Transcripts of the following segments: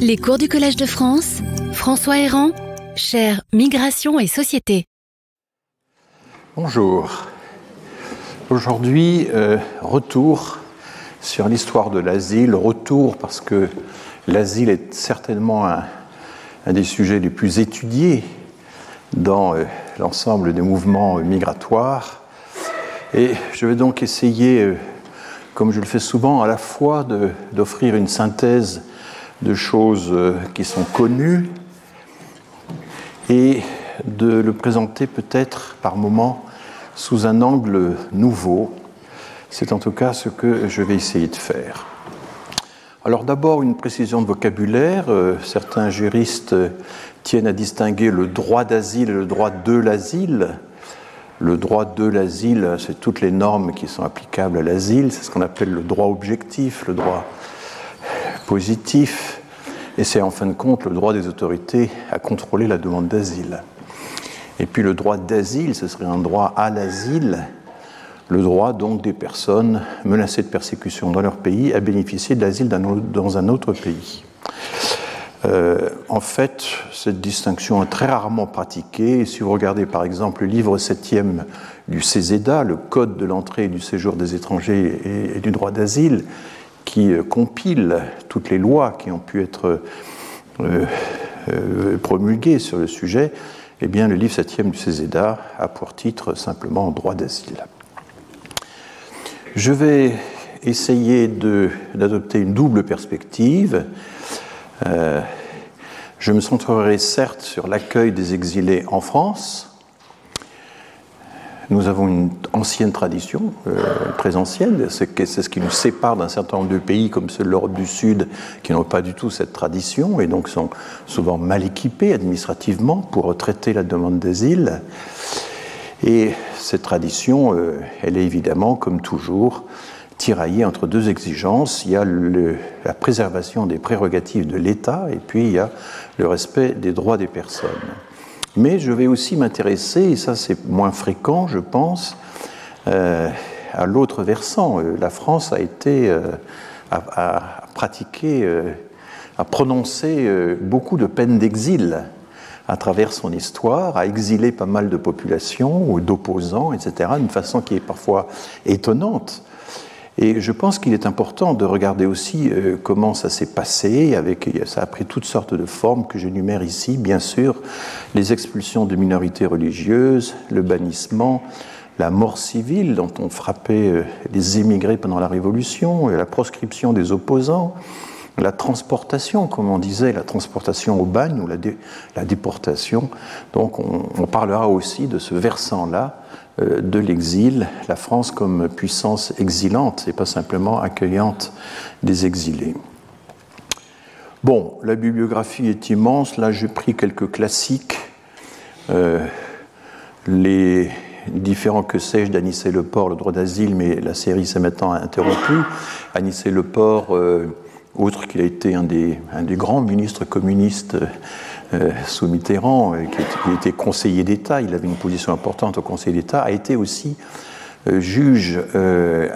Les cours du Collège de France, François Héran, cher Migration et Société. Bonjour. Aujourd'hui, euh, retour sur l'histoire de l'asile. Retour parce que l'asile est certainement un, des sujets les plus étudiés dans euh, l'ensemble des mouvements migratoires. Et je vais donc essayer, euh, comme je le fais souvent, à la fois d'offrir une synthèse de choses euh, qui sont connues et de le présenter peut-être par moments sous un angle nouveau. C'est en tout cas ce que je vais essayer de faire. Alors d'abord une précision de vocabulaire. Euh, certains juristes tiennent à distinguer le droit d'asile et le droit de l'asile. Le droit de l'asile, c'est toutes les normes qui sont applicables à l'asile, c'est ce qu'on appelle le droit objectif, le droit positif, et c'est en fin de compte le droit des autorités à contrôler la demande d'asile. Et puis le droit d'asile, ce serait un droit à l'asile, le droit donc des personnes menacées de persécution dans leur pays à bénéficier de l'asile dans un autre pays. Euh, en fait, cette distinction est très rarement pratiquée. si vous regardez par exemple le livre 7e du CESEDA, le Code de l'entrée et du séjour des étrangers et, du droit d'asile, qui euh, compile toutes les lois qui ont pu être euh, promulguées sur le sujet, eh bien, le livre 7e du CESEDA a pour titre simplement droit d'asile. Je vais essayer d'adopter une double perspective euh, je me centrerai certes sur l'accueil des exilés en France. Nous avons une ancienne tradition, euh, très ancienne, c'est ce qui nous sépare d'un certain nombre de pays comme ceux de l'Europe du Sud qui n'ont pas du tout cette tradition et donc sont souvent mal équipés administrativement pour traiter la demande d'asile. Et cette tradition, euh, elle est évidemment, comme toujours, tiraillé entre deux exigences. Il y a la préservation des prérogatives de l'État et puis il y a le respect des droits des personnes. Mais je vais aussi m'intéresser, et ça c'est moins fréquent je pense, euh, à l'autre versant. Euh, la France a été, euh, à, pratiquer, a prononcé beaucoup de peines d'exil à travers son histoire, a exilé pas mal de populations ou d'opposants, etc., d'une façon qui est parfois étonnante. Et je pense qu'il est important de regarder aussi euh, comment ça s'est passé. Avec, ça a pris toutes sortes de formes que j'énumère ici. Bien sûr, les expulsions de minorités religieuses, le bannissement, la mort civile dont on frappait euh, les émigrés pendant la Révolution, la proscription des opposants, la transportation, comme on disait, la transportation au bagne ou la, déportation. Donc on, parlera aussi de ce versant-là euh, de l'exil, la France comme puissance exilante et pas simplement accueillante des exilés. Bon, la bibliographie est immense. Là, j'ai pris quelques classiques. Euh, les différents que sais-je d'Anissé Leport, le droit d'asile, mais la série s'est maintenant interrompue. Anissé Leport, euh, outre qu'il a été un des, grands ministres communistes euh, sous Mitterrand, euh, qui était conseiller d'État, il avait une position importante au Conseil d'État, a été aussi euh, juge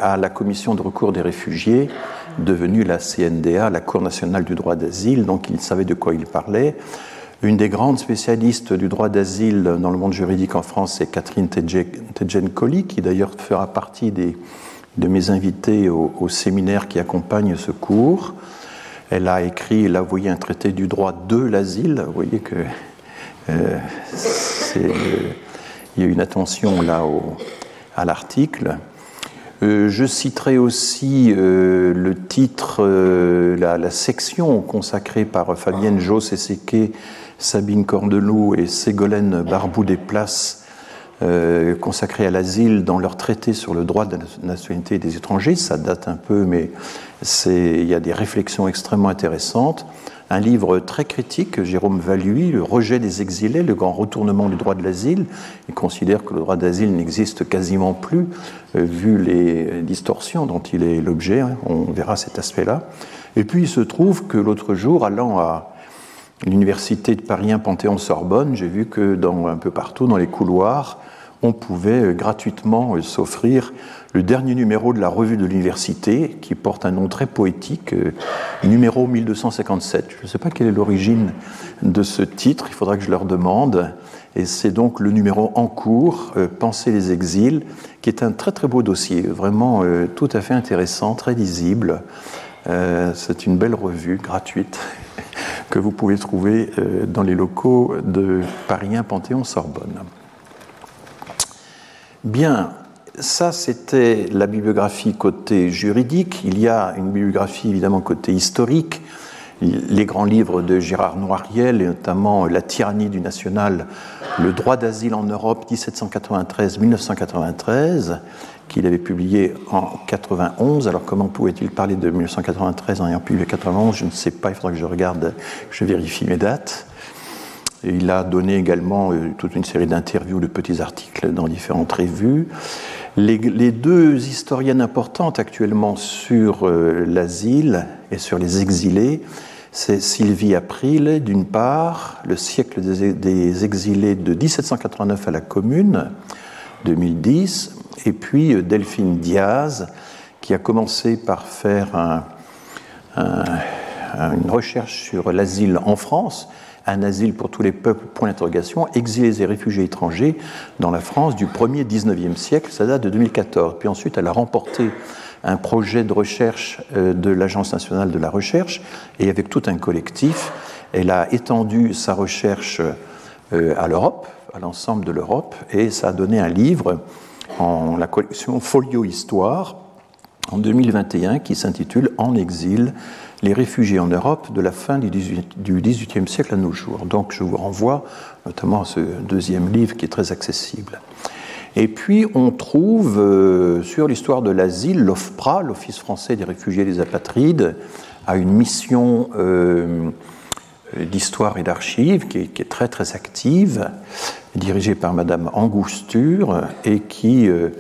à la commission de recours des réfugiés, devenue la CNDA, la Cour nationale du droit d'asile, donc il savait de quoi il parlait. Une des grandes spécialistes du droit d'asile dans le monde juridique en France, c'est Catherine Tedjen-Colli, qui d'ailleurs fera partie des, de mes invités au, au, séminaire qui accompagne ce cours. Elle a écrit, elle a envoyé un traité du droit de l'asile. Vous voyez que euh, il y a une attention là à l'article. Euh, je citerai aussi euh, le titre, la, section consacrée par Fabienne Joss et Sabine Cordelou et Ségolène Barbou des Places euh, consacrés à l'asile dans leur traité sur le droit de la nationalité des étrangers. Ça date un peu, mais il y a des réflexions extrêmement intéressantes. Un livre très critique, Jérôme Valui, Le rejet des exilés, le grand retournement du droit de l'asile. Il considère que le droit d'asile n'existe quasiment plus, euh, vu les distorsions dont il est l'objet. Hein. On verra cet aspect-là. Et puis il se trouve que l'autre jour, allant à l'université de Paris 1 Panthéon-Sorbonne, j'ai vu que dans, un peu partout dans les couloirs, on pouvait gratuitement s'offrir le dernier numéro de la revue de l'université, qui porte un nom très poétique, numéro 1257. Je ne sais pas quelle est l'origine de ce titre, il faudra que je leur demande. Et c'est donc le numéro en cours, Penser les exils, qui est un très très beau dossier, vraiment tout à fait intéressant, très lisible. c'est une belle revue gratuite que vous pouvez trouver euh, dans les locaux de Paris 1 Panthéon-Sorbonne. Bien, ça c'était la bibliographie côté juridique. Il y a une bibliographie évidemment côté historique. Les grands livres de Gérard Noiriel, et notamment La tyrannie du national, Le droit d'asile en Europe 1793-1993, qu'il avait publié en 91. Alors comment pouvait-il parler de 1993 en ayant publié 91 Je ne sais pas, il faudra que je regarde, que je vérifie mes dates. Il a donné également euh, toute une série d'interviews, de petits articles dans différentes revues. Les, deux historiennes importantes actuellement sur euh, l'asile et sur les exilés, c'est Sylvie April, d'une part, le siècle des, exilés de 1789 à la Commune, 2010, et puis euh, Delphine Diaz, qui a commencé par faire une recherche sur l'asile en France, un asile pour tous les peuples, point d'interrogation, exilés et réfugiés étrangers dans la France du 1er 19e siècle, ça date de 2014. Puis ensuite, elle a remporté un projet de recherche euh, de l'Agence nationale de la recherche, et avec tout un collectif, elle a étendu sa recherche euh, à l'Europe, à l'ensemble de l'Europe, et ça a donné un livre en la collection Folio Histoire en 2021 qui s'intitule En exil, les réfugiés en Europe de la fin du XVIIIe siècle à nos jours. Donc je vous renvoie notamment à ce deuxième livre qui est très accessible. Et puis on trouve euh, sur l'histoire de l'asile, l'OFPRA, l'Office français des réfugiés et des apatrides, a une mission euh, d'histoire et d'archives qui, est très très active dirigée par Madame Angousture et qui, euh,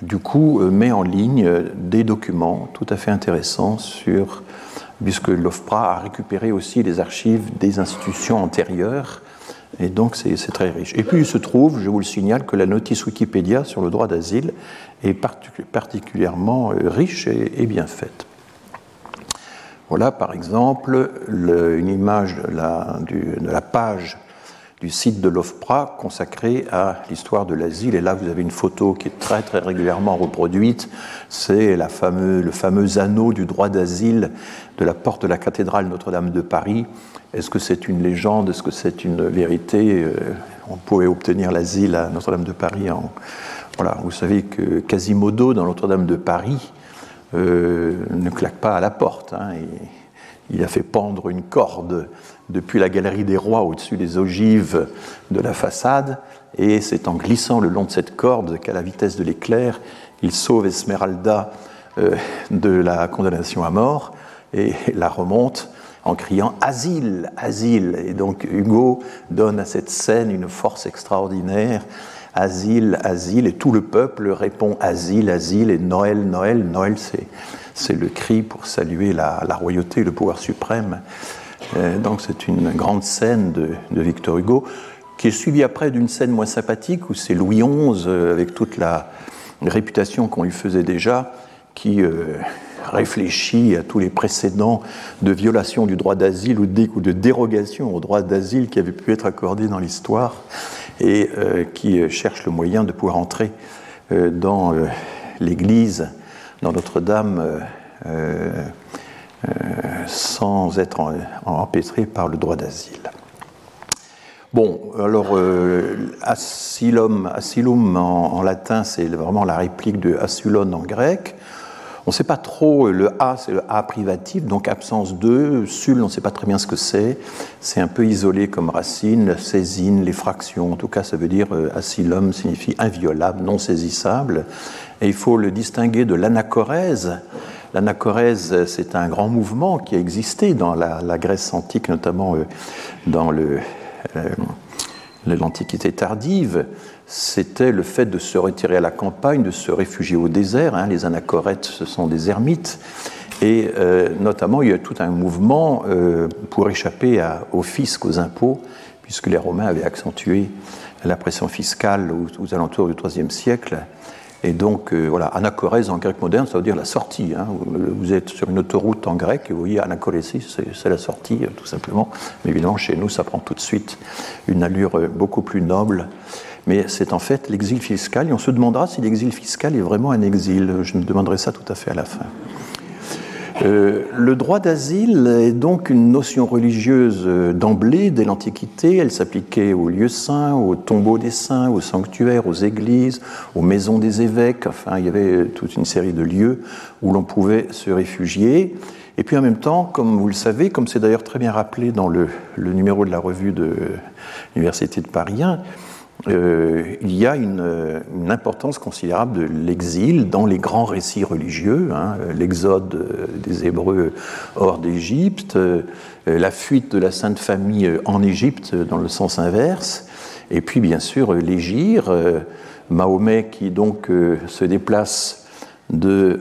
du coup, met en ligne des documents tout à fait intéressants sur, puisque l'OFPRA a récupéré aussi les archives des institutions antérieures, et donc c'est très riche. Et puis il se trouve, je vous le signale, que la notice Wikipédia sur le droit d'asile est particulièrement euh, riche et, bien faite. Voilà par exemple une image de la, de la page du site de l'OFPRA consacré à l'histoire de l'asile. Et là, vous avez une photo qui est très très régulièrement reproduite. C'est le fameux anneau du droit d'asile de la porte de la cathédrale Notre-Dame de Paris. Est-ce que c'est une légende? Est-ce que c'est une vérité? Euh, On pouvait obtenir l'asile à Notre-Dame de Paris. Voilà, vous savez que Quasimodo dans Notre-Dame de Paris euh, ne claque pas à la porte. Hein, il a fait pendre une corde depuis la galerie des rois au-dessus des ogives de la façade, et c'est en glissant le long de cette corde qu'à la vitesse de l'éclair, il sauve Esmeralda euh, de la condamnation à mort et la remonte en criant Asile, asile. Et donc Hugo donne à cette scène une force extraordinaire. Asile, asile, et tout le peuple répond Asile, asile, et Noël, Noël, Noël, c'est le cri pour saluer la, la royauté, le pouvoir suprême. Euh, donc c'est une grande scène de, Victor Hugo, qui est suivie après d'une scène moins sympathique où c'est Louis XI, euh, avec toute la réputation qu'on lui faisait déjà, qui euh, réfléchit à tous les précédents de violation du droit d'asile ou de, dérogation au droit d'asile qui avaient pu être accordés dans l'histoire et qui cherche le moyen de pouvoir entrer dans l'église, dans Notre-Dame sans être empêtré par le droit d'asile. Bon, alors, euh, asylum, asylum en, latin, c'est vraiment la réplique de asylon en grec. On ne sait pas trop, le A, c'est le A privatif, donc absence de. Sul, on ne sait pas très bien ce que c'est. C'est un peu isolé comme racine, saisine, les fractions. En tout cas, ça veut dire euh, asylum signifie inviolable, non saisissable. Et il faut le distinguer de l'anachorèse, L'anachorèse, c'est un grand mouvement qui a existé dans la, Grèce antique, notamment euh, dans euh, l'Antiquité tardive. C'était le fait de se retirer à la campagne, de se réfugier au désert. Hein. Les anachorètes, ce sont des ermites. Et euh, notamment, il y a tout un mouvement pour échapper au fisc, aux impôts, puisque les Romains avaient accentué la pression fiscale aux, alentours du IIIe siècle. Et donc, euh, voilà, anachorèse en grec moderne, ça veut dire la sortie. Hein. Vous, êtes sur une autoroute en grec et vous voyez anachorésis, c'est la sortie, tout simplement. Mais évidemment, chez nous, ça prend tout de suite une allure beaucoup plus noble mais c'est en fait l'exil fiscal, et on se demandera si l'exil fiscal est vraiment un exil. Je me demanderai ça tout à fait à la fin. Euh, le droit d'asile est donc une notion religieuse euh, d'emblée dès l'Antiquité. Elle s'appliquait aux lieux saints, aux tombeaux des saints, aux sanctuaires, aux églises, aux maisons des évêques. Enfin, il y avait toute une série de lieux où l'on pouvait se réfugier. Et puis en même temps, comme vous le savez, comme c'est d'ailleurs très bien rappelé dans le, le, numéro de la revue de l'Université de Paris 1, euh, il y a une, importance considérable de l'exil dans les grands récits religieux, hein, l'exode euh, des Hébreux hors d'Égypte, euh, la fuite de la Sainte Famille en Égypte dans le sens inverse, et puis bien sûr l'Égir, Mahomet qui donc se déplace de,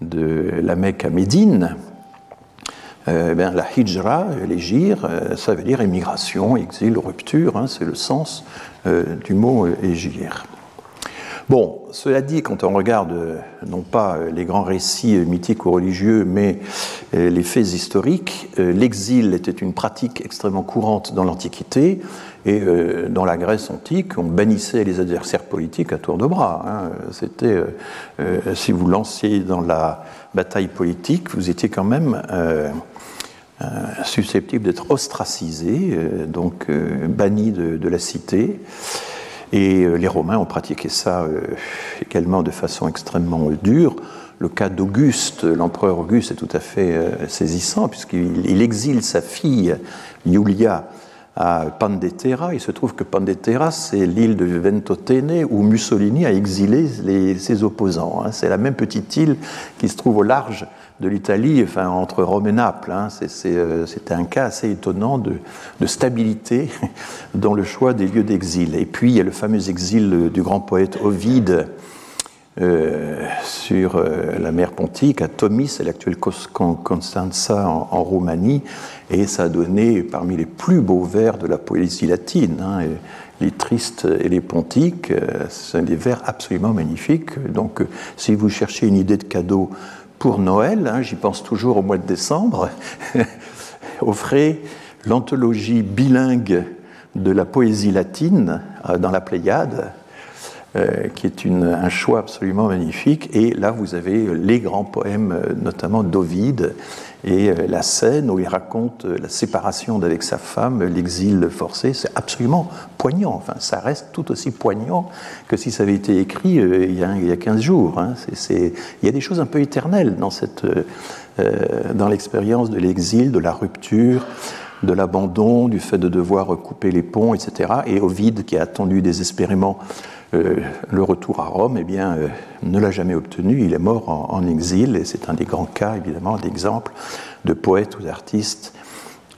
de la Mecque à Médine euh, ben, la hijra, l'égir, euh, ça veut dire émigration, exil, rupture, hein, c'est le sens euh, du mot égir. Bon, cela dit, quand on regarde non pas les grands récits mythiques ou religieux, mais les faits historiques, l'exil était une pratique extrêmement courante dans l'Antiquité et dans la Grèce antique, on bannissait les adversaires politiques à tour de bras. Hein. C'était, si vous lanciez dans la bataille politique, vous étiez quand même euh, susceptible d'être ostracisé, euh, donc euh, banni de, la cité. Et les Romains ont pratiqué ça également de façon extrêmement dure. Le cas d'Auguste, l'empereur Auguste, est tout à fait saisissant, puisqu'il exile sa fille, Iulia, à Pandetera. Il se trouve que Pandetera, c'est l'île de Ventotene où Mussolini a exilé ses opposants. Hein. C'est la même petite île qui se trouve au large de l'Italie, enfin, entre Rome et Naples. Hein. Euh, c'était un cas assez étonnant de, stabilité dans le choix des lieux d'exil. Et puis, il y a le fameux exil du grand poète Ovide euh, sur euh, la mer Pontique, à Tomis, c'est l'actuelle Constanza en, Roumanie, et ça a donné parmi les plus beaux vers de la poésie latine. Hein, les tristes et les pontiques, ce sont des vers absolument magnifiques. Donc, si vous cherchez une idée de cadeau pour Noël, hein, j'y pense toujours au mois de décembre, offrait l'anthologie bilingue de la poésie latine euh, dans la Pléiade, euh, qui est un choix absolument magnifique. Et là, vous avez les grands poèmes, euh, notamment d'Ovide, et la scène où il raconte la séparation d'avec sa femme, l'exil forcé. C'est absolument poignant. Enfin, ça reste tout aussi poignant que si ça avait été écrit il, y a, il, y a, 15 jours. Hein. il y a des choses un peu éternelles dans, cette, dans l'expérience de l'exil, de la rupture de l'abandon, du fait de devoir couper les ponts, etc. Et Ovide, qui a attendu désespérément euh, le retour à Rome, eh bien, euh, ne l'a jamais obtenu. Il est mort en, exil, et c'est un des grands cas, évidemment, d'exemple de poètes ou d'artistes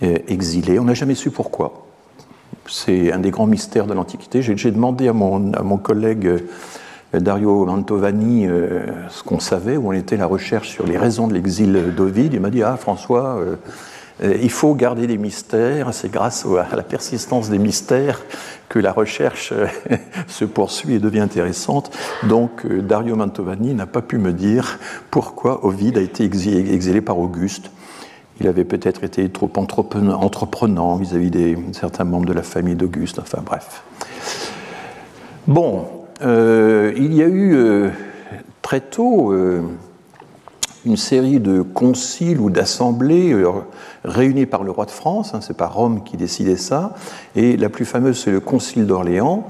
euh, exilés. On n'a jamais su pourquoi. C'est un des grands mystères de l'Antiquité. J'ai demandé à mon, collègue Dario Mantovani ce qu'on savait, où on était la recherche sur les raisons de l'exil d'Ovide. Il m'a dit Ah, François euh, il faut garder des mystères, c'est grâce à la persistance des mystères que la recherche euh, se poursuit et devient intéressante. Donc euh, Dario Mantovani n'a pas pu me dire pourquoi Ovide a été exilé par Auguste. Il avait peut-être été trop entreprenant vis-à-vis des certains membres de la famille d'Auguste, enfin bref. Bon, il y a eu très tôt une série de conciles ou d'assemblées euh, réunies par le roi de France, hein, c'est pas Rome qui décidait ça, et la plus fameuse c'est le concile d'Orléans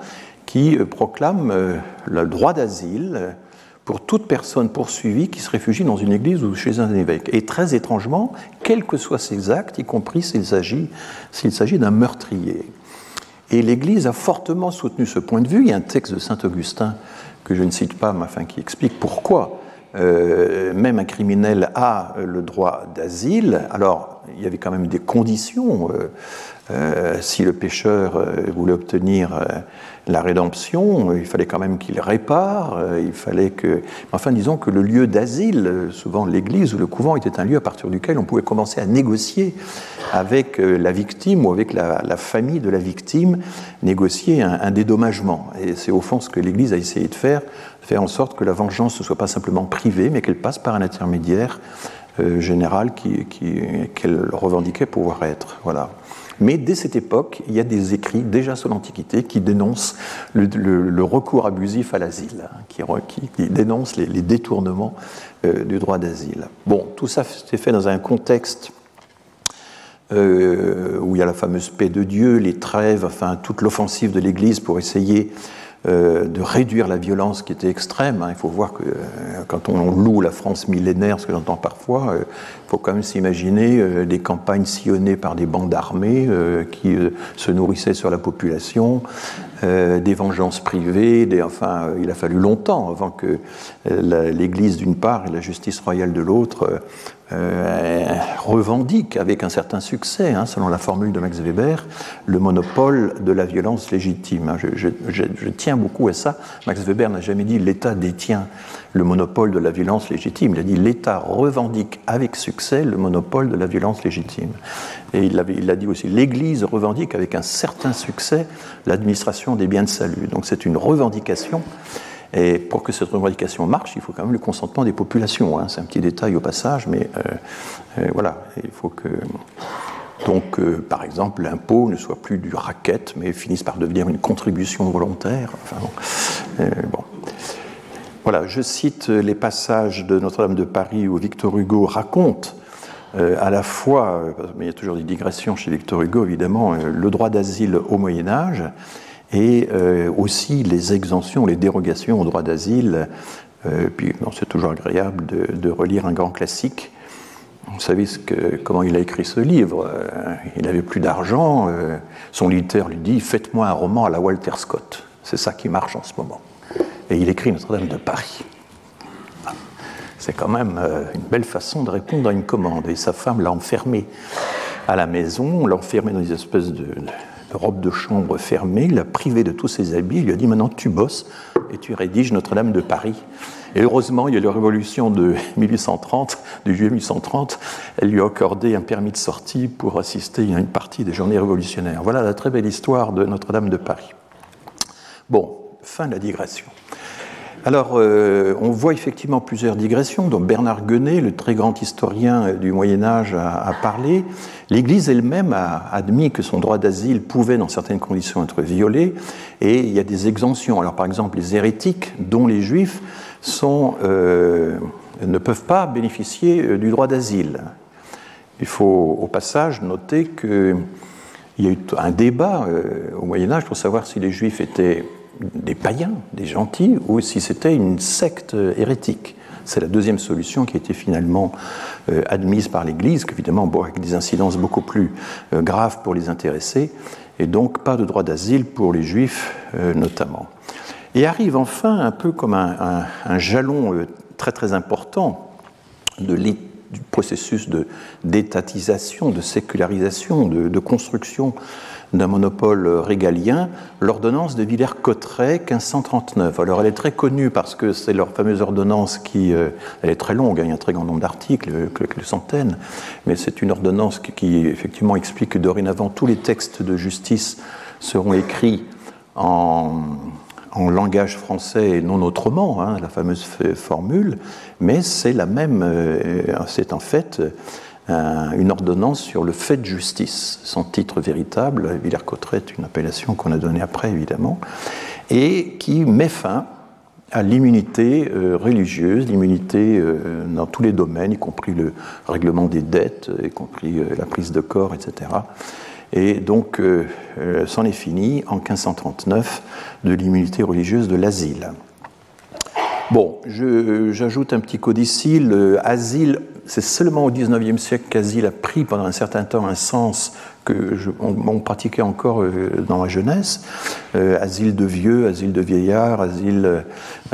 qui euh, proclame euh, le droit d'asile pour toute personne poursuivie qui se réfugie dans une église ou chez un évêque. Et très étrangement, quels que soient ses actes, y compris s'il s'agit, d'un meurtrier. Et l'Église a fortement soutenu ce point de vue. Il y a un texte de Saint Augustin que je ne cite pas, mais qui explique pourquoi même un criminel a le droit d'asile. Alors, il y avait quand même des conditions. si le pécheur voulait obtenir la rédemption, il fallait quand même qu'il répare, euh, il fallait que... Enfin, disons que le lieu d'asile, euh, souvent l'église ou le couvent, était un lieu à partir duquel on pouvait commencer à négocier avec euh, la victime ou avec la, famille de la victime, négocier un, dédommagement. Et c'est au fond ce que l'église a essayé de faire, faire en sorte que la vengeance ne soit pas simplement privée, mais qu'elle passe par un intermédiaire général qu'elle qui, revendiquait pouvoir être. Voilà. Mais dès cette époque, il y a des écrits déjà sur l'Antiquité qui dénoncent le, recours abusif à l'asile, hein, qui, dénoncent les, détournements euh, du droit d'asile. Bon, tout ça s'est fait dans un contexte euh, où il y a la fameuse paix de Dieu, les trêves, enfin toute l'offensive de l'Église pour essayer euh, de réduire la violence qui était extrême. Hein. Il faut voir que euh, quand on loue la France millénaire, ce que j'entends parfois, euh, il faut quand même s'imaginer des campagnes sillonnées par des bandes armées qui se nourrissaient sur la population, des vengeances privées. Enfin, il a fallu longtemps avant que l'Église d'une part et la justice royale de l'autre euh, revendique avec un certain succès, hein, selon la formule de Max Weber, le monopole de la violence légitime. Je, tiens beaucoup à ça. Max Weber n'a jamais dit l'État détient le monopole de la violence légitime. Il a dit l'État revendique avec succès le monopole de la violence légitime. Et il, avait, il a dit aussi l'Église revendique avec un certain succès l'administration des biens de salut. Donc c'est une revendication et pour que cette revendication marche, il faut quand même le consentement des populations. Hein. C'est un petit détail au passage, mais euh, euh, voilà, il faut que. Donc, euh, par exemple, l'impôt ne soit plus du racket, mais finisse par devenir une contribution volontaire. Enfin, bon. Voilà, je cite les passages de Notre-Dame de Paris où Victor Hugo raconte à la fois, mais il y a toujours des digressions chez Victor Hugo évidemment, le droit d'asile au Moyen Âge et euh, aussi les exemptions, les dérogations au droit d'asile. Euh, puis c'est toujours agréable de, relire un grand classique. Vous savez ce que, comment il a écrit ce livre. Euh, il n'avait plus d'argent. son éditeur lui dit Faites-moi un roman à la Walter Scott. C'est ça qui marche en ce moment. Et il écrit Notre-Dame de Paris. C'est quand même une belle façon de répondre à une commande. Et sa femme l'a enfermé à la maison, l'a enfermé dans des espèces de, robe de chambre fermée, l'a privé de tous ses habits, il lui a dit maintenant tu bosses et tu rédiges Notre-Dame de Paris. Et heureusement, il y a eu la révolution de 1830, de juillet 1830, elle lui a accordé un permis de sortie pour assister à une partie des journées révolutionnaires. Voilà la très belle histoire de Notre-Dame de Paris. Bon, fin de la digression. Alors, euh, on voit effectivement plusieurs digressions, dont Bernard Guenet, le très grand historien du Moyen Âge, a, parlé. L'Église elle-même a admis que son droit d'asile pouvait, dans certaines conditions, être violé, et il y a des exemptions. Par exemple, les hérétiques, dont les Juifs, euh, ne peuvent pas bénéficier euh, du droit d'asile. Il faut, au passage, noter qu'il y a eu un débat au Moyen Âge pour savoir si les Juifs étaient des païens, des gentils, ou si c'était une secte hérétique. C'est la deuxième solution qui a été finalement euh, admise par l'Église, avec des incidences beaucoup plus euh, graves pour les intéressés, et donc pas de droit d'asile pour les juifs euh, notamment. Et arrive enfin un peu comme un, jalon très très important du processus d'étatisation, de, sécularisation, de construction d'un monopole régalien, l'ordonnance de Villers-Cotterêts 1539. Alors elle est très connue parce que c'est leur fameuse ordonnance qui, euh, elle est très longue, hein, il y a un très grand nombre d'articles, quelques centaines, mais c'est une ordonnance qui, effectivement explique que dorénavant tous les textes de justice seront écrits en, langage français et non autrement, hein, la fameuse formule, mais c'est la même, euh, c'est en fait une ordonnance sur le fait de justice, son titre véritable, Villers-Cotterêts une appellation qu'on a donnée après évidemment, et qui met fin à l'immunité euh, religieuse, l'immunité euh, dans tous les domaines, y compris le règlement des dettes, y compris euh, la prise de corps, etc. Et donc, c'en est fini en 1539 de l'immunité religieuse de l'asile. Bon, j'ajoute un petit codicile. Asile c'est seulement au XIXe siècle qu'asile a pris pendant un certain temps un sens que je, on, pratiquait encore euh, dans ma jeunesse. Euh, asile de vieux, asile de vieillards, asile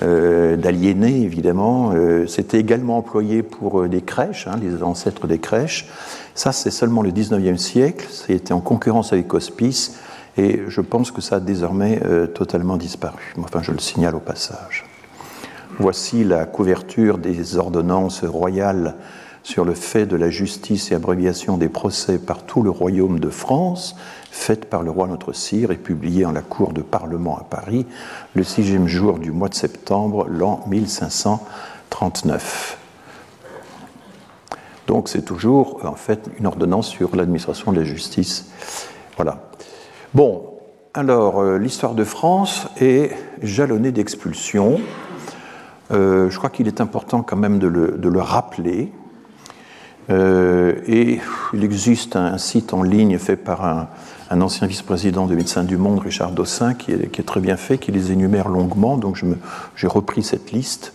euh, d'aliénés, évidemment. C'était également employé pour des crèches, hein, les ancêtres des crèches. Ça, c'est seulement le XIXe siècle. C'était en concurrence avec hospice. Et je pense que ça a désormais totalement disparu. Enfin, je le signale au passage. Voici la couverture des ordonnances royales sur le fait de la justice et abréviation des procès par tout le royaume de France, faite par le roi notre sire et publiée en la cour de Parlement à Paris le sixième jour du mois de septembre, l'an 1539. Donc c'est toujours en fait une ordonnance sur l'administration de la justice. Voilà. Bon, alors euh, l'histoire de France est jalonnée d'expulsions. Euh, je crois qu'il est important quand même de le rappeler. Euh, et il existe un, site en ligne fait par un, ancien vice-président de Médecins du Monde, Richard Dossin, qui est, très bien fait, qui les énumère longuement. Donc j'ai repris cette liste.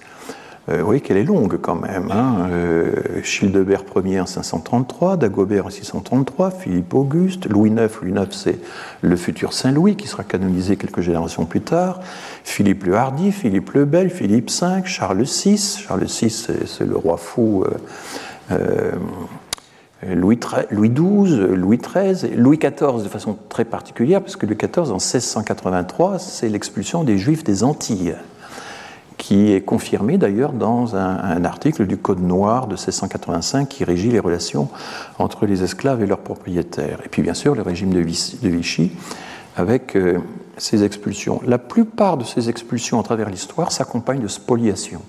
Euh, vous voyez qu'elle est longue quand même. Hein. Euh, Childebert Ier en 533, Dagobert en 633, Philippe Auguste, Louis IX. Louis IX, c'est le futur Saint-Louis qui sera canonisé quelques générations plus tard. Philippe le Hardy, Philippe le Bel, Philippe V, Charles VI. Charles VI, c'est le roi fou. Euh, Louis, XII, Louis XIII, Louis XIV de façon très particulière, parce que Louis XIV, en 1683, c'est l'expulsion des Juifs des Antilles, qui est confirmée d'ailleurs dans un, article du Code noir de 1685 qui régit les relations entre les esclaves et leurs propriétaires. Et puis bien sûr le régime de Vichy, avec euh, ces expulsions. La plupart de ces expulsions à travers l'histoire s'accompagnent de spoliations.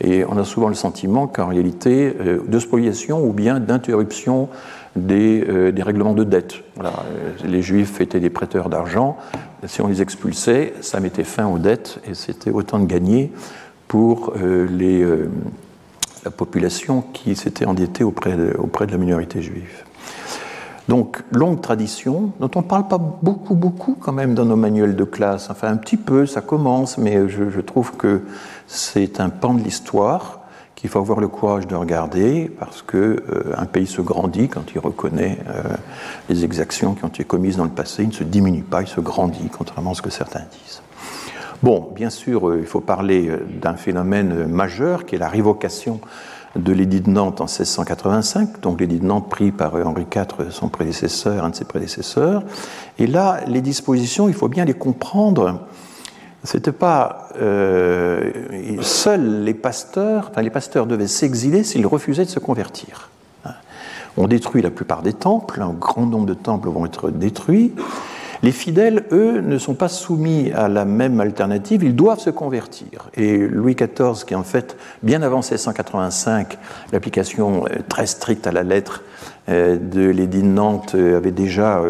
Et on a souvent le sentiment qu'en réalité, euh, de spoliation ou bien d'interruption des, euh, des, règlements de dette. Voilà. Les Juifs étaient des prêteurs d'argent. Si on les expulsait, ça mettait fin aux dettes et c'était autant de gagné pour la population qui s'était endettée auprès de, auprès de la minorité juive. Donc, longue tradition, dont on ne parle pas beaucoup, beaucoup quand même dans nos manuels de classe. Enfin, un petit peu, ça commence, mais je, trouve que c'est un pan de l'histoire qu'il faut avoir le courage de regarder parce que euh, un pays se grandit quand il reconnaît euh, les exactions qui ont été commises dans le passé. Il ne se diminue pas, il se grandit, contrairement à ce que certains disent. Bon, bien sûr, euh, il faut parler d'un phénomène majeur qui est la révocation de l'édit de Nantes en 1685, donc l'édit de Nantes pris par Henri IV, son prédécesseur, un de ses prédécesseurs. Et là, les dispositions, il faut bien les comprendre. C'était pas euh, seuls les pasteurs, enfin les pasteurs devaient s'exiler s'ils refusaient de se convertir. On détruit la plupart des temples, un grand nombre de temples vont être détruits. Les fidèles, eux, ne sont pas soumis à la même alternative, ils doivent se convertir. Et Louis XIV, qui en fait, bien avant 1685, l'application euh, très stricte à la lettre euh, de l'édit de Nantes euh, avait déjà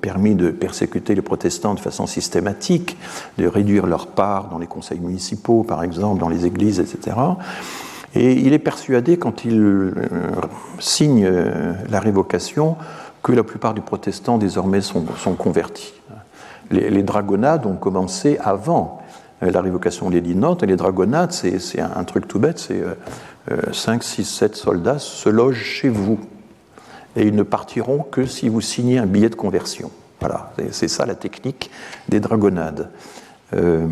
permis de persécuter les protestants de façon systématique, de réduire leur part dans les conseils municipaux, par exemple, dans les églises, etc. Et il est persuadé, quand il signe la révocation, que la plupart des protestants désormais sont, sont Les, les, dragonnades ont commencé avant euh, la révocation de l'édit de Nantes, et les dragonnades, c'est un truc tout bête, c'est 5, 6, 7 soldats se logent chez vous, et ils ne partiront que si vous signez un billet de conversion. Voilà, c'est ça la technique des dragonnades. Euh,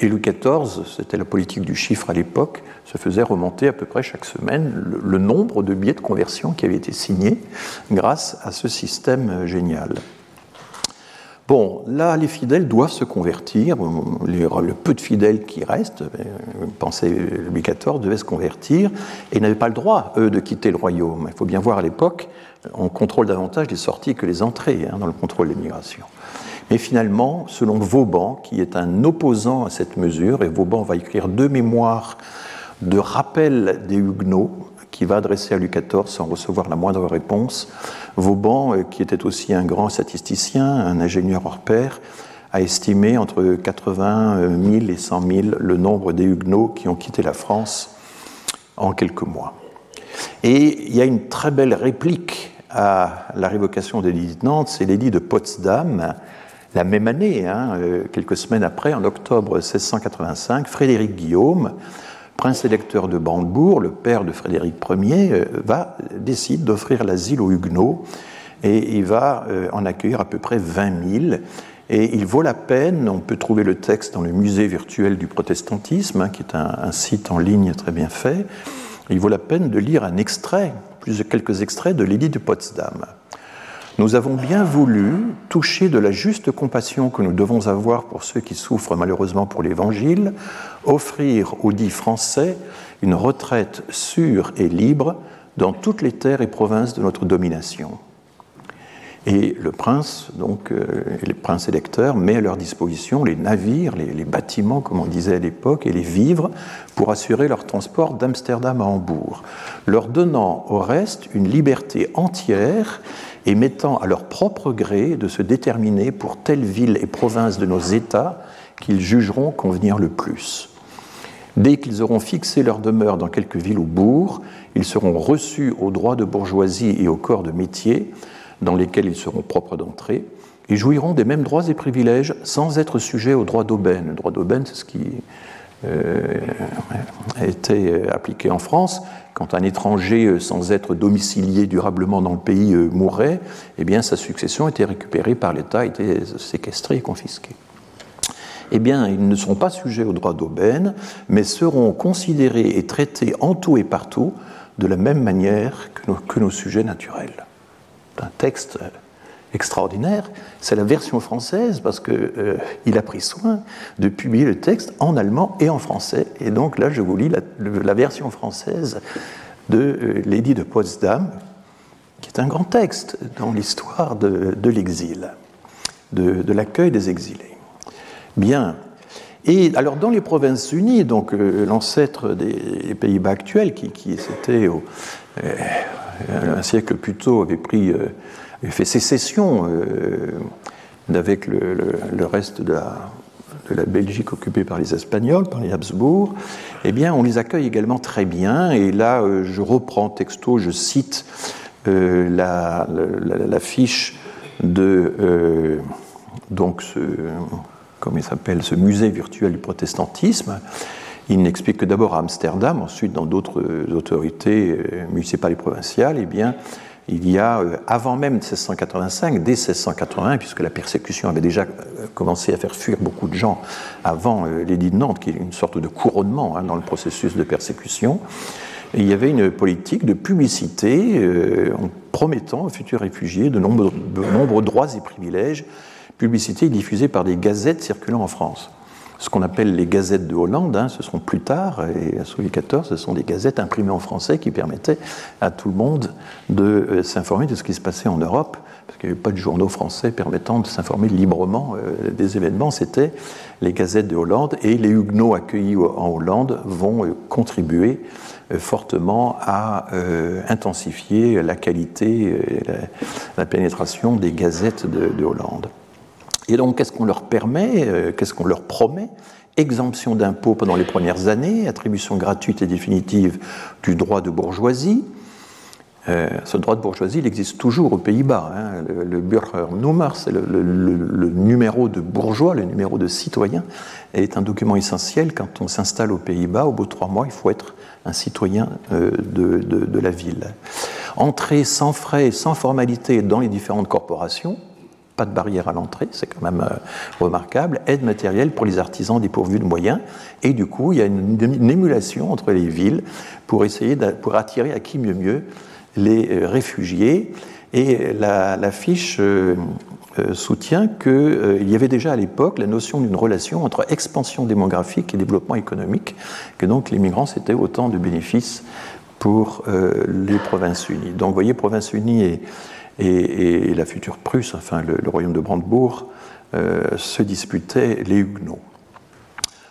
et Louis XIV, c'était la politique du chiffre à l'époque, se faisait remonter à peu près chaque semaine le, nombre de billets de conversion qui avaient été signés grâce à ce système euh, génial. Bon, là, les fidèles doivent se convertir. le peu de fidèles qui restent, euh, pensez, Louis XIV devait se convertir et n'avaient pas le droit, eux, de quitter le royaume. Il faut bien voir à l'époque, on contrôle davantage les sorties que les entrées hein, dans le contrôle des migrations. Mais finalement, selon Vauban, qui est un opposant à cette mesure, et Vauban va écrire deux mémoires de rappel des Huguenots, qui va adresser à Louis XIV sans recevoir la moindre réponse. Vauban, euh, qui était aussi un grand statisticien, un ingénieur hors pair, a estimé entre 80 000 et 100 000 le nombre des Huguenots qui ont quitté la France en quelques mois. Et il y a une très belle réplique à la révocation des de Nantes, c'est l'édit de Potsdam, la même année, hein, euh, quelques semaines après, en octobre 1685, Frédéric Guillaume prince électeur de Brandebourg, le père de Frédéric Ier, va, décide d'offrir l'asile aux Huguenots et il va en accueillir à peu près 20 000. Et il vaut la peine, on peut trouver le texte dans le musée virtuel du protestantisme, hein, qui est un, site en ligne très bien fait, il vaut la peine de lire un extrait, plus de quelques extraits de l'édit de Potsdam. Nous avons bien voulu, toucher de la juste compassion que nous devons avoir pour ceux qui souffrent malheureusement pour l'Évangile, offrir aux dits français une retraite sûre et libre dans toutes les terres et provinces de notre domination. Et le prince, donc, euh, les princes électeurs, met à leur disposition les navires, les, bâtiments, comme on disait à l'époque, et les vivres pour assurer leur transport d'Amsterdam à Hambourg, leur donnant au reste une liberté entière et mettant à leur propre gré de se déterminer pour telle ville et province de nos États qu'ils jugeront convenir le plus. Dès qu'ils auront fixé leur demeure dans quelque ville ou bourg, ils seront reçus aux droits de bourgeoisie et au corps de métier, dans lesquels ils seront propres d'entrée, et jouiront des mêmes droits et privilèges sans être sujets au droit d'aubaine. Le droit d'aubaine, c'est ce qui a été appliqué en France. Quand un étranger, euh, sans être domicilié durablement dans le pays, euh, mourait, eh bien, sa succession était récupérée par l'État, était séquestrée et confisquée. Eh bien, ils ne seront pas sujets au droit d'aubaine, mais seront considérés et traités en tout et partout de la même manière que nos, que nos sujets naturels un texte extraordinaire. C'est la version française parce qu'il euh, a pris soin de publier le texte en allemand et en français. Et donc là, je vous lis la, version française de euh, l'édit de Potsdam, qui est un grand texte dans l'histoire de, l'exil, de, l'accueil des exilés. Bien. Et alors dans les provinces unies, donc euh, l'ancêtre des Pays-Bas actuels, qui, qui c'était euh, un siècle plus tôt, avait, pris, fait sécession euh, avec le, reste de la, Belgique occupée par les Espagnols, par les Habsbourg, eh bien, on les accueille également très bien. Et là, je reprends texto, je cite la, fiche de donc ce, comment il s'appelle, ce musée virtuel du protestantisme. Il n'explique que d'abord à Amsterdam, ensuite dans d'autres autorités euh, municipales et provinciales, eh bien, il y a, euh, avant même 1685, dès 1680, puisque la persécution avait déjà euh, commencé à faire fuir beaucoup de gens avant l'édit de Nantes, qui est une sorte de couronnement hein, dans le processus de persécution, il y avait une politique de publicité en promettant aux futurs réfugiés de nombreux droits et privilèges, publicité diffusée par des gazettes circulant en France ce qu'on appelle les gazettes de Hollande, hein, ce seront plus tard, et à Louis XIV, ce sont des gazettes imprimées en français qui permettaient à tout le monde de euh, s'informer de ce qui se passait en Europe, parce qu'il n'y avait pas de journaux français permettant de s'informer librement euh, des événements, c'était les gazettes de Hollande, et les Huguenots accueillis en Hollande vont euh, contribuer fortement à intensifier la qualité, la, la, pénétration des gazettes de Hollande. Et donc, qu'est-ce qu'on leur permet euh, Qu'est-ce qu'on leur promet? Exemption d'impôts pendant les premières années, attribution gratuite et définitive du droit de bourgeoisie. Euh, ce droit de bourgeoisie, il existe toujours aux Pays-Bas. Hein. Le, le Burgernummer, c'est le, numéro de bourgeois, le numéro de citoyen, est un document essentiel quand on s'installe aux Pays-Bas. Au bout de trois mois, il faut être un citoyen euh, de, la ville. Entrée sans frais, sans formalité dans les différentes corporations, pas de barrière à l'entrée, c'est quand même euh, remarquable, aide matérielle pour les artisans dépourvus de moyens, et du coup, il y a une, émulation entre les villes pour essayer de, pour attirer à qui mieux mieux les euh, réfugiés. Et la, euh, soutient qu'il y avait déjà à l'époque la notion d'une relation entre expansion démographique et développement économique, que donc les migrants c'était autant de bénéfices pour les provinces unies. Donc vous voyez, provinces unies et et, la future Prusse, enfin le, royaume de Brandebourg, euh, se disputaient les Huguenots.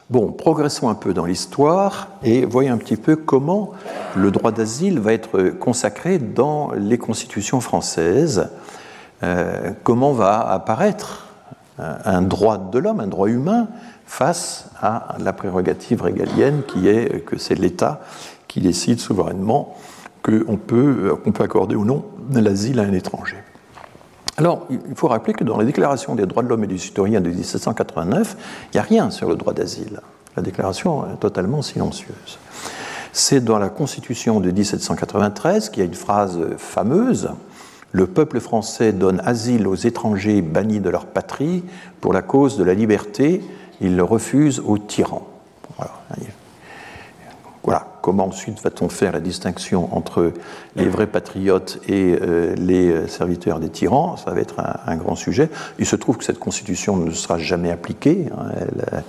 Bon, progressons un peu dans l'histoire et voyons un petit peu comment le droit d'asile va être consacré dans les constitutions françaises, euh, comment va apparaître un droit de l'homme, un droit humain, face à la prérogative régalienne qui est que c'est l'État qui décide souverainement qu'on peut, qu'on peut accorder ou non l'asile à un étranger. Alors, il faut rappeler que dans la Déclaration des droits de l'homme et du citoyen de 1789, il n'y a rien sur le droit d'asile. la déclaration est totalement silencieuse. C'est dans la Constitution de 1793 qu'il y a une phrase fameuse Le peuple français donne asile aux étrangers bannis de leur patrie pour la cause de la liberté, il le refuse aux tyrans. Comment ensuite va-t-on faire la distinction entre les vrais patriotes et euh, les serviteurs des tyrans? Ça va être un, grand sujet. Il se trouve que cette constitution ne sera jamais appliquée. Hein. elle,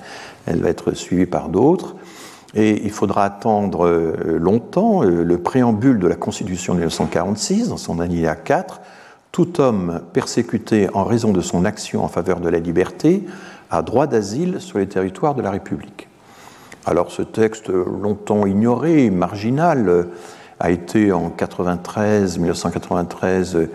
elle, va être suivie par d'autres. Et il faudra attendre euh, longtemps euh, le préambule de la Constitution de 1946, dans son alinéa 4. Tout homme persécuté en raison de son action en faveur de la liberté a droit d'asile sur les territoires de la République. Alors ce texte, longtemps ignoré, marginal, a été en 93, 1993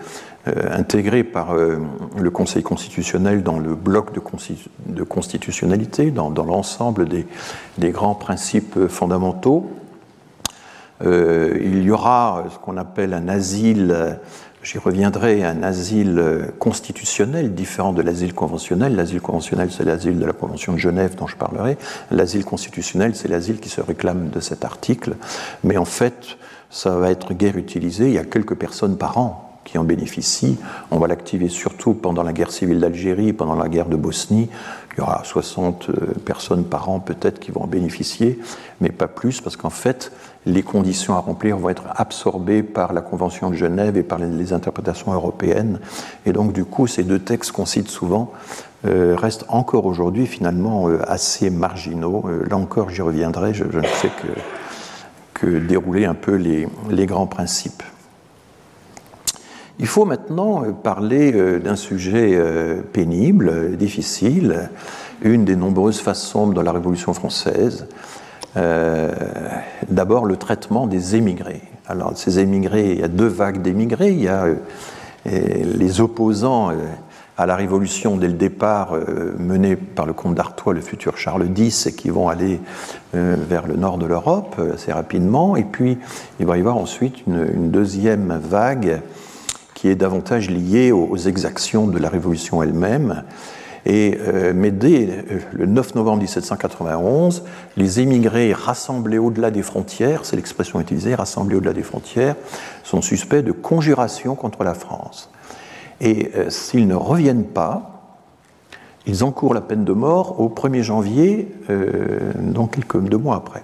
euh, intégré par euh, le Conseil constitutionnel dans le bloc de, constitutionnalité, dans, l'ensemble des, grands principes fondamentaux. Euh, il y aura ce qu'on appelle un asile, j'y reviendrai, un asile constitutionnel différent de l'asile conventionnel. L'asile conventionnel, c'est l'asile de la Convention de Genève dont je parlerai. L'asile constitutionnel, c'est l'asile qui se réclame de cet article. Mais en fait, ça va être guère utilisé. Il y a quelques personnes par an qui en bénéficient. On va l'activer surtout pendant la guerre civile d'Algérie, pendant la guerre de Bosnie. Il y aura 60 euh, personnes par an peut-être qui vont en bénéficier, mais pas plus, parce qu'en fait, les conditions à remplir vont être absorbées par la Convention de Genève et par les, interprétations européennes. Et donc, du coup, ces deux textes qu'on cite souvent euh, restent encore aujourd'hui finalement euh, assez marginaux. là encore, j'y reviendrai, je, ne fais que, dérouler un peu les, grands principes. Il faut maintenant euh, parler euh, d'un sujet euh, pénible, difficile, une des nombreuses façons dans la Révolution française. D'abord le traitement des émigrés. Alors ces émigrés, il y a deux vagues d'émigrés. Il y a les opposants à la Révolution dès le départ menés par le comte d'Artois, le futur Charles X, et qui vont aller vers le nord de l'Europe assez rapidement. Et puis il va y avoir ensuite une deuxième vague qui est davantage lié aux, exactions de la Révolution elle-même. Et, euh, mais dès euh, le 9 novembre 1791, les émigrés rassemblés au-delà des frontières, c'est l'expression utilisée, rassemblés au-delà des frontières, sont suspects de conjuration contre la France. Et euh, s'ils ne reviennent pas, ils encourent la peine de mort au 1er janvier, donc quelques deux mois après.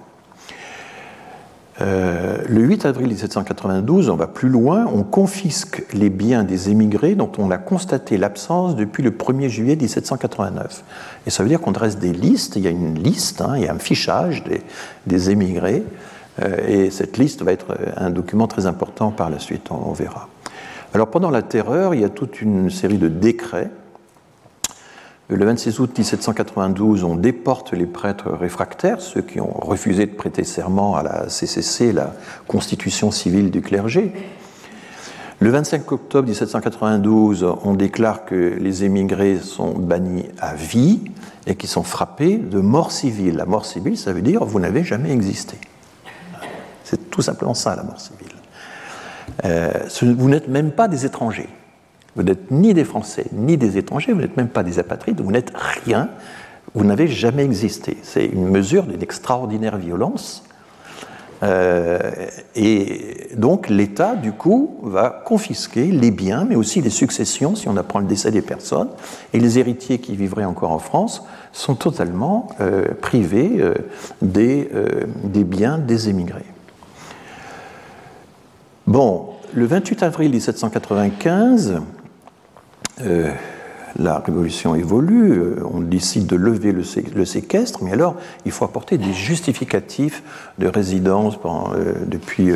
Euh, le 8 avril 1792, on va plus loin, on confisque les biens des émigrés dont on a constaté l'absence depuis le 1er juillet 1789. Et ça veut dire qu'on dresse des listes, il y a une liste, hein, il y a un fichage des, émigrés, euh, et cette liste va être un document très important par la suite, on verra. Alors pendant la terreur, il y a toute une série de décrets le 26 août 1792, on déporte les prêtres réfractaires, ceux qui ont refusé de prêter serment à la CCC, la constitution civile du clergé. Le 25 octobre 1792, on déclare que les émigrés sont bannis à vie et qu'ils sont frappés de mort civile. La mort civile, ça veut dire vous n'avez jamais existé. C'est tout simplement ça, la mort civile. Euh, vous n'êtes même pas des étrangers. Vous n'êtes ni des Français, ni des étrangers, vous n'êtes même pas des apatrides, vous n'êtes rien, vous n'avez jamais existé. C'est une mesure d'une extraordinaire violence. Euh, et donc l'État, du coup, va confisquer les biens, mais aussi les successions, si on apprend le décès des personnes. Et les héritiers qui vivraient encore en France sont totalement euh, privés euh, des, des biens des émigrés. Bon, le 28 avril 1795, euh, la révolution évolue, euh, on décide de lever le, séquestre, mais alors il faut apporter des justificatifs de résidence euh, depuis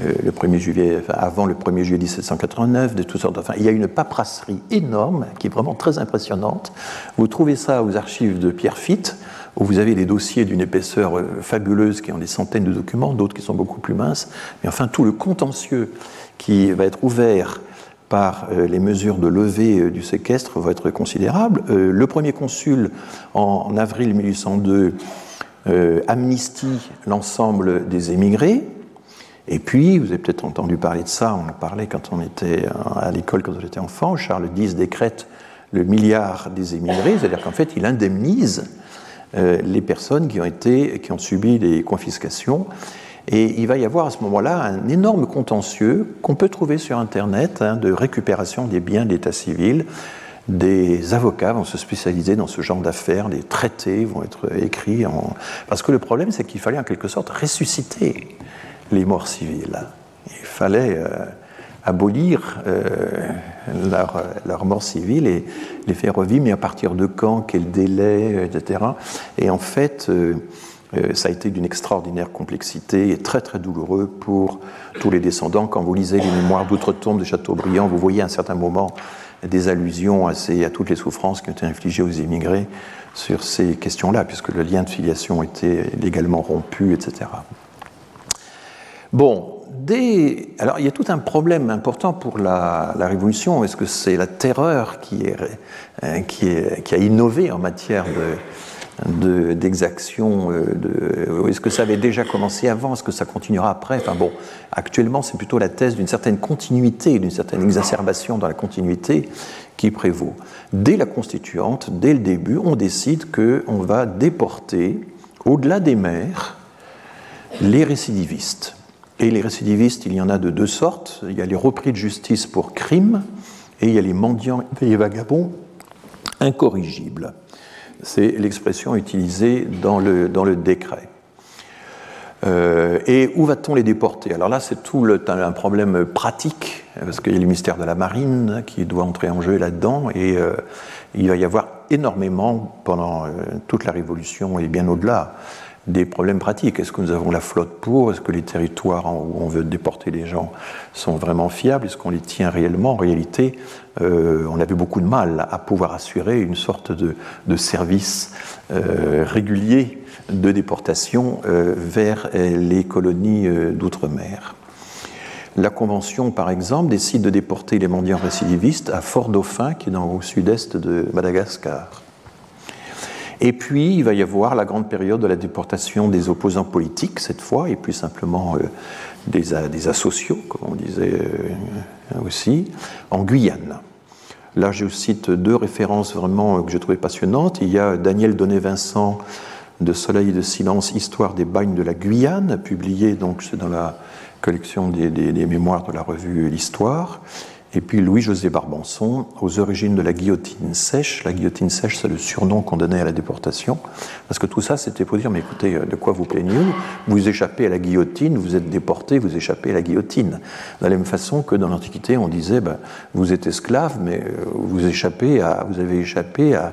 le 1er juillet, avant le 1er juillet 1789, de toutes sortes. Enfin, il y a une paperasserie énorme qui est vraiment très impressionnante. Vous trouvez ça aux archives de Pierre Fitte, où vous avez des dossiers d'une épaisseur fabuleuse qui ont des centaines de documents, d'autres qui sont beaucoup plus minces. Mais enfin, tout le contentieux qui va être ouvert par euh, les mesures de levée euh, du séquestre vont être considérables. Euh, le premier consul, en avril 1802, amnistie l'ensemble des émigrés. Et puis, vous avez peut-être entendu parler de ça, on en parlait quand on était à l'école, quand on était enfant, Charles X décrète le milliard des émigrés, c'est-à-dire qu'en fait, il indemnise les personnes qui ont, été, qui ont subi des confiscations. Et il va y avoir à ce moment-là un énorme contentieux qu'on peut trouver sur Internet hein, de récupération des biens d'état civil. Des avocats vont se spécialiser dans ce genre d'affaires, des traités vont être écrits. Parce que le problème, c'est qu'il fallait en quelque sorte ressusciter les morts civiles. Il fallait euh, abolir euh, leur, leur, mort civile et les faire revivre, mais à partir de quand, quel délai, etc. Et en fait, euh, euh, ça a été d'une extraordinaire complexité et très très douloureux pour tous les descendants. Quand vous lisez les mémoires d'outre-tombe de Chateaubriand, vous voyez à un certain moment des allusions à, à toutes les souffrances qui ont été infligées aux immigrés sur ces questions-là, puisque le lien de filiation était légalement rompu, etc. Bon, des... alors il y a tout un problème important pour la, Révolution. Est-ce que c'est la terreur qui, euh, qui, a innové en matière de, d'exaction euh, Est-ce que ça avait déjà commencé avant? Est-ce que ça continuera après? Enfin bon, actuellement, c'est plutôt la thèse d'une certaine continuité, d'une certaine exacerbation dans la continuité qui prévaut. Dès la constituante, dès le début, on décide qu'on va déporter, au-delà des mers, les récidivistes. Et les récidivistes, il y en a de deux sortes. Il y a les repris de justice pour crime et il y a les mendiants et les vagabonds incorrigibles. C'est l'expression utilisée dans le, décret. Euh, et où va-t-on les déporter? Alors là, c'est tout un problème pratique, parce qu'il y a le ministère de la Marine qui doit entrer en jeu là-dedans, et euh, il va y avoir énormément, pendant euh, toute la Révolution et bien au-delà, des problèmes pratiques. Est-ce que nous avons la flotte pour? Est-ce que les territoires où on veut déporter les gens sont vraiment fiables? Est-ce qu'on les tient réellement? En réalité, euh, on avait beaucoup de mal à pouvoir assurer une sorte de, service euh, régulier de déportation euh, vers les colonies d'outre-mer. La Convention, par exemple, décide de déporter les mendiants récidivistes à Fort-Dauphin, qui est dans, au sud-est de Madagascar. Et puis, il va y avoir la grande période de la déportation des opposants politiques, cette fois, et plus simplement euh, des, des, asociaux, comme on disait euh, aussi, en Guyane. Là, je cite deux références vraiment que j'ai trouvées passionnantes. Il y a Daniel Donnet-Vincent de Soleil de silence, Histoire des bagnes de la Guyane, publié donc dans la collection des mémoires de la revue L'Histoire. Et puis Louis-José Barbanson, aux origines de la guillotine sèche. La guillotine sèche, c'est le surnom qu'on donnait à la déportation. Parce que tout ça, c'était pour dire, mais écoutez, euh, de quoi vous plaignez-vous? Vous échappez à la guillotine, vous êtes déporté, vous échappez à la guillotine. De la même façon que dans l'Antiquité, on disait, ben, vous êtes esclave, mais euh, vous, échappez à, vous avez échappé à,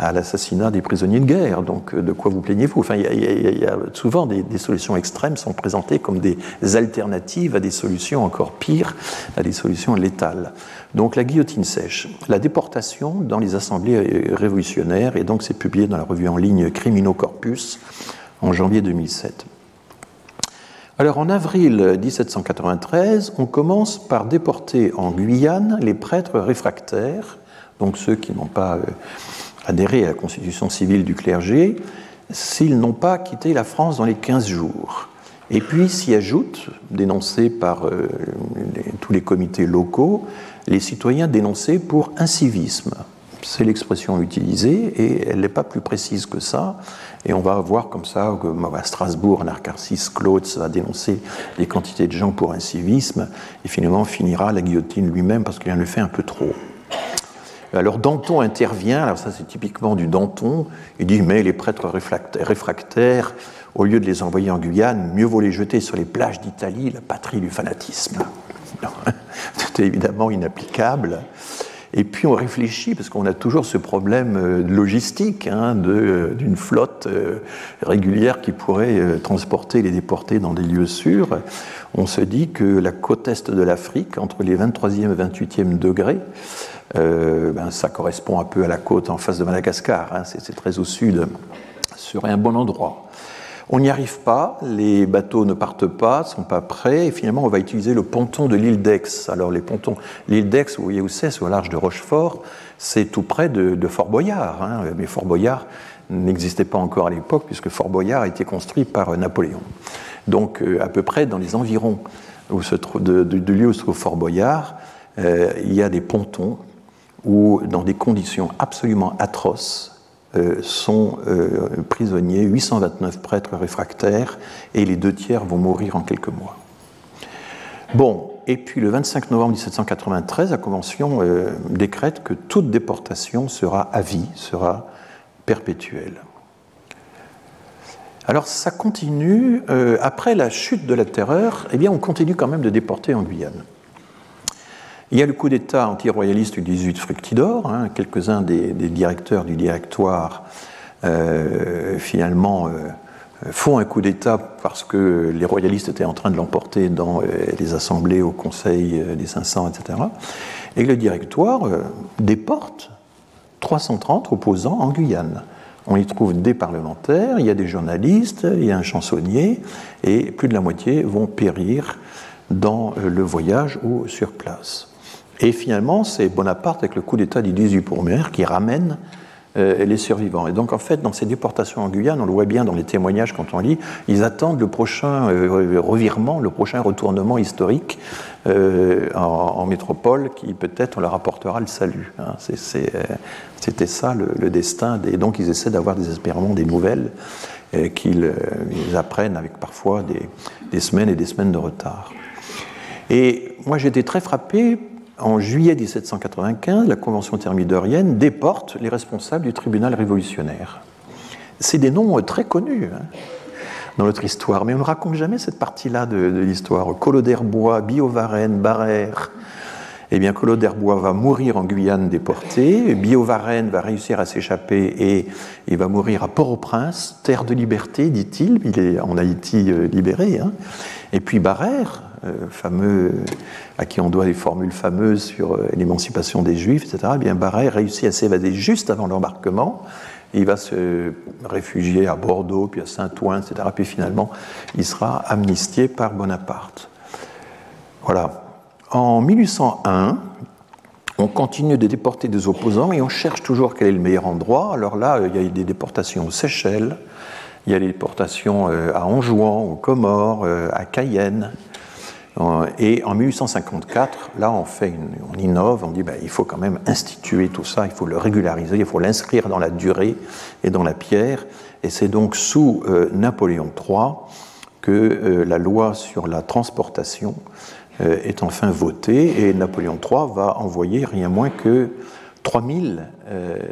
à l'assassinat des prisonniers de guerre. Donc, euh, de quoi vous plaignez-vous? Enfin, il y, a souvent des, solutions extrêmes sont présentées comme des alternatives à des solutions encore pires, à des solutions létales. Donc, la guillotine sèche, la déportation dans les assemblées euh, révolutionnaires, et donc c'est publié dans la revue en ligne Criminocorpus en janvier 2007. Alors en avril 1793, on commence par déporter en Guyane les prêtres réfractaires, donc ceux qui n'ont pas adhérer à la constitution civile du clergé s'ils n'ont pas quitté la France dans les 15 jours. Et puis s'y ajoute, dénoncé par euh, tous les comités locaux, les citoyens dénoncés pour incivisme. C'est l'expression utilisée et elle n'est pas plus précise que ça. Et on va voir comme ça que à Strasbourg, Narcarcis Claude va dénoncer des quantités de gens pour incivisme et finalement finira la guillotine lui-même parce qu'il en le fait un peu trop. Alors Danton intervient, alors ça c'est typiquement du Danton, il dit mais les prêtres réfractaires, au lieu de les envoyer en Guyane, mieux vaut les jeter sur les plages d'Italie, la patrie du fanatisme. C'est évidemment inapplicable. Et puis on réfléchit, parce qu'on a toujours ce problème euh, logistique hein, euh, d'une flotte euh, régulière qui pourrait transporter les déportés dans des lieux sûrs. On se dit que la côte est de l'Afrique, entre les 23e et 28e degrés, euh, ben, ça correspond un peu à la côte en face de Madagascar, hein, c'est très au sud, serait un bon endroit. On n'y arrive pas, les bateaux ne partent pas, ne sont pas prêts, et finalement on va utiliser le ponton de l'île d'Aix. Alors les pontons, l'île d'Aix, vous voyez où c'est, c'est au large de Rochefort, c'est tout près de, Fort Boyard, hein, mais Fort Boyard n'existait pas encore à l'époque puisque Fort Boyard a été construit par Napoléon. Donc euh, à peu près dans les environs où lieu où se trouve Fort Boyard, euh, il y a des pontons où, dans des conditions absolument atroces, sont prisonniers, 829 prêtres réfractaires, et les deux tiers vont mourir en quelques mois. Bon, et puis le 25 novembre 1793, la Convention décrète que toute déportation sera à vie, sera perpétuelle. Alors ça continue, euh, après la chute de la terreur, eh bien on continue quand même de déporter en Guyane. Il y a le coup d'État anti-royaliste du 18 Fructidor, hein, quelques-uns des, directeurs du directoire euh, finalement euh, font un coup d'État parce que les royalistes étaient en train de l'emporter dans les assemblées au Conseil des 500, etc. Et le directoire déporte 330 opposants en Guyane. On y trouve des parlementaires, il y a des journalistes, il y a un chansonnier, et plus de la moitié vont périr dans euh, le voyage ou sur place. Et finalement, c'est Bonaparte, avec le coup d'État du 18 Brumaire, qui ramène euh, les survivants. Et donc, en fait, dans ces déportations en Guyane, on le voit bien dans les témoignages quand on lit, ils attendent le prochain euh, revirement, le prochain retournement historique euh, en, métropole qui, peut-être, leur apportera le salut. Hein. C'était ça le, destin. Et donc, ils essaient d'avoir désespérément des nouvelles qu'ils apprennent avec parfois des, des semaines et des semaines de retard. Et moi, j'étais très frappé en juillet 1795, la Convention thermidorienne déporte les responsables du tribunal révolutionnaire. C'est des noms euh, très connus hein, dans notre histoire, mais on ne raconte jamais cette partie-là de, l'histoire. Collot d'Herbois, Biovarenne, Barrère. Eh bien, Collot d'Herbois va mourir en Guyane déporté, Biovarenne va réussir à s'échapper et il va mourir à Port-au-Prince, terre de liberté, dit-il, il est en Haïti euh, libéré. Hein. Et puis Barrère, euh, fameux, à qui on doit les formules fameuses sur euh, l'émancipation des Juifs, etc., eh bien Barrère réussit à s'évader juste avant l'embarquement. Il va se réfugier à Bordeaux, puis à Saint-Ouen, etc. Puis finalement, il sera amnistié par Bonaparte. Voilà. En 1801, on continue de déporter des opposants et on cherche toujours quel est le meilleur endroit. Alors là, il y a des déportations aux Seychelles, il y a des déportations euh, à Anjouan, aux Comores, à Cayenne, euh, et en 1854, là, on, fait on innove, on dit ben, il faut quand même instituer tout ça, il faut le régulariser, il faut l'inscrire dans la durée et dans la pierre. Et c'est donc sous euh, Napoléon III que euh, la loi sur la transportation est enfin votée et Napoléon III va envoyer rien moins que 3000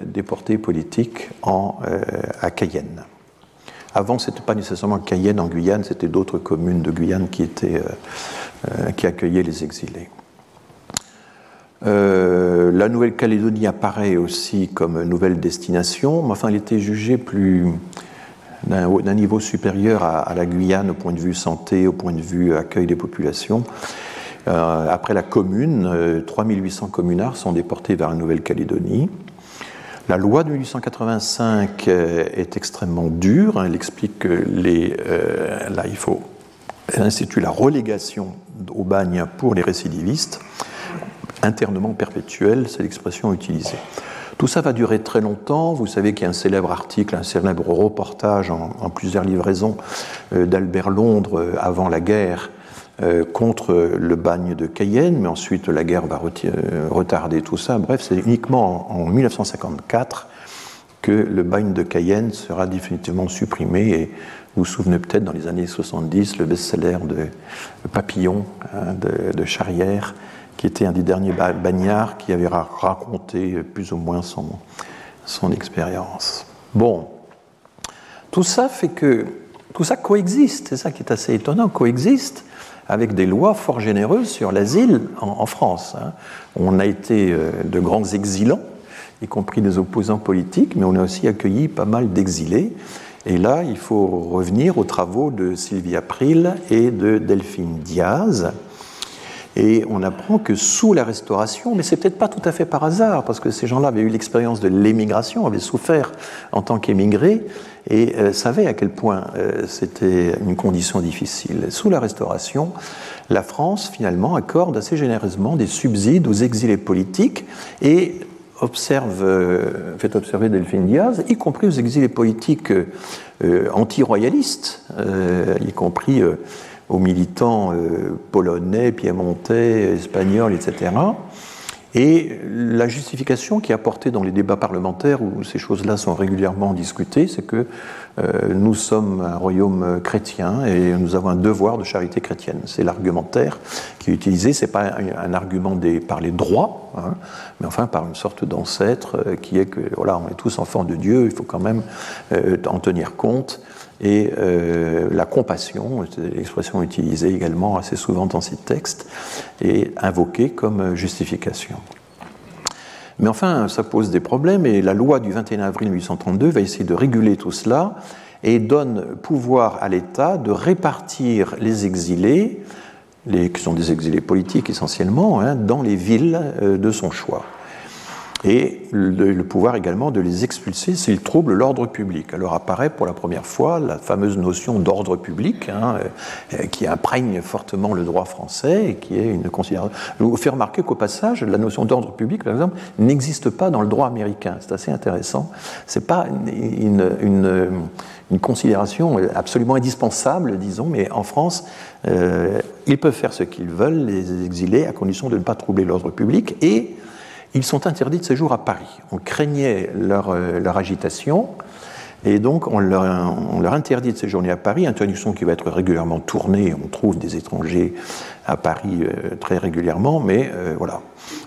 déportés politiques en, à Cayenne. Avant, ce n'était pas nécessairement Cayenne en Guyane, c'était d'autres communes de Guyane qui étaient euh, qui accueillait les exilés. Euh, la Nouvelle-Calédonie apparaît aussi comme nouvelle destination, mais enfin elle était jugée plus d'un niveau supérieur à, la Guyane au point de vue santé, au point de vue accueil des populations. Euh, après la commune, 3800 communards sont déportés vers la Nouvelle-Calédonie. La loi de 1885 est extrêmement dure. Elle explique que les, là, il faut instituer la relégation au bagne pour les récidivistes, internement perpétuel, c'est l'expression utilisée. Tout ça va durer très longtemps. Vous savez qu'il y a un célèbre article, un célèbre reportage en, plusieurs livraisons euh, d'Albert Londres euh, avant la guerre euh, contre le bagne de Cayenne, mais ensuite la guerre va retarder tout ça. Bref, c'est uniquement en, 1954 que le bagne de Cayenne sera définitivement supprimé vous vous souvenez peut-être dans les années 70 le best-seller de Papillon hein, de, Charrière, qui était un des derniers bagnards qui avait raconté plus ou moins son, expérience. Bon, tout ça fait que tout ça coexiste, c'est ça qui est assez étonnant, coexiste avec des lois fort généreuses sur l'asile en, France. Hein. On a été euh, de grands exilants, y compris des opposants politiques, mais on a aussi accueilli pas mal d'exilés. Et là, il faut revenir aux travaux de Sylvie April et de Delphine Diaz. Et on apprend que sous la Restauration, mais c'est peut-être pas tout à fait par hasard, parce que ces gens-là avaient eu l'expérience de l'émigration, avaient souffert en tant qu'émigrés, et euh, savaient à quel point euh, c'était une condition difficile. Sous la Restauration, la France, finalement, accorde assez généreusement des subsides aux exilés politiques, et observe, euh, fait observer Delphine Diaz, y compris aux exilés politiques euh, anti-royalistes, euh, y compris aux militants polonais, piémontais, espagnols, etc. Et la justification qui est apportée dans les débats parlementaires où ces choses-là sont régulièrement discutées, c'est que euh, nous sommes un royaume chrétien et nous avons un devoir de charité chrétienne. C'est l'argumentaire qui est utilisé. C'est pas un, argument par les droits, hein, mais enfin par une sorte d'ancêtre euh, qui est que voilà, on est tous enfants de Dieu. Il faut quand même euh, en tenir compte. Et la compassion, l'expression utilisée également assez souvent dans ces textes, est invoquée comme justification. Mais enfin, ça pose des problèmes et la loi du 21 avril 1832 va essayer de réguler tout cela et donne pouvoir à l'État de répartir les exilés, qui sont des exilés politiques essentiellement, hein, dans les villes euh, de son choix et le, pouvoir également de les expulser s'ils troublent l'ordre public. Alors apparaît pour la première fois la fameuse notion d'ordre public hein, euh, qui imprègne fortement le droit français et qui est une considération. Je vous fais remarquer qu'au passage, la notion d'ordre public, par exemple, n'existe pas dans le droit américain. C'est assez intéressant. C'est pas une, une, une, considération absolument indispensable, disons, mais en France, euh, ils peuvent faire ce qu'ils veulent, les exilés, à condition de ne pas troubler l'ordre public et ils sont interdits de séjour à Paris. On craignait leur, euh, agitation, et donc on leur, on leur, interdit de séjourner à Paris, interdiction qui va être régulièrement tournée, on trouve des étrangers à Paris euh, très régulièrement, mais euh, voilà.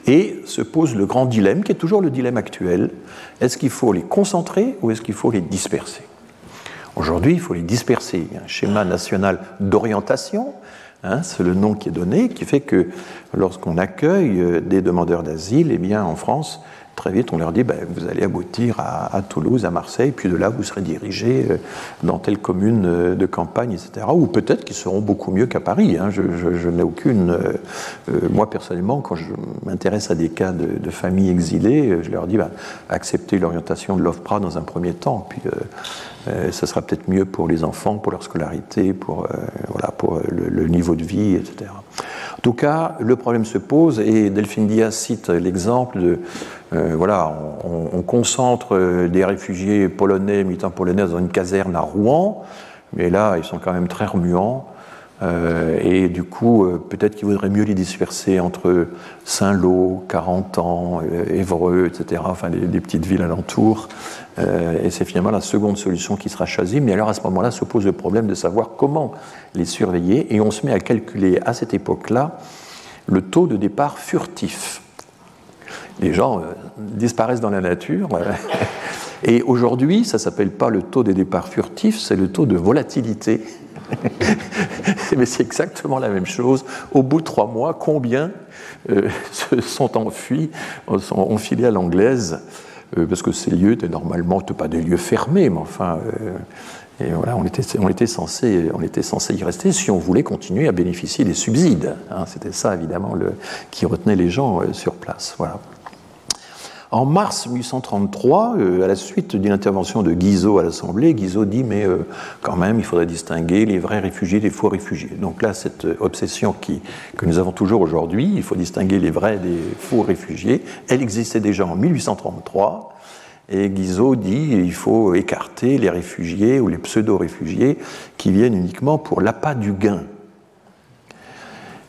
Et se pose le grand dilemme, qui est toujours le dilemme actuel, est-ce qu'il faut les concentrer ou est-ce qu'il faut les disperser? Aujourd'hui, il faut les disperser. Il y a un schéma national d'orientation Hein, c'est le nom qui est donné, qui fait que lorsqu'on accueille euh, des demandeurs d'asile, eh bien, en France, très vite, on leur dit ben, vous allez aboutir à, Toulouse, à Marseille, puis de là, vous serez dirigé euh, dans telle commune euh, de campagne, etc. Ou peut-être qu'ils seront beaucoup mieux qu'à Paris. Hein. Je, n'ai aucune. moi, personnellement, quand je m'intéresse à des cas de, familles exilées, je leur dis ben, acceptez l'orientation de l'OFPRA dans un premier temps, puis ça sera peut-être mieux pour les enfants, pour leur scolarité, pour, euh, voilà, pour euh, le, niveau de vie, etc. En tout cas, le problème se pose et Delphine Diaz cite l'exemple de voilà, on, concentre des réfugiés polonais, militants polonais dans une caserne à Rouen, mais là, ils sont quand même très remuants. et du coup, peut-être qu'il vaudrait mieux les disperser entre Saint-Lô, Carentan, Évreux, etc., enfin les, petites villes alentours, euh, et c'est finalement la seconde solution qui sera choisie. Mais alors à ce moment-là se pose le problème de savoir comment les surveiller. Et on se met à calculer à cette époque-là le taux de départ furtif. Les gens euh, disparaissent dans la nature. et aujourd'hui, ça ne s'appelle pas le taux de départ furtif, c'est le taux de volatilité. Mais c'est exactement la même chose. Au bout de trois mois, combien euh, se sont enfuis, sont enfilés à l'anglaise euh, parce que ces lieux étaient normalement pas des lieux fermés, mais enfin, euh, on était, censé, y rester si on voulait continuer à bénéficier des subsides. Hein. C'était ça, évidemment, qui retenait les gens euh, sur place. En mars 1833, à la suite d'une intervention de Guizot à l'Assemblée, Guizot dit mais quand même il faudrait distinguer les vrais réfugiés des faux réfugiés. Donc là, cette obsession qui, que nous avons toujours aujourd'hui, il faut distinguer les vrais des faux réfugiés, elle existait déjà en 1833. Et Guizot dit qu'il faut écarter les réfugiés ou les pseudo-réfugiés qui viennent uniquement pour l'appât du gain.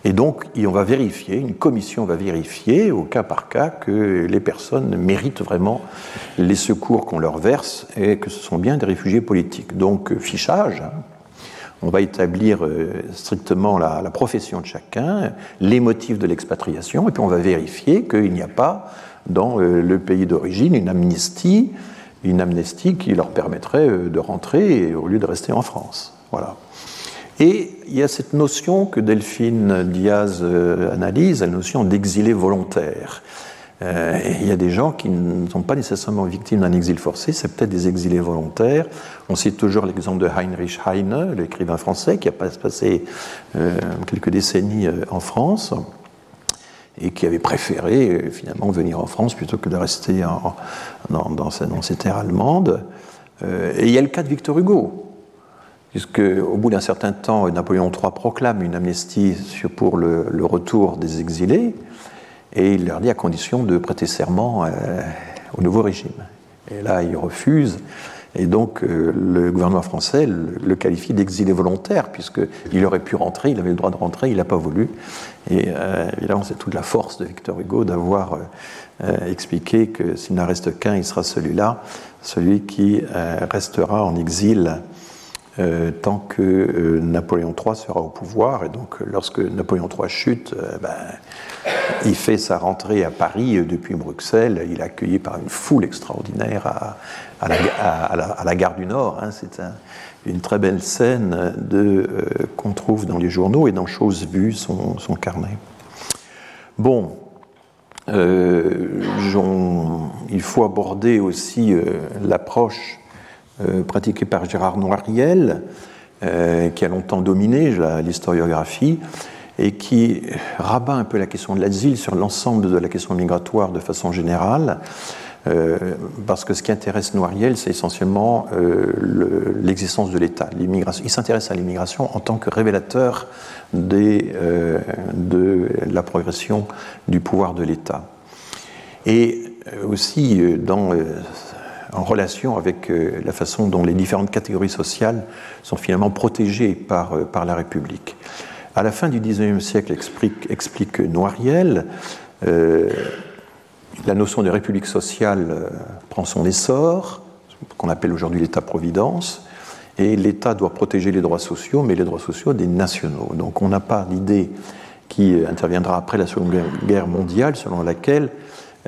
Et donc, on va vérifier, une commission va vérifier au cas par cas que les personnes méritent vraiment les secours qu'on leur verse et que ce sont bien des réfugiés politiques. Donc, fichage, hein. on va établir euh, strictement la, profession de chacun, les motifs de l'expatriation, et puis on va vérifier qu'il n'y a pas dans euh, le pays d'origine une amnistie, une amnistie qui leur permettrait euh, de rentrer au lieu de rester en France. Voilà. Et il y a cette notion que Delphine Diaz euh, analyse, la notion d'exilé volontaire. il y a des gens qui ne sont pas nécessairement victimes d'un exil forcé, c'est peut-être des exilés volontaires. On cite toujours l'exemple de Heinrich Heine, l'écrivain français, qui a passé quelques décennies en France et qui avait préféré euh, finalement venir en France plutôt que de rester dans, dans, ces terres allemandes. Euh, et il y a le cas de Victor Hugo, puisque au bout d'un certain temps, Napoléon III proclame une amnistie pour le, retour des exilés, et il leur dit à condition de prêter serment euh, au nouveau régime. Et là, ils refusent. Et donc euh, le gouvernement français le, qualifie d'exilé volontaire, puisqu'il aurait pu rentrer, il avait le droit de rentrer, il n'a pas voulu. Et euh, évidemment, c'est toute la force de Victor Hugo d'avoir expliqué que s'il n'en reste qu'un, il sera celui-là, celui qui restera en exil euh, tant que euh, Napoléon III sera au pouvoir. Et donc, lorsque Napoléon III chute, euh, ben, il fait sa rentrée à Paris depuis Bruxelles. Il est accueilli par une foule extraordinaire à, la, gare du Nord. Hein. C'est une très belle scène qu'on trouve dans les journaux et dans Choses Vues, son, son carnet. Bon, il faut aborder aussi l'approche euh, pratiqué par Gérard Noiriel, euh, qui a longtemps dominé l'historiographie, et qui rabat un peu la question de l'asile sur l'ensemble de la question migratoire de façon générale, euh, parce que ce qui intéresse Noiriel, c'est essentiellement l'existence de l'État. Il s'intéresse à l'immigration en tant que révélateur de la progression du pouvoir de l'État. Et aussi, dans en relation avec euh, la façon dont les différentes catégories sociales sont finalement protégées par, euh, par la République. À la fin du XIXe siècle, explique, explique Noiriel, euh, la notion de République sociale prend son essor, qu'on appelle aujourd'hui l'État-providence, et l'État doit protéger les droits sociaux, mais les droits sociaux des nationaux. Donc on n'a pas l'idée qui interviendra après la Seconde Guerre mondiale, selon laquelle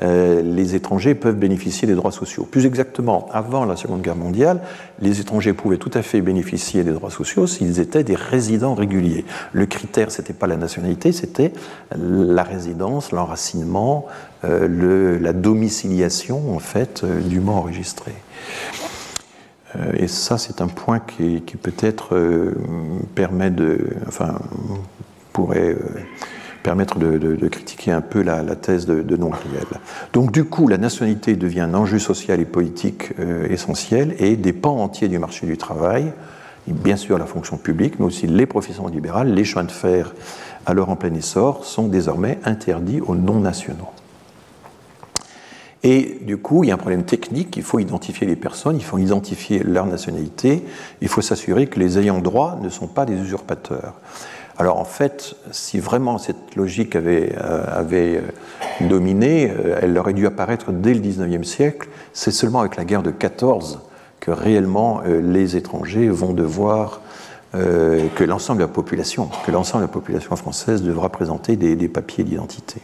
euh, les étrangers peuvent bénéficier des droits sociaux. Plus exactement, avant la Seconde Guerre mondiale, les étrangers pouvaient tout à fait bénéficier des droits sociaux s'ils étaient des résidents réguliers. Le critère, c'était pas la nationalité, c'était la résidence, l'enracinement, euh, la domiciliation en fait euh, du mot enregistré. et ça, c'est un point qui, peut-être permet de, enfin, pourrait permettre de, critiquer un peu la, thèse de, Noiriel. Donc du coup, la nationalité devient un enjeu social et politique euh, essentiel et des pans entiers du marché du travail, bien sûr la fonction publique, mais aussi les professions libérales, les chemins de fer alors en plein essor, sont désormais interdits aux non-nationaux. Et du coup, il y a un problème technique, il faut identifier les personnes, il faut identifier leur nationalité, il faut s'assurer que les ayants droit ne sont pas des usurpateurs. Alors en fait, si vraiment cette logique avait, euh, euh, dominé, euh, elle aurait dû apparaître dès le XIXe siècle. C'est seulement avec la guerre de 14 que réellement les étrangers vont devoir, que l'ensemble de la population, que l'ensemble de la population française devra présenter des papiers d'identité.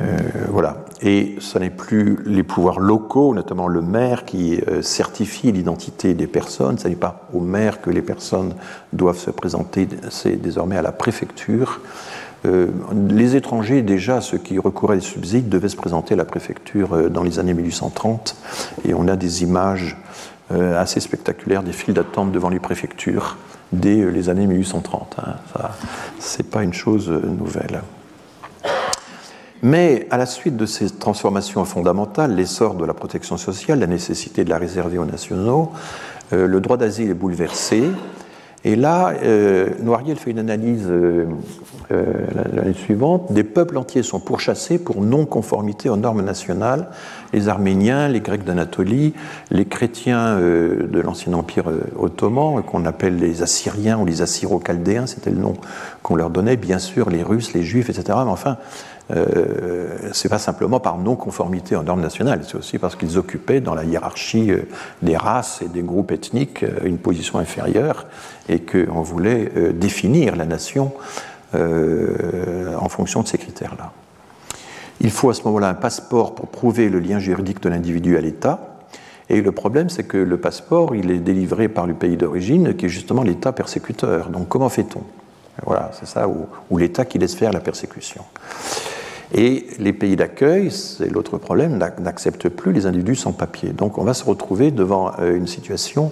Euh, voilà. Et ce n'est plus les pouvoirs locaux, notamment le maire, qui euh, certifie l'identité des personnes. Ce n'est pas au maire que les personnes doivent se présenter, c'est désormais à la préfecture. Euh, les étrangers, déjà, ceux qui recouraient des subsides, devaient se présenter à la préfecture dans les années 1830. Et on a des images assez spectaculaires des files d'attente devant les préfectures dès les années 1830. Hein. C'est pas une chose nouvelle. Mais à la suite de ces transformations fondamentales, l'essor de la protection sociale, la nécessité de la réserver aux nationaux, euh, le droit d'asile est bouleversé. Et là, euh, Noiriel fait une analyse euh, l'année suivante. Des peuples entiers sont pourchassés pour non-conformité aux normes nationales. Les Arméniens, les Grecs d'Anatolie, les chrétiens de l'ancien empire ottoman, qu'on appelle les Assyriens ou les Assyro-Chaldéens, c'était le nom qu'on leur donnait, bien sûr, les Russes, les Juifs, etc. Mais enfin, euh, c'est pas simplement par non-conformité aux normes nationales, c'est aussi parce qu'ils occupaient dans la hiérarchie euh, des races et des groupes ethniques euh, une position inférieure et qu'on voulait définir la nation en fonction de ces critères-là. Il faut à ce moment-là un passeport pour prouver le lien juridique de l'individu à l'État. Et le problème, c'est que le passeport, il est délivré par le pays d'origine, qui est justement l'État persécuteur. Donc comment fait-on? Voilà, c'est ça, ou l'État qui laisse faire la persécution. Et les pays d'accueil, c'est l'autre problème, n'acceptent plus les individus sans papier. Donc on va se retrouver devant euh, une situation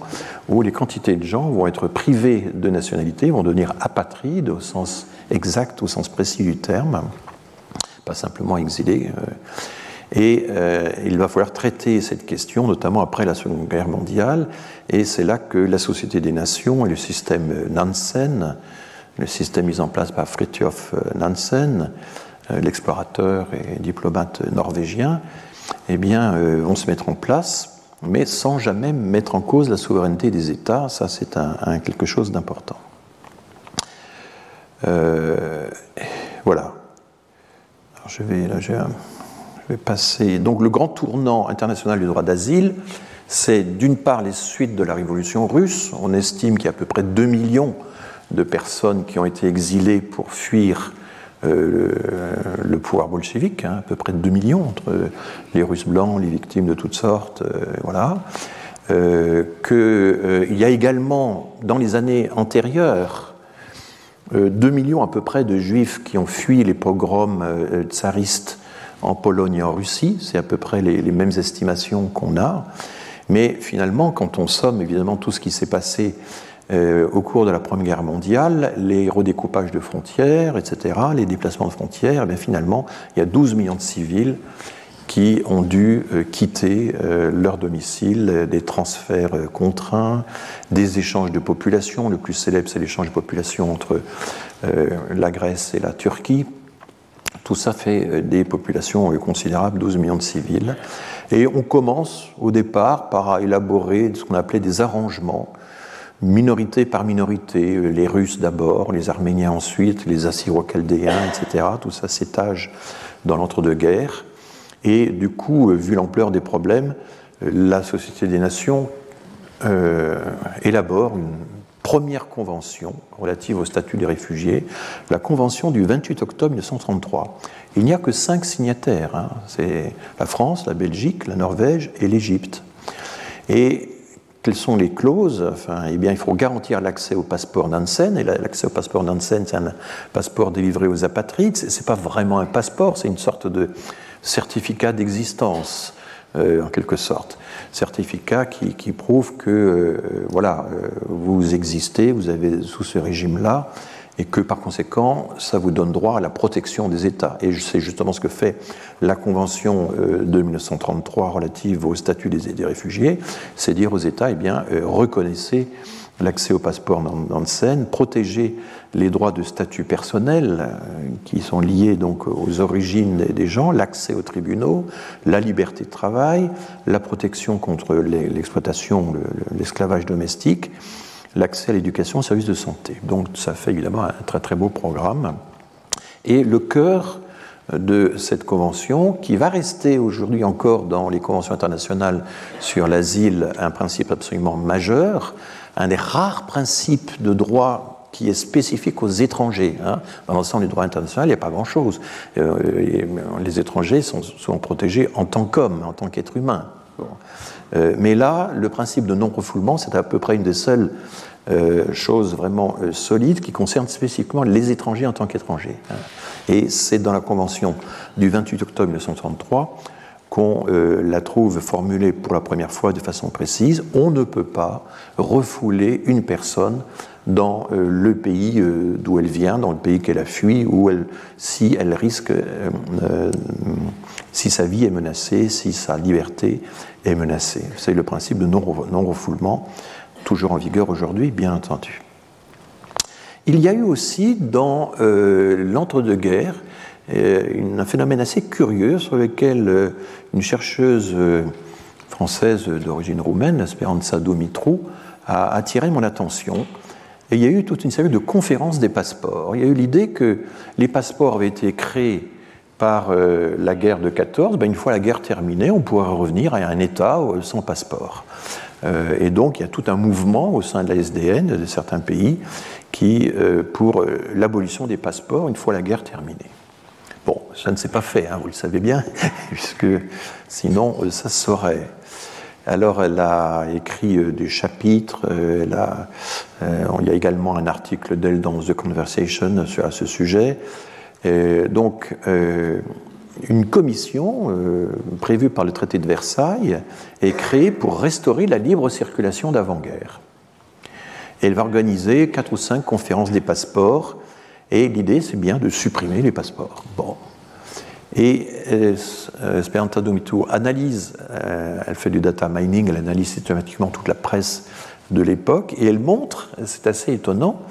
où les quantités de gens vont être privés de nationalité, vont devenir apatrides au sens exact, au sens précis du terme, pas simplement exilés. Euh. Et euh, il va falloir traiter cette question, notamment après la Seconde Guerre mondiale. Et c'est là que la Société des Nations et le système Nansen, le système mis en place par Fridtjof Nansen, l'explorateur et diplomate norvégien, eh bien, euh, vont se mettre en place mais sans jamais mettre en cause la souveraineté des États. Ça, c'est quelque chose d'important. Euh, voilà. je vais, je vais passer. Donc, le grand tournant international du droit d'asile, c'est d'une part les suites de la révolution russe. On estime qu'il y a à peu près 2 millions de personnes qui ont été exilées pour fuir euh, le pouvoir bolchevique, hein, à peu près 2 millions entre les Russes blancs, les victimes de toutes sortes, euh, voilà. Euh, Qu'il y a également, dans les années antérieures, 2 millions à peu près de juifs qui ont fui les pogroms tsaristes en Pologne et en Russie, c'est à peu près les mêmes estimations qu'on a. Mais finalement, quand on somme évidemment tout ce qui s'est passé euh, au cours de la Première Guerre mondiale, les redécoupages de frontières, etc., les déplacements de frontières, eh finalement, il y a 12 millions de civils qui ont dû euh, quitter euh, leur domicile, des transferts contraints, des échanges de population. Le plus célèbre, c'est l'échange de population entre la Grèce et la Turquie. Tout ça fait des populations considérables, 12 millions de civils. Et on commence au départ par élaborer ce qu'on appelait des arrangements, minorité par minorité, euh, les Russes d'abord, les Arméniens ensuite, les Assyro-Chaldéens, etc. Tout ça s'étage dans l'entre-deux-guerres. Et du coup, euh, vu l'ampleur des problèmes, euh, la Société des Nations élabore une première convention relative au statut des réfugiés, la convention du 28 octobre 1933. Il n'y a que cinq signataires, hein. c'est la France, la Belgique, la Norvège et l'Égypte. Et quelles sont les clauses eh bien, Il faut garantir l'accès au passeport Nansen, et l'accès au passeport Nansen, c'est un passeport délivré aux apatrides. Ce n'est pas vraiment un passeport, c'est une sorte de certificat d'existence, euh, en quelque sorte certificat qui, qui prouve que euh, voilà, euh, vous existez, vous avez sous ce régime-là, et que par conséquent, ça vous donne droit à la protection des États. Et c'est justement ce que fait la Convention euh, de 1933 relative au statut des, réfugiés, c'est dire aux États, eh bien, reconnaissez l'accès au passeport dans, le Seine, protéger les droits de statut personnel euh, qui sont liés donc aux origines des gens, l'accès aux tribunaux, la liberté de travail, la protection contre l'exploitation, l'esclavage domestique, l'accès à l'éducation, aux services de santé. Donc ça fait évidemment un très très beau programme. Et le cœur de cette convention, qui va rester aujourd'hui encore dans les conventions internationales sur l'asile un principe absolument majeur, un des rares principes de droit qui est spécifique aux étrangers. Hein. Dans l'ensemble du droit international, il n'y a pas grand-chose. Euh, les étrangers sont, sont, protégés en tant qu'hommes, en tant qu'êtres humains. Euh, mais là, le principe de non-refoulement, c'est à peu près une des seules euh, choses vraiment solides qui concerne spécifiquement les étrangers en tant qu'étrangers. Hein. Et c'est dans la Convention du 28 octobre 1933 qu'on euh, la trouve formulée pour la première fois de façon précise, on ne peut pas refouler une personne dans euh, le pays euh, d'où elle vient, dans le pays qu'elle a fui, ou elle, si elle risque, si sa vie est menacée, si sa liberté est menacée. C'est le principe de non-refoulement, toujours en vigueur aujourd'hui, bien entendu. Il y a eu aussi dans l'entre-deux-guerres un phénomène assez curieux sur lequel euh, une chercheuse euh, française d'origine roumaine, Speranța Dumitru, a attiré mon attention. Et il y a eu toute une série de conférences des passeports. Il y a eu l'idée que les passeports avaient été créés par euh, la guerre de 14. Ben, une fois la guerre terminée, on pourrait revenir à un État sans passeport. et donc il y a tout un mouvement au sein de la SDN, de certains pays, qui, pour l'abolition des passeports une fois la guerre terminée. Bon, ça ne s'est pas fait, hein, vous le savez bien, puisque sinon euh, ça se saurait. Alors elle a écrit euh, des chapitres, euh, il y a également un article d'elle dans The Conversation sur, à ce sujet. Donc une commission prévue par le traité de Versailles est créée pour restaurer la libre circulation d'avant-guerre. Elle va organiser quatre ou cinq conférences des passeports et l'idée, c'est bien de supprimer les passeports. Bon. Et euh, Speranza Dumitru analyse, euh, elle fait du data mining, elle analyse systématiquement toute la presse de l'époque, et elle montre, c'est assez étonnant,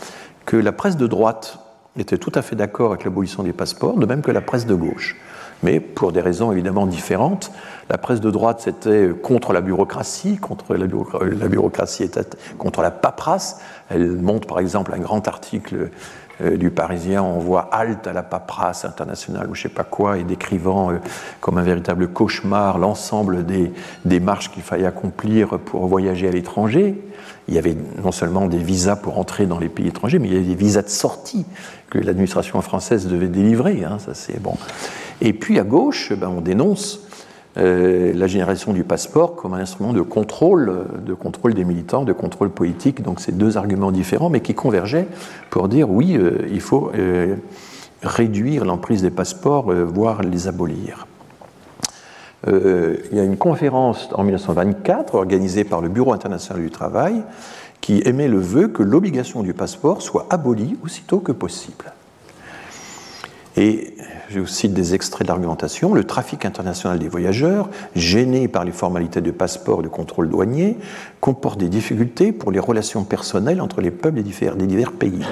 que la presse de droite était tout à fait d'accord avec l'abolition des passeports, de même que la presse de gauche. mais pour des raisons évidemment différentes. La presse de droite, c'était contre la bureaucratie, contre la, bureaucratie, était contre la paperasse. Elle montre par exemple un grand article euh, du Parisien, on voit halte à la paperasse internationale ou je sais pas quoi, et décrivant euh, comme un véritable cauchemar l'ensemble des démarches qu'il fallait accomplir pour voyager à l'étranger. Il y avait non seulement des visas pour entrer dans les pays étrangers, mais il y avait des visas de sortie que l'administration française devait délivrer. Hein, ça c'est bon. Et puis à gauche, ben, on dénonce euh, la génération du passeport comme un instrument de contrôle, de contrôle des militants, de contrôle politique. Donc c'est deux arguments différents, mais qui convergeaient pour dire oui, euh, il faut euh, réduire l'emprise des passeports, voire les abolir. il y a une conférence en 1924 organisée par le Bureau international du travail qui émet le vœu que l'obligation du passeport soit abolie aussitôt que possible. Et je vous cite des extraits d'argumentation, le trafic international des voyageurs, gêné par les formalités de passeport et de contrôle douanier, comporte des difficultés pour les relations personnelles entre les peuples des divers, des divers pays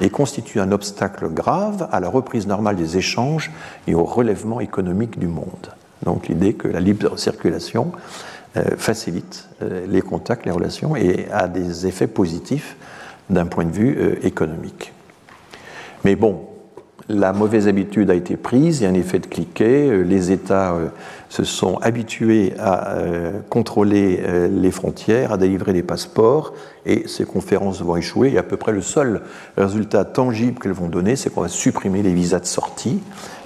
et constitue un obstacle grave à la reprise normale des échanges et au relèvement économique du monde. Donc l'idée que la libre circulation euh, facilite euh, les contacts, les relations et a des effets positifs d'un point de vue euh, économique. Mais bon, la mauvaise habitude a été prise, il y a un effet de cliquet, euh, les États euh, se sont habitués à euh, contrôler les frontières, à délivrer les passeports, et ces conférences vont échouer. Et à peu près le seul résultat tangible qu'elles vont donner, c'est qu'on va supprimer les visas de sortie,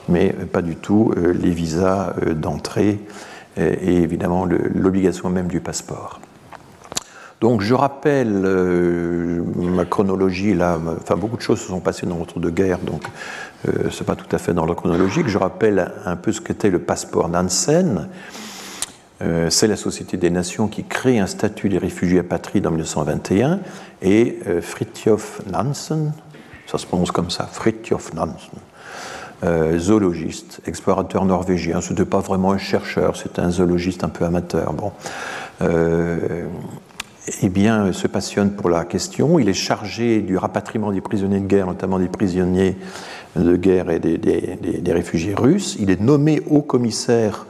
mais pas du tout les visas d'entrée, et évidemment l'obligation même du passeport. Donc je rappelle euh, ma chronologie là, enfin beaucoup de choses se sont passées dans l'entre-deux-guerres, donc euh, ce n'est pas tout à fait dans l'ordre chronologique. Je rappelle un peu ce qu'était le passeport Nansen. Euh, c'est la Société des Nations qui crée un statut des réfugiés apatrides en 1921 et Fritjof Nansen, ça se prononce comme ça, Fritjof Nansen, zoologiste, explorateur norvégien. Ce n'était pas vraiment un chercheur, c'était un zoologiste un peu amateur. Bon eh bien, se passionne pour la question. Il est chargé du rapatriement des prisonniers de guerre, notamment des prisonniers de guerre et des, réfugiés russes. Il est nommé haut commissaire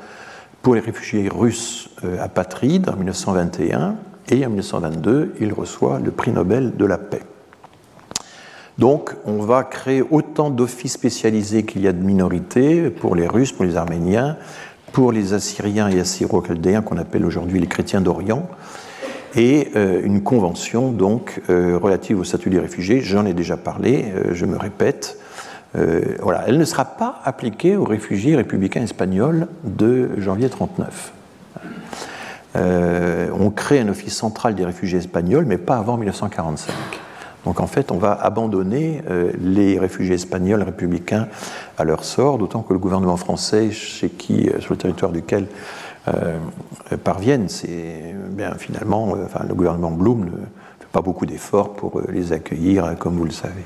pour les réfugiés russes euh, apatrides en 1921 et en 1922, il reçoit le prix Nobel de la paix. Donc, on va créer autant d'offices spécialisés qu'il y a de minorités pour les Russes, pour les Arméniens, pour les Assyriens et Assyro-Chaldéens qu'on appelle aujourd'hui les chrétiens d'Orient, et euh, une convention donc euh, relative au statut des réfugiés. J'en ai déjà parlé, euh, je me répète. voilà, elle ne sera pas appliquée aux réfugiés républicains espagnols de janvier 39. on crée un office central des réfugiés espagnols, mais pas avant 1945. Donc en fait, on va abandonner les réfugiés espagnols républicains à leur sort, d'autant que le gouvernement français, chez qui, sur le territoire duquel euh, parviennent. C'est bien finalement, euh, enfin, le gouvernement Blum ne fait pas beaucoup d'efforts pour euh, les accueillir, comme vous le savez.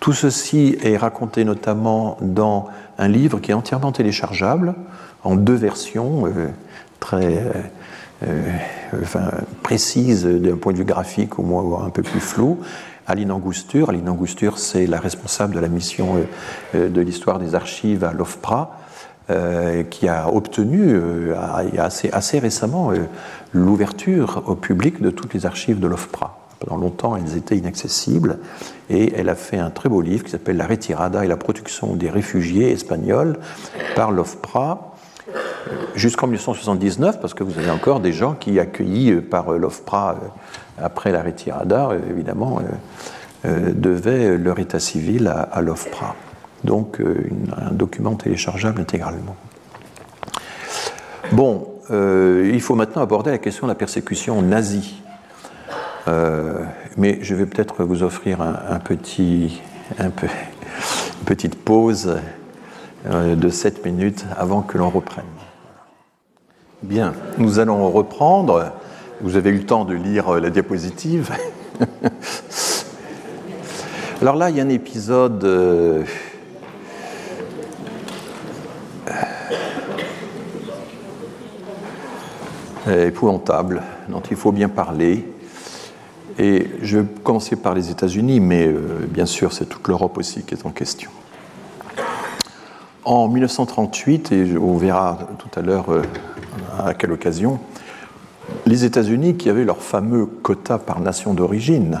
Tout ceci est raconté notamment dans un livre qui est entièrement téléchargeable en deux versions très enfin, précises d'un point de vue graphique, au moins un peu plus flou. Aline Angusture. Aline c'est la responsable de la mission de l'histoire des archives à l'OFPRA. Euh, qui a obtenu euh, assez, récemment euh, l'ouverture au public de toutes les archives de l'OFPRA. Pendant longtemps, elles étaient inaccessibles et elle a fait un très beau livre qui s'appelle La retirada et la protection des réfugiés espagnols par l'OFPRA jusqu'en 1979, parce que vous avez encore des gens qui, accueillis par l'OFPRA après la retirada, évidemment, devaient leur état civil à, à l'OFPRA donc euh, un document téléchargeable intégralement. Bon, euh, il faut maintenant aborder la question de la persécution nazie. Euh, mais je vais peut-être vous offrir un, petit, un peu, une petite pause de 7 minutes avant que l'on reprenne. Bien, nous allons reprendre. Vous avez eu le temps de lire la diapositive. Alors là, il y a un épisode épouvantable dont il faut bien parler. Et je vais commencer par les États-Unis, mais euh, bien sûr c'est toute l'Europe aussi qui est en question. En 1938, et on verra tout à l'heure à quelle occasion, les États-Unis, qui avaient leur fameux quota par nation d'origine,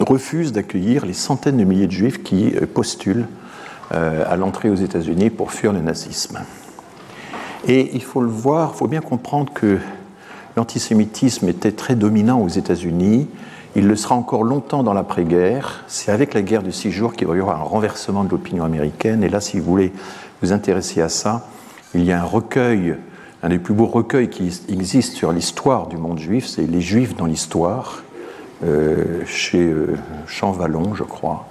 refusent d'accueillir les centaines de milliers de juifs qui postulent à l'entrée aux États-Unis pour fuir le nazisme. Et il faut le voir, il faut bien comprendre que l'antisémitisme était très dominant aux États-Unis. Il le sera encore longtemps dans l'après-guerre. C'est avec la guerre de six jours qu'il va y avoir un renversement de l'opinion américaine. Et là, si vous voulez vous intéresser à ça, il y a un recueil, un des plus beaux recueils qui existe sur l'histoire du monde juif, c'est Les Juifs dans l'histoire, euh, chez euh, Champvallon, je crois,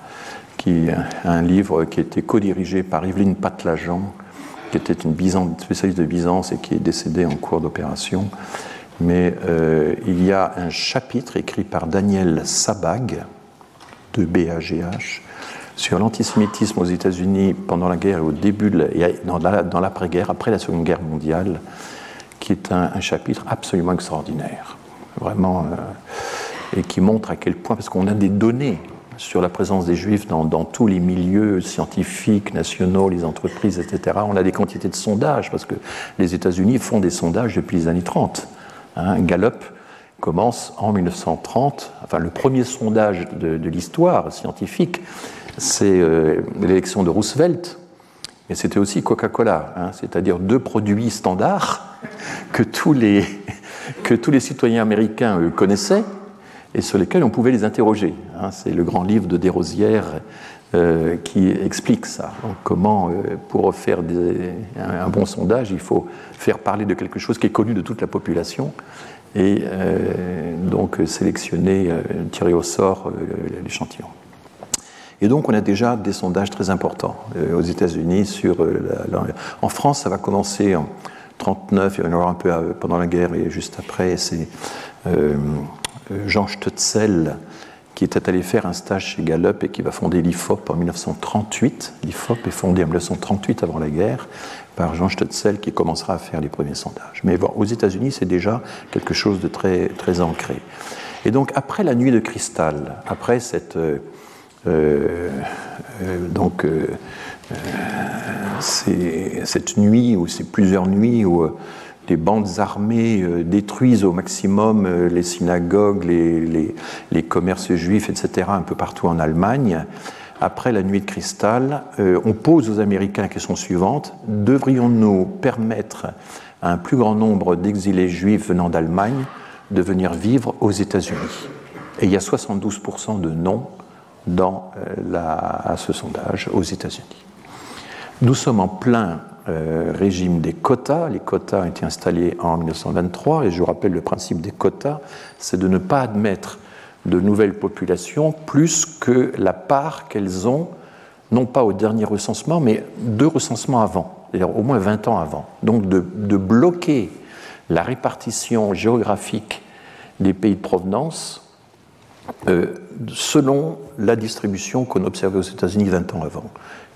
qui un livre qui a été co-dirigé par Evelyne Patlajan, qui était une spécialiste de Byzance et qui est décédée en cours d'opération. Mais euh, il y a un chapitre écrit par Daniel Sabag, de BAGH, sur l'antisémitisme aux États-Unis pendant la guerre et au début, de dans l'après-guerre, après la Seconde Guerre mondiale, qui est un, chapitre absolument extraordinaire, vraiment, euh, et qui montre à quel point, parce qu'on a des données sur la présence des juifs dans, tous les milieux scientifiques, nationaux, les entreprises, etc. On a des quantités de sondages, parce que les États-Unis font des sondages depuis les années 30. Hein. Gallup commence en 1930, enfin le premier sondage de, l'histoire scientifique, c'est euh, l'élection de Roosevelt, mais c'était aussi Coca-Cola, hein. c'est-à-dire deux produits standards que tous les, que tous les citoyens américains connaissaient et sur lesquels on pouvait les interroger. Hein. c'est le grand livre de Desrosières euh, qui explique ça. comment, euh, pour faire un, bon sondage, il faut faire parler de quelque chose qui est connu de toute la population et euh, donc sélectionner, tirer au sort l'échantillon. Et donc, on a déjà des sondages très importants aux États-Unis en France, ça va commencer en 39, il y en aura un peu pendant la guerre et juste après. Jean Stutzel, qui était allé faire un stage chez Gallup et qui va fonder l'IFOP en 1938. L'IFOP est fondé en 1938 avant la guerre par Jean Stutzel qui commencera à faire les premiers sondages. Mais aux États-Unis, c'est déjà quelque chose de très, très ancré. Et donc, après la nuit de cristal, après cette, euh, euh, donc, euh, cette nuit ou ces plusieurs nuits où les bandes armées euh, détruisent au maximum euh, les synagogues, les, commerces juifs, etc., un peu partout en Allemagne. Après la nuit de cristal, euh, on pose aux Américains la question suivante devrions-nous permettre à un plus grand nombre d'exilés juifs venant d'Allemagne de venir vivre aux États-Unis? Et il y a 72% de non dans à ce sondage aux États-Unis. Nous sommes en plein euh, régime des quotas. Les quotas ont été installés en 1923 et je vous rappelle le principe des quotas, c'est de ne pas admettre de nouvelles populations plus que la part qu'elles ont, non pas au dernier recensement, mais deux recensements avant, au moins 20 ans avant. Donc de, bloquer la répartition géographique des pays de provenance euh, selon la distribution qu'on observait aux États-Unis 20 ans avant.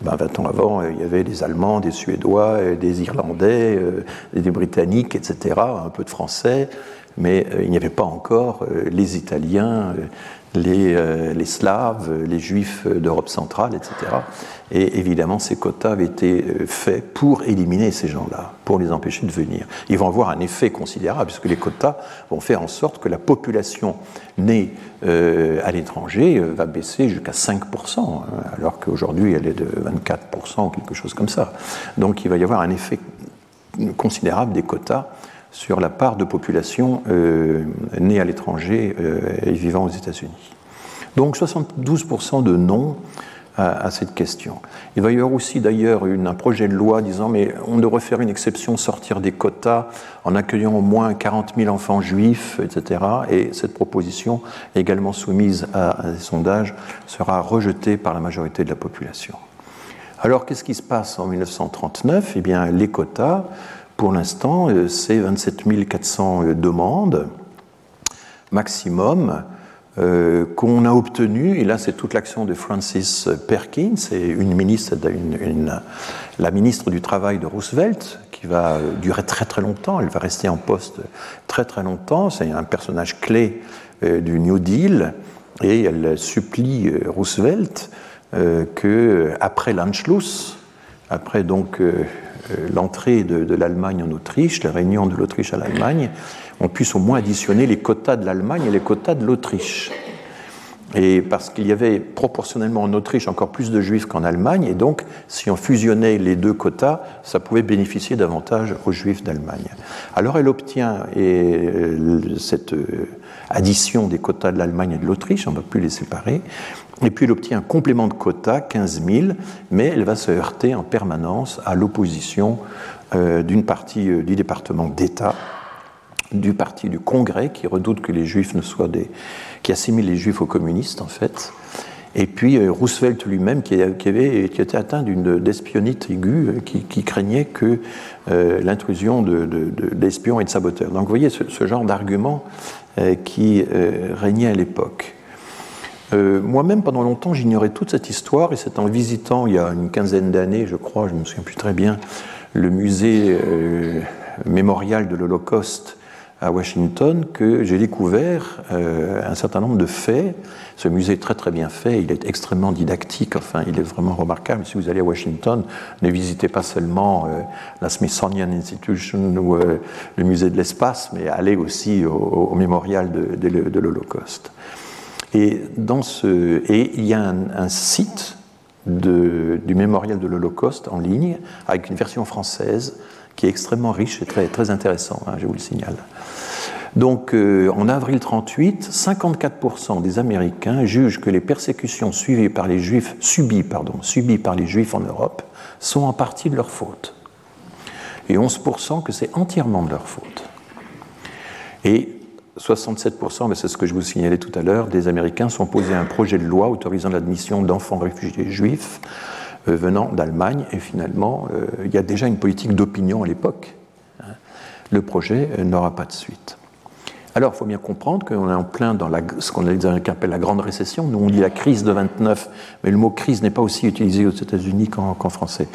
20 ben, ans avant, euh, il y avait des Allemands, des Suédois, euh, des Irlandais, euh, des Britanniques, etc., un peu de Français, mais il n'y avait pas encore les Italiens, les, les Slaves, les Juifs d'Europe centrale, etc. Et évidemment, ces quotas avaient été faits pour éliminer ces gens-là, pour les empêcher de venir. Ils vont avoir un effet considérable, puisque les quotas vont faire en sorte que la population née à l'étranger va baisser jusqu'à 5%, hein, alors qu'aujourd'hui elle est de 24% ou quelque chose comme ça. Donc il va y avoir un effet considérable des quotas sur la part de population euh, née à l'étranger euh, et vivant aux États-Unis. Donc 72% de non à, cette question. Il va y avoir aussi d'ailleurs un projet de loi disant mais on devrait faire une exception, sortir des quotas en accueillant au moins 40 000 enfants juifs, etc. Et cette proposition, également soumise à, à des sondages, sera rejetée par la majorité de la population. Alors qu'est-ce qui se passe en 1939 Eh bien les quotas pour l'instant, euh, c'est 27 400 euh, demandes maximum euh, qu'on a obtenues. Et là, c'est toute l'action de Francis Perkins, une ministre, la ministre du Travail de Roosevelt, qui va durer très très longtemps. Elle va rester en poste très très longtemps. C'est un personnage clé du New Deal. Et elle supplie Roosevelt que, après l'Anschluss, après donc l'entrée de, l'Allemagne en Autriche, la réunion de l'Autriche à l'Allemagne, on puisse au moins additionner les quotas de l'Allemagne et les quotas de l'Autriche. Et parce qu'il y avait proportionnellement en Autriche encore plus de juifs qu'en Allemagne, et donc si on fusionnait les deux quotas, ça pouvait bénéficier davantage aux juifs d'Allemagne. Alors elle obtient et, cette addition des quotas de l'Allemagne et de l'Autriche, on ne va plus les séparer, et puis elle obtient un complément de quotas, 15 000, mais elle va se heurter en permanence à l'opposition euh, d'une partie euh, du département d'État du parti du Congrès qui redoute que les Juifs ne soient des, qui assimile les Juifs aux communistes en fait, et puis euh, Roosevelt lui-même qui, était atteint d'une d'espionnite aiguë, qui, craignait que l'intrusion d'espions de, de, et de saboteurs. Donc vous voyez ce, ce genre d'argument qui régnait à l'époque. Moi-même, pendant longtemps, j'ignorais toute cette histoire, et c'est en visitant, il y a une quinzaine d'années, je crois, je ne me souviens plus très bien, le musée mémorial de l'Holocauste à Washington que j'ai découvert euh, un certain nombre de faits. Ce musée est très très bien fait, il est extrêmement didactique, enfin il est vraiment remarquable. Si vous allez à Washington, ne visitez pas seulement euh, la Smithsonian Institution ou euh, le musée de l'espace, mais allez aussi au, mémorial de l'Holocauste. Et, il y a un, site du mémorial de l'Holocauste en ligne avec une version française qui est extrêmement riche et très, très intéressant, hein, je vous le signale. Donc, euh, en avril 38, 54% des Américains jugent que les persécutions suivies par les Juifs, subies, pardon, subies par les Juifs en Europe sont en partie de leur faute. Et 11% que c'est entièrement de leur faute. Et 67%, mais c'est ce que je vous signalais tout à l'heure, des Américains sont posés un projet de loi autorisant l'admission d'enfants réfugiés juifs euh, venant d'Allemagne. Et finalement, euh, il y a déjà une politique d'opinion à l'époque. Hein. Le projet euh, n'aura pas de suite. Alors, il faut bien comprendre qu'on est en plein dans ce qu'on appelle la grande récession. Nous, on dit la crise de 29, mais le mot crise n'est pas aussi utilisé aux États-Unis qu'en qu français.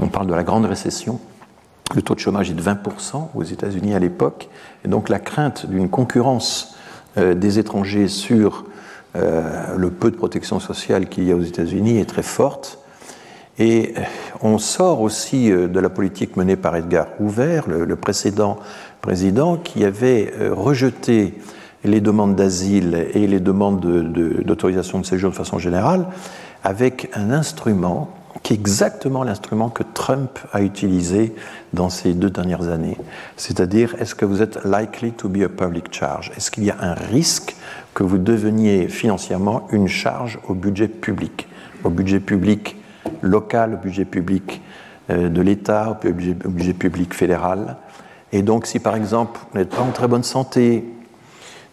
On parle de la grande récession. Le taux de chômage est de 20% aux États-Unis à l'époque. Et donc, la crainte d'une concurrence euh, des étrangers sur euh, le peu de protection sociale qu'il y a aux États-Unis est très forte. Et on sort aussi euh, de la politique menée par Edgar Hoover, le, précédent président, qui avait euh, rejeté les demandes d'asile et les demandes d'autorisation de, séjour de façon générale, avec un instrument qui est exactement l'instrument que Trump a utilisé dans ces deux dernières années. C'est-à-dire, est-ce que vous êtes likely to be a public charge? Est-ce qu'il y a un risque que vous deveniez financièrement une charge au budget public? Au budget public local, au budget public euh, de l'État, au budget, au budget public fédéral. Et donc, si par exemple, vous n'êtes pas en très bonne santé,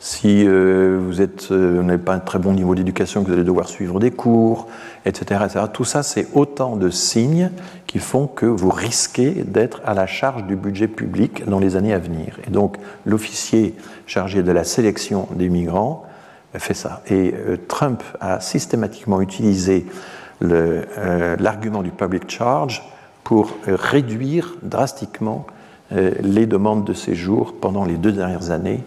si euh, vous euh, n'avez pas un très bon niveau d'éducation, que vous allez devoir suivre des cours, etc., etc. Tout ça, c'est autant de signes qui font que vous risquez d'être à la charge du budget public dans les années à venir. Et donc, l'officier chargé de la sélection des migrants fait ça. Et euh, Trump a systématiquement utilisé l'argument du public charge pour réduire drastiquement les demandes de séjour pendant les deux dernières années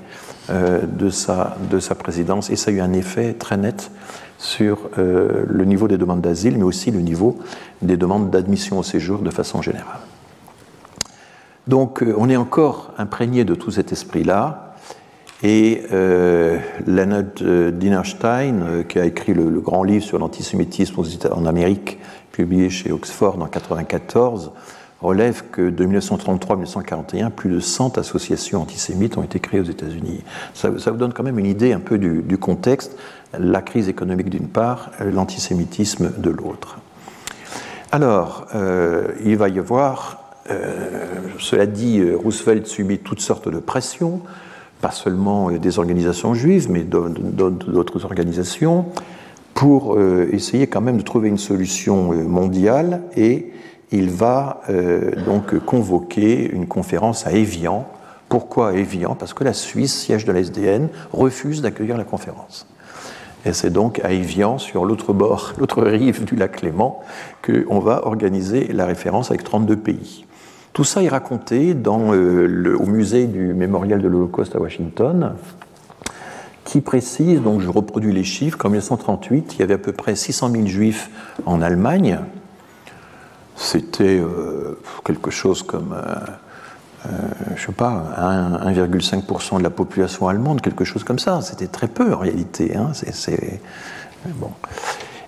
de, sa, de sa présidence. Et ça a eu un effet très net sur le niveau des demandes d'asile, mais aussi le niveau des demandes d'admission au séjour de façon générale. Donc on est encore imprégné de tout cet esprit-là. Et euh, Leonard euh, euh, qui a écrit le, le grand livre sur l'antisémitisme en Amérique, publié chez Oxford en 1994, relève que de 1933 à 1941, plus de 100 associations antisémites ont été créées aux États-Unis. Ça, vous donne quand même une idée un peu du, contexte, la crise économique d'une part, l'antisémitisme de l'autre. Alors, euh, il va y avoir, euh, cela dit, Roosevelt subit toutes sortes de pressions, pas seulement des organisations juives, mais d'autres organisations, pour euh, essayer quand même de trouver une solution euh, mondiale. Et il va euh, donc convoquer une conférence à Évian. Pourquoi Évian Parce que la Suisse, siège de la SDN, refuse d'accueillir la conférence. Et c'est donc à Évian, sur l'autre bord, l'autre rive du lac Léman, qu'on va organiser la référence avec 32 pays. Tout ça est raconté euh, au musée du mémorial de l'Holocauste à Washington, qui précise, donc je reproduis les chiffres, qu'en 1938, il y avait à peu près 600 000 juifs en Allemagne, c'était quelque chose comme euh, je ne sais pas, 1,5% de la population allemande, quelque chose comme ça. C'était très peu en réalité. Hein. Bon.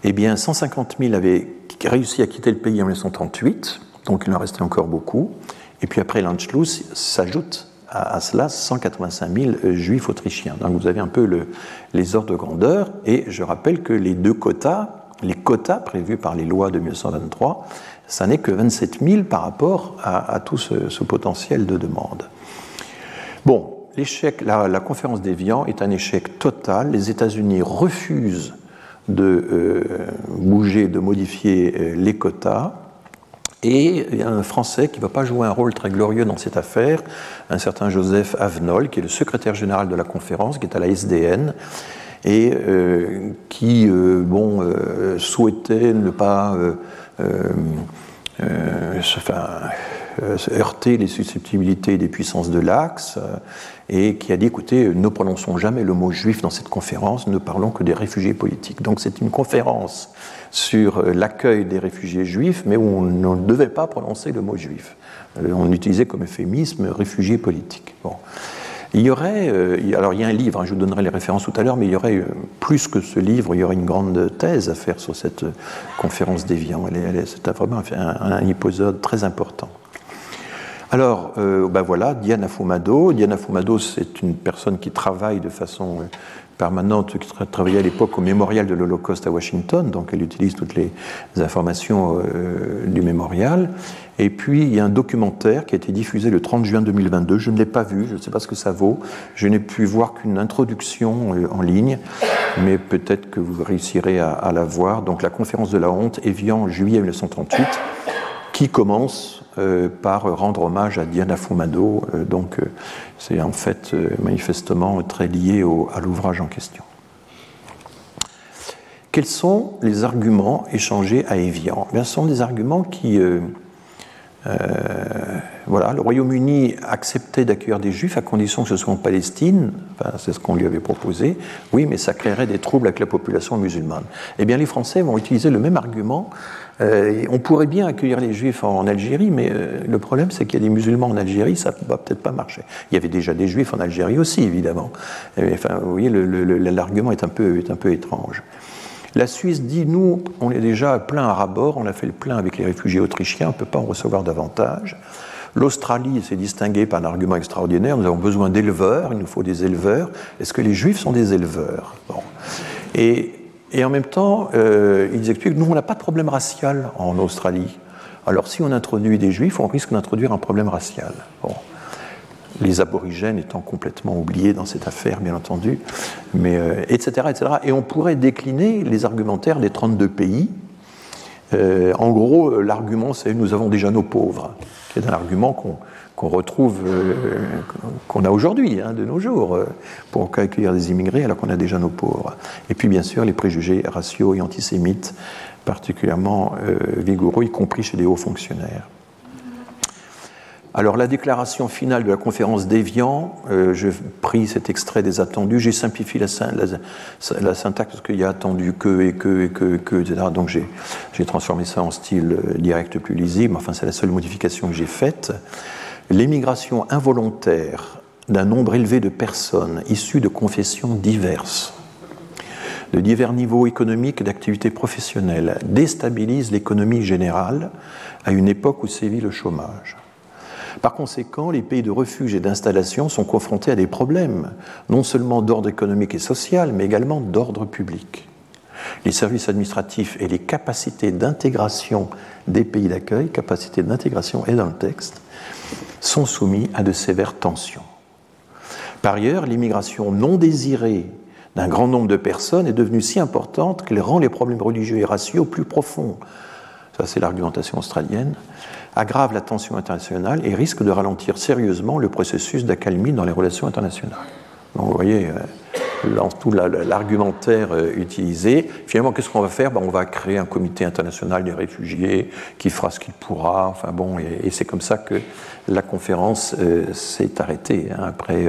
Eh bien, 150 000 avaient réussi à quitter le pays en 1938, donc il en restait encore beaucoup. Et puis après l'Anschluss s'ajoute à, cela 185 000 euh, juifs autrichiens. Donc vous avez un peu le, les ordres de grandeur. Et je rappelle que les deux quotas, les quotas prévus par les lois de 1923, ça n'est que 27 000 par rapport à, tout ce, potentiel de demande. Bon, l'échec, la, conférence d'Evian est un échec total. Les États-Unis refusent de euh, bouger, de modifier euh, les quotas. Et il y a un Français qui ne va pas jouer un rôle très glorieux dans cette affaire, un certain Joseph Avenol, qui est le secrétaire général de la conférence, qui est à la SDN, et euh, qui bon, souhaitait ne pas euh, euh, euh, heurter les susceptibilités des puissances de l'Axe et qui a dit écoutez, ne prononçons jamais le mot juif dans cette conférence, ne parlons que des réfugiés politiques. Donc c'est une conférence sur l'accueil des réfugiés juifs, mais où on ne devait pas prononcer le mot juif. On utilisait comme euphémisme réfugiés politiques. Bon. Il y aurait, euh, alors il y a un livre, hein, je vous donnerai les références tout à l'heure, mais il y aurait euh, plus que ce livre, il y aurait une grande thèse à faire sur cette euh, conférence d'Evian. C'est vraiment un, épisode très important. Alors, ben voilà, Diana Fumado. Diana Fumado, c'est une personne qui travaille de façon permanente qui travaillait à l'époque au mémorial de l'Holocauste à Washington, donc elle utilise toutes les informations euh, du mémorial. Et puis il y a un documentaire qui a été diffusé le 30 juin 2022, je ne l'ai pas vu, je ne sais pas ce que ça vaut, je n'ai pu voir qu'une introduction euh, en ligne, mais peut-être que vous réussirez à, la voir. Donc la conférence de la honte, Evian, juillet 1938, qui commence euh, par rendre hommage à Diana Fumado. Euh, donc, euh, c'est en fait manifestement très lié à l'ouvrage en question. Quels sont les arguments échangés à Evian? Ce sont des arguments qui voilà, le Royaume-Uni acceptait d'accueillir des juifs à condition que ce soit en Palestine, c'est ce qu'on lui avait proposé, oui, mais ça créerait des troubles avec la population musulmane. Eh bien, les Français vont utiliser le même argument. Euh, on pourrait bien accueillir les juifs en, Algérie, mais euh, le problème, c'est qu'il y a des musulmans en Algérie, ça ne va peut-être pas marcher. Il y avait déjà des juifs en Algérie aussi, évidemment. enfin, vous voyez, l'argument est, un peu, est un peu étrange. La Suisse dit, nous, on est déjà plein à rabord, on a fait le plein avec les réfugiés autrichiens, on ne peut pas en recevoir davantage. L'Australie s'est distinguée par un argument extraordinaire, nous avons besoin d'éleveurs, il nous faut des éleveurs. Est-ce que les juifs sont des éleveurs? Et, en même temps, euh, ils expliquent, nous, on n'a pas de problème racial en Australie. Alors si on introduit des juifs, on risque d'introduire un problème racial. Les aborigènes étant complètement oubliés dans cette affaire, bien entendu, mais, etc., euh, etc. Et on pourrait décliner les argumentaires des 32 pays. Euh, en gros, euh, l'argument, c'est nous avons déjà nos pauvres, qui est un argument qu'on retrouve, qu'on a aujourd'hui, hein, de nos jours, pour accueillir des immigrés alors qu'on a déjà nos pauvres. Et puis, bien sûr, les préjugés raciaux et antisémites, particulièrement vigoureux, y compris chez les hauts fonctionnaires. Alors la déclaration finale de la conférence d'Evian, euh, je pris cet extrait des attendus, j'ai simplifié la, syntaxe parce qu'il y a attendu que et que et que et que, etc. Donc j'ai transformé ça en style euh, direct plus lisible, enfin c'est la seule modification que j'ai faite. L'émigration involontaire d'un nombre élevé de personnes issues de confessions diverses, de divers niveaux économiques et d'activité professionnelle, déstabilise l'économie générale à une époque où sévit le chômage. Par conséquent, les pays de refuge et d'installation sont confrontés à des problèmes, non seulement d'ordre économique et social, mais également d'ordre public. Les services administratifs et les capacités d'intégration des pays d'accueil, capacités d'intégration est dans le texte, sont soumis à de sévères tensions. Par ailleurs, l'immigration non désirée d'un grand nombre de personnes est devenue si importante qu'elle rend les problèmes religieux et raciaux plus profonds. Ça, c'est l'argumentation australienne aggrave la tension internationale et risque de ralentir sérieusement le processus d'accalmie dans les relations internationales. Donc vous voyez, euh, dans tout l'argumentaire euh, utilisé, finalement, qu'est-ce qu'on va faire? Ben, On va créer un comité international des réfugiés qui fera ce qu'il pourra. Enfin bon, et, c'est comme ça que la conférence euh, s'est arrêtée, hein, après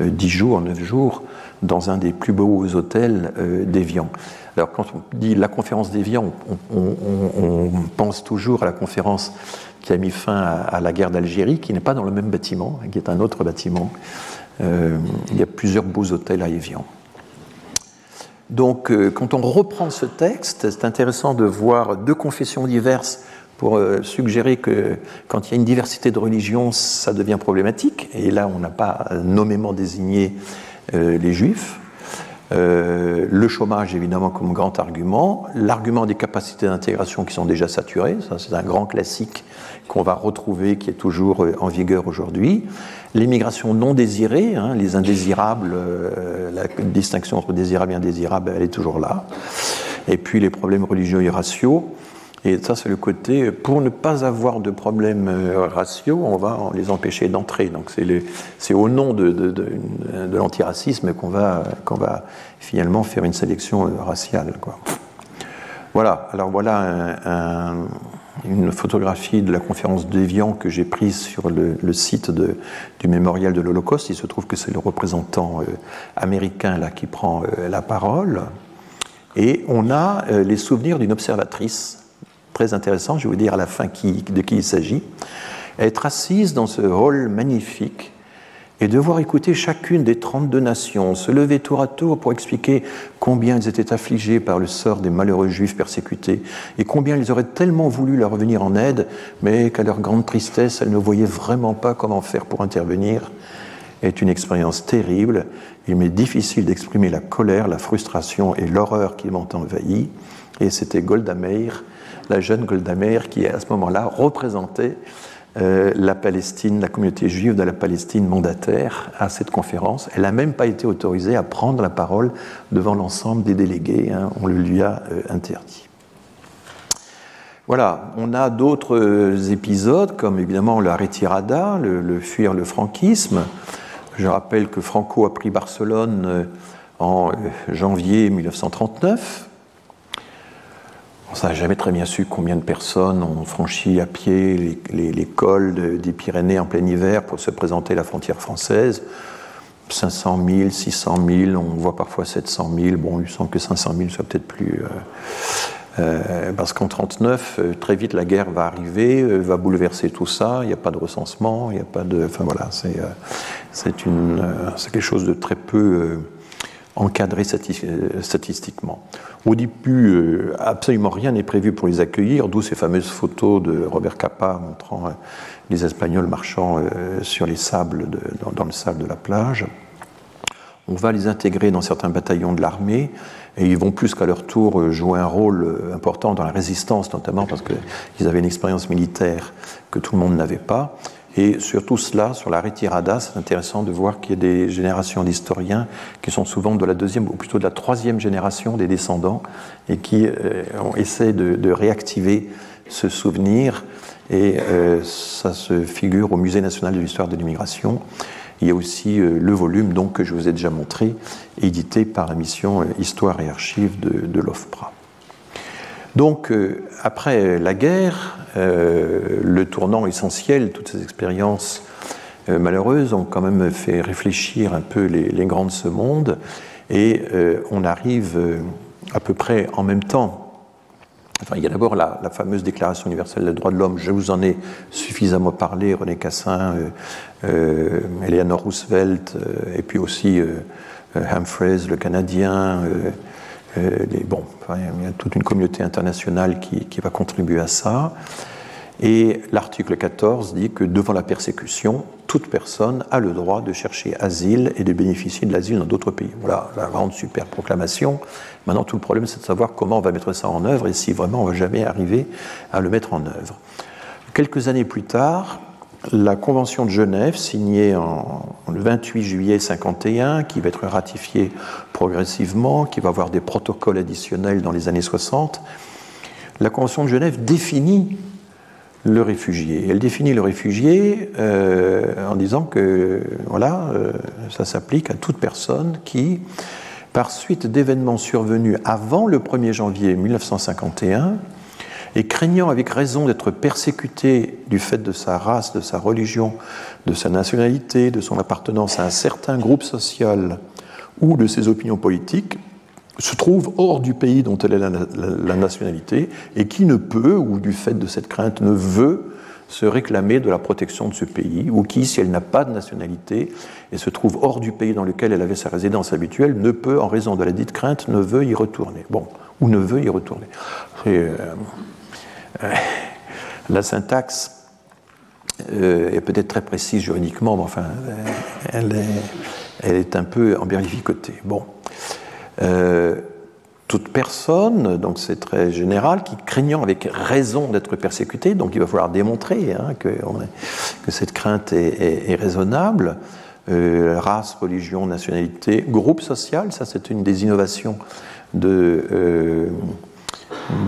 dix jours, neuf jours, dans un des plus beaux hôtels d'Evian. Alors quand on dit la conférence d'Évian, on, pense toujours à la conférence qui a mis fin à, la guerre d'Algérie, qui n'est pas dans le même bâtiment, qui est un autre bâtiment. Euh, il y a plusieurs beaux hôtels à Évian. Donc euh, quand on reprend ce texte, c'est intéressant de voir deux confessions diverses pour euh, suggérer que quand il y a une diversité de religions, ça devient problématique. Et là, on n'a pas nommément désigné les juifs. Euh, le chômage, évidemment, comme grand argument. L'argument des capacités d'intégration qui sont déjà saturées, ça c'est un grand classique qu'on va retrouver, qui est toujours euh, en vigueur aujourd'hui. L'immigration non désirée, hein, les indésirables, euh, la distinction entre désirable et indésirable, elle est toujours là. Et puis les problèmes religieux et raciaux. Et ça, c'est le côté, pour ne pas avoir de problèmes euh, raciaux, on va les empêcher d'entrer. Donc c'est au nom de, l'antiracisme qu'on va, finalement faire une sélection euh, raciale. Voilà, alors voilà une photographie de la conférence d'Evian que j'ai prise sur le, site du mémorial de l'Holocauste. Il se trouve que c'est le représentant euh, américain là qui prend la parole. Et on a les souvenirs d'une observatrice très intéressant, je vais vous dire à la fin de qui il s'agit, être assise dans ce hall magnifique et devoir écouter chacune des 32 nations, se lever tour à tour pour expliquer combien ils étaient affligés par le sort des malheureux juifs persécutés et combien ils auraient tellement voulu leur venir en aide, mais qu'à leur grande tristesse, elles ne voyaient vraiment pas comment faire pour intervenir, est une expérience terrible. Il m'est difficile d'exprimer la colère, la frustration et l'horreur qui m'ont envahi. Et c'était Golda Meir la jeune Golda Meir qui, à ce moment-là, représentait euh, la Palestine, la communauté juive de la Palestine mandataire à cette conférence. Elle n'a même pas été autorisée à prendre la parole devant l'ensemble des délégués. Hein. on le lui a euh, interdit. Voilà, on a d'autres euh, épisodes, comme évidemment la retirada, le, le, fuir le franquisme. Je rappelle que Franco a pris Barcelone en janvier 1939. On n'a jamais très bien su combien de personnes ont franchi à pied les, cols des Pyrénées en plein hiver pour se présenter à la frontière française. 500 000, 600 000, on voit parfois 700 000. Bon, il semble que 500 000 soit peut-être plus. Euh, euh, parce qu'en 1939, euh, très vite, la guerre va arriver, va bouleverser tout ça. Il n'y a pas de recensement, il n'y a pas de. Enfin voilà, c'est c'est quelque chose de très peu encadré statistiquement. Au début, euh, absolument rien n'est prévu pour les accueillir, d'où ces fameuses photos de Robert Capa montrant euh, les Espagnols marchant euh, sur les sables dans, le sable de la plage. On va les intégrer dans certains bataillons de l'armée et ils vont plus qu'à leur tour jouer un rôle important dans la résistance, notamment parce qu'ils avaient une expérience militaire que tout le monde n'avait pas. Et sur tout cela, sur la retirada, c'est intéressant de voir qu'il y a des générations d'historiens qui sont souvent de la deuxième ou plutôt de la troisième génération des descendants et qui euh, essaient de, réactiver ce souvenir. Et euh, ça se figure au Musée national de l'histoire de l'immigration. Il y a aussi euh, le volume donc, que je vous ai déjà montré, édité par la mission Histoire et Archives de l'OFPRA. Donc, après la guerre, euh, le tournant essentiel, toutes ces expériences euh, malheureuses ont quand même fait réfléchir un peu les, grands de ce monde, et euh, on arrive à peu près en même temps Enfin, il y a d'abord la, fameuse Déclaration universelle des droits de l'homme. Je vous en ai suffisamment parlé, René Cassin, euh, Eleanor Roosevelt, et puis aussi Humphreys, le Canadien, euh, bon, il y a toute une communauté internationale qui, va contribuer à ça. Et l'article 14 dit que devant la persécution, toute personne a le droit de chercher asile et de bénéficier de l'asile dans d'autres pays. Voilà la grande super proclamation. Maintenant, tout le problème, c'est de savoir comment on va mettre ça en œuvre et si vraiment on va jamais arriver à le mettre en œuvre. Quelques années plus tard, la Convention de Genève, signée le 28 juillet 51, qui va être ratifiée progressivement, qui va avoir des protocoles additionnels dans les années 60, la Convention de Genève définit le réfugié. Elle définit le réfugié euh, en disant que voilà, euh, ça s'applique à toute personne qui, par suite d'événements survenus avant le 1er janvier 1951, et craignant avec raison d'être persécuté du fait de sa race, de sa religion, de sa nationalité, de son appartenance à un certain groupe social ou de ses opinions politiques, se trouve hors du pays dont elle est la, nationalité et qui ne peut, ou du fait de cette crainte, ne veut se réclamer de la protection de ce pays, ou qui, si elle n'a pas de nationalité et se trouve hors du pays dans lequel elle avait sa résidence habituelle, ne peut, en raison de la dite crainte, ne veut y retourner. Bon, ou ne veut y retourner. Euh, euh, la syntaxe euh, est peut-être très précise juridiquement, mais enfin, elle est, elle est un peu emberlificotée. Bon. Euh, toute personne, donc c'est très général, qui craignant avec raison d'être persécutée, donc il va falloir démontrer hein, que, cette crainte est, raisonnable, euh, race, religion, nationalité, groupe social, ça c'est une des innovations de,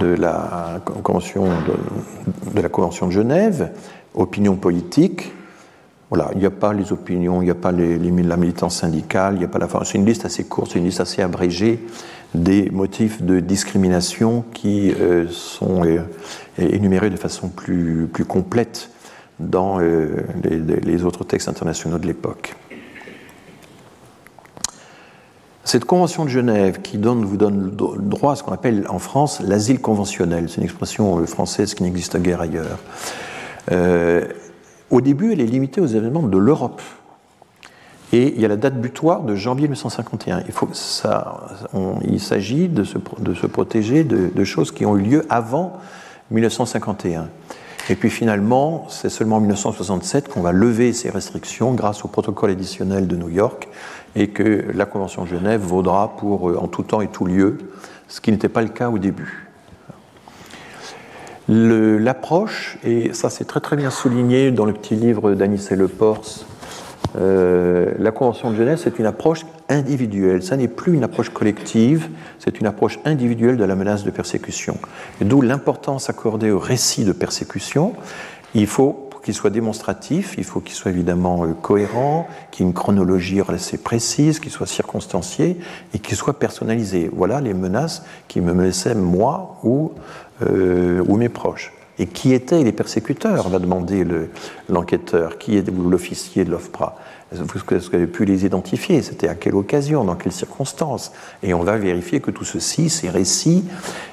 de, la convention de, Genève, opinion politique, il n'y a pas les opinions, il n'y a pas les, la militance syndicale, il n'y a pas la. C'est une liste assez courte, c'est une liste assez abrégée des motifs de discrimination qui euh, sont euh, énumérés de façon plus, complète dans euh, les, autres textes internationaux de l'époque. Cette convention de Genève qui vous donne le droit à ce qu'on appelle en France l'asile conventionnel, c'est une expression française qui n'existe guère ailleurs. Au début, elle est limitée aux événements de l'Europe. Et il y a la date butoir de janvier 1951. Il, s'agit de se, de se protéger de, choses qui ont eu lieu avant 1951. Et puis finalement, c'est seulement en 1967 qu'on va lever ces restrictions grâce au protocole additionnel de New York et que la Convention de Genève vaudra pour euh, en tout temps et tout lieu, ce qui n'était pas le cas au début. L'approche, et ça c'est très très bien souligné dans le petit livre d'Anissé Le euh, la Convention de Genève, c'est une approche individuelle. Ça n'est plus une approche collective, c'est une approche individuelle de la menace de persécution. D'où l'importance accordée au récit de persécution. Il faut qu'il soit démonstratif, il faut qu'il soit évidemment euh, cohérent, qu'il ait une chronologie assez précise, qu'il soit circonstancié et qu'il soit personnalisé. Voilà les menaces qui me menaçaient moi ou euh, ou mes proches. Et qui étaient les persécuteurs va demander l'enquêteur, qui est l'officier de l'OFPRA? Est-ce que vous avez pu les identifier C'était à quelle occasion Dans quelles circonstances? Et on va vérifier que tout ceci, ces récits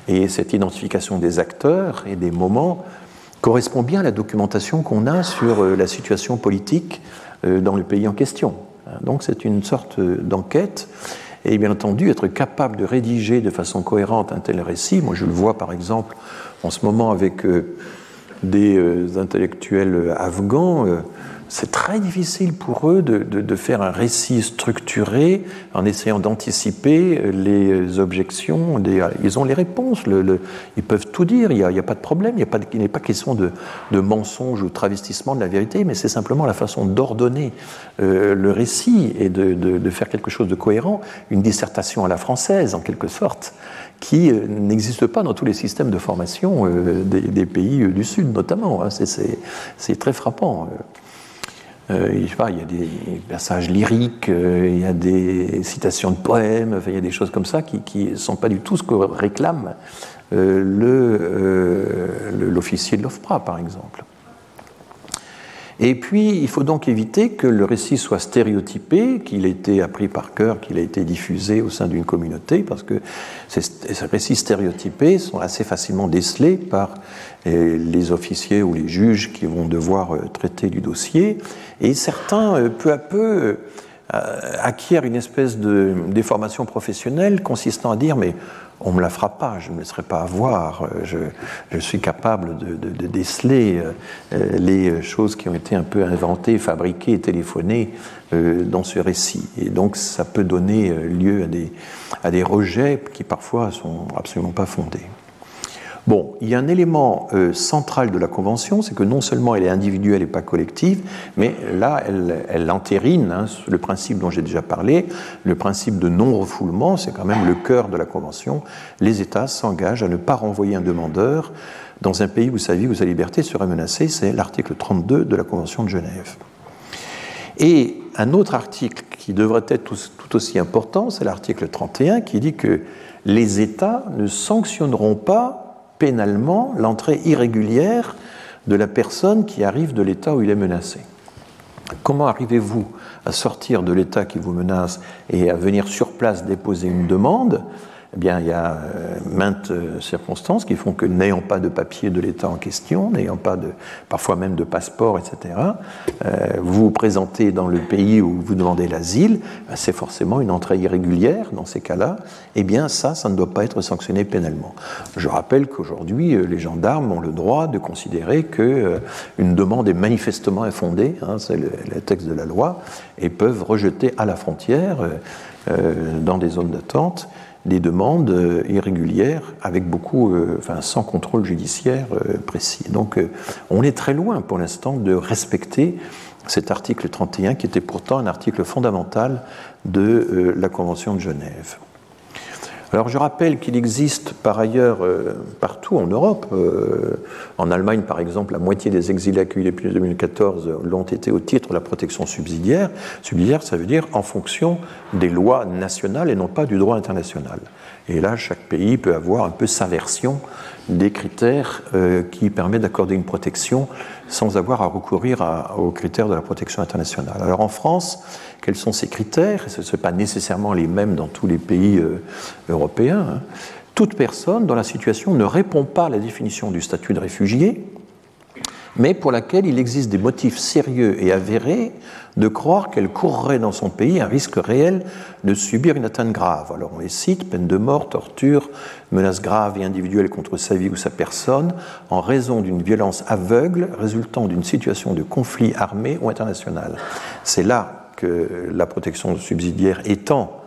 et cette identification des acteurs et des moments correspond bien à la documentation qu'on a sur euh, la situation politique euh, dans le pays en question. Donc c'est une sorte d'enquête et bien entendu être capable de rédiger de façon cohérente un tel récit. Moi, je le vois par exemple en ce moment avec euh, des euh, intellectuels afghans euh, c'est très difficile pour eux de, faire un récit structuré en essayant d'anticiper les objections. ils ont les réponses, ils peuvent tout dire, il n'y a, pas de problème, il n'est pas, question de, mensonge ou de travestissement de la vérité, mais c'est simplement la façon d'ordonner euh, le récit et de, faire quelque chose de cohérent, une dissertation à la française en quelque sorte, qui euh, n'existe pas dans tous les systèmes de formation euh, des, pays du Sud notamment. Hein. C'est très frappant. Euh, il y a des passages lyriques, euh, il y a des citations de poèmes, il y a des choses comme ça qui ne sont pas du tout ce que réclame euh, l'officier de l'OFPRA, par exemple. Et puis, il faut donc éviter que le récit soit stéréotypé, qu'il ait été appris par cœur, qu'il ait été diffusé au sein d'une communauté, parce que ces, récits stéréotypés sont assez facilement décelés par euh, les officiers ou les juges qui vont devoir euh, traiter du dossier. Et certains, euh, peu à peu, acquièrent une espèce de déformation professionnelle consistant à dire mais on ne me la fera pas, je ne me laisserai pas avoir, je, suis capable de, déceler euh, les choses qui ont été un peu inventées, fabriquées, téléphonées euh, dans ce récit. Et donc ça peut donner euh, lieu à des, à des rejets qui parfois sont absolument pas fondés. Bon, il y a un élément euh, central de la Convention, c'est que non seulement elle est individuelle et pas collective, mais là, elle, entérine hein, le principe dont j'ai déjà parlé, le principe de non-refoulement, c'est quand même le cœur de la Convention. Les États s'engagent à ne pas renvoyer un demandeur dans un pays où sa vie ou sa liberté serait menacée, c'est l'article 32 de la Convention de Genève. Et un autre article qui devrait être tout aussi important, c'est l'article 31 qui dit que les États ne sanctionneront pas pénalement l'entrée irrégulière de la personne qui arrive de l'état où il est menacé. Comment arrivez-vous à sortir de l'état qui vous menace et à venir sur place déposer une demande eh bien, il y a maintes circonstances qui font que n'ayant pas de papier de l'État en question, n'ayant pas de, parfois même de passeport, etc., vous vous présentez dans le pays où vous demandez l'asile, ben, c'est forcément une entrée irrégulière dans ces cas-là, eh bien ça, ça ne doit pas être sanctionné pénalement. Je rappelle qu'aujourd'hui, les gendarmes ont le droit de considérer qu'une demande est manifestement infondée, hein, c'est le, le, texte de la loi, et peuvent rejeter à la frontière, euh, dans des zones d'attente, des demandes euh, irrégulières avec beaucoup, euh, enfin, sans contrôle judiciaire précis. Donc on est très loin pour l'instant de respecter cet article 31 qui était pourtant un article fondamental de la Convention de Genève. Alors je rappelle qu'il existe par ailleurs euh, partout en Europe, euh, en Allemagne par exemple, la moitié des exilés accueillis depuis 2014 l'ont été au titre de la protection subsidiaire. Subsidiaire, ça veut dire en fonction des lois nationales et non pas du droit international. Et là, chaque pays peut avoir un peu sa version des critères euh, qui permettent d'accorder une protection sans avoir à recourir aux critères de la protection internationale. Alors en France, quels sont ces critères Ce ne sont pas nécessairement les mêmes dans tous les pays euh, européens. Hein. Toute personne dont la situation ne répond pas à la définition du statut de réfugié, mais pour laquelle il existe des motifs sérieux et avérés de croire qu'elle courrait dans son pays un risque réel de subir une atteinte grave. Alors on les cite, peine de mort, torture, menace grave et individuelle contre sa vie ou sa personne, en raison d'une violence aveugle résultant d'une situation de conflit armé ou international. C'est là que la protection subsidiaire étant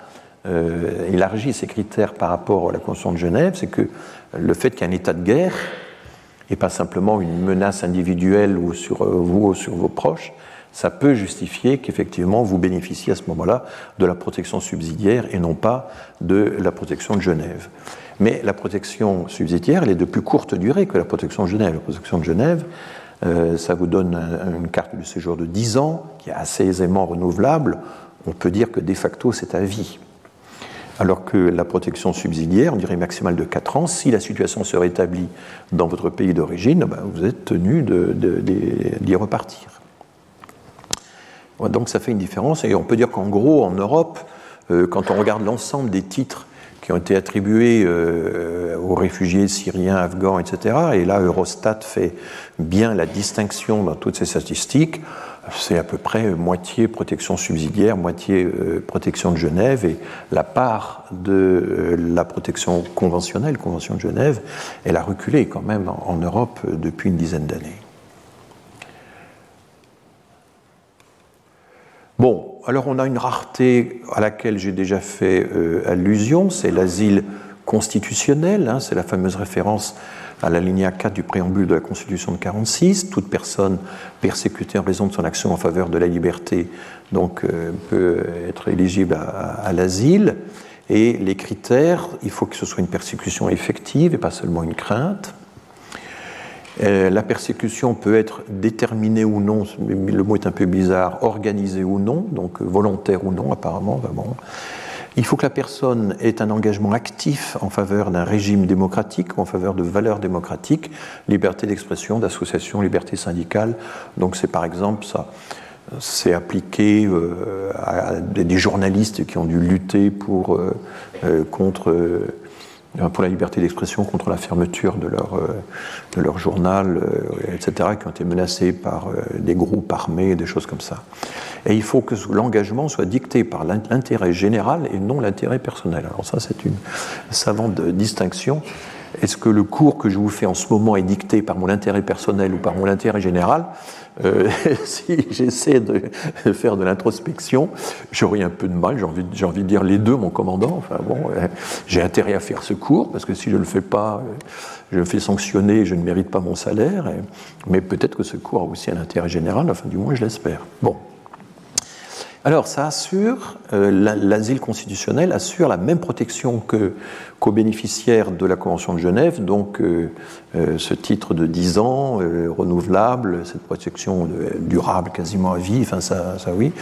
euh, élargit ses critères par rapport à la Convention de Genève, c'est que le fait qu'il y ait un état de guerre, et pas simplement une menace individuelle ou sur euh, vous ou sur vos proches, ça peut justifier qu'effectivement vous bénéficiez à ce moment-là de la protection subsidiaire et non pas de la protection de Genève. Mais la protection subsidiaire, elle est de plus courte durée que la protection de Genève. La protection de Genève, euh, ça vous donne une carte de séjour de 10 ans, qui est assez aisément renouvelable. On peut dire que de facto, c'est à vie. Alors que la protection subsidiaire, on dirait maximale de 4 ans, si la situation se rétablit dans votre pays d'origine, ben, vous êtes tenu d'y repartir. Donc ça fait une différence. Et on peut dire qu'en gros, en Europe, euh, quand on regarde l'ensemble des titres qui ont été attribués euh, aux réfugiés syriens, afghans, etc., et là Eurostat fait bien la distinction dans toutes ces statistiques, c'est à peu près moitié protection subsidiaire, moitié euh, protection de Genève, et la part de la protection conventionnelle, Convention de Genève, elle a reculé quand même en Europe depuis une dizaine d'années. Bon, alors on a une rareté à laquelle j'ai déjà fait euh, allusion, c'est l'asile constitutionnel, hein, c'est la fameuse référence à la ligne 4 du préambule de la Constitution de 46. Toute personne persécutée en raison de son action en faveur de la liberté donc, euh, peut être éligible à l'asile. Et les critères, il faut que ce soit une persécution effective et pas seulement une crainte. Euh, la persécution peut être déterminée ou non, le mot est un peu bizarre, organisée ou non, donc volontaire ou non apparemment. Il faut que la personne ait un engagement actif en faveur d'un régime démocratique ou en faveur de valeurs démocratiques, liberté d'expression, d'association, liberté syndicale. Donc c'est par exemple ça. C'est appliqué euh, à des journalistes qui ont dû lutter pour, euh, contre euh, pour la liberté d'expression contre la fermeture de leur, euh, de leur journal, euh, etc., qui ont été menacés par des groupes armés, des choses comme ça. Et il faut que l'engagement soit dicté par l'intérêt général et non l'intérêt personnel. Alors ça, c'est une savante distinction. Est-ce que le cours que je vous fais en ce moment est dicté par mon intérêt personnel ou par mon intérêt général? Euh, si j'essaie de faire de l'introspection, j'aurais un peu de mal, j'ai envie, envie, de dire les deux, mon commandant. Enfin bon, euh, j'ai intérêt à faire ce cours, parce que si je ne le fais pas, euh, je me fais sanctionner je ne mérite pas mon salaire. mais peut-être que ce cours a aussi un intérêt général, enfin du moins je l'espère. Bon. Alors, ça assure, euh, l'asile constitutionnel assure la même protection qu'aux bénéficiaires de la Convention de Genève, donc euh, euh, ce titre de 10 ans, renouvelable, cette protection durable quasiment à vie, enfin ça, ça oui.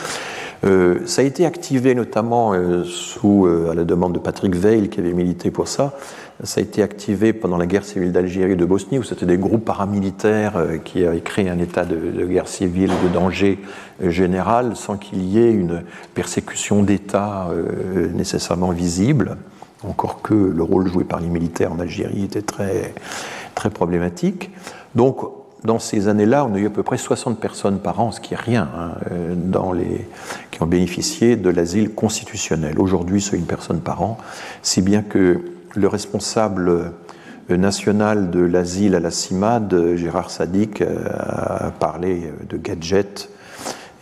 ça a été activé notamment sous, à la demande de Patrick Veil qui avait milité pour ça, ça a été activé pendant la guerre civile d'Algérie et de Bosnie, où c'était des groupes paramilitaires euh, qui avaient créé un état de, guerre civile, de danger euh, général, sans qu'il y ait une persécution d'État euh, nécessairement visible. encore que le rôle joué par les militaires en Algérie était très, très problématique. Donc, dans ces années-là, on a eu à peu près 60 personnes par an, ce qui est rien, hein, qui ont bénéficié de l'asile constitutionnel. Aujourd'hui, c'est une personne par an, si bien que le responsable national de l'asile à la CIMAD, Gérard Sadik, a parlé de gadgets,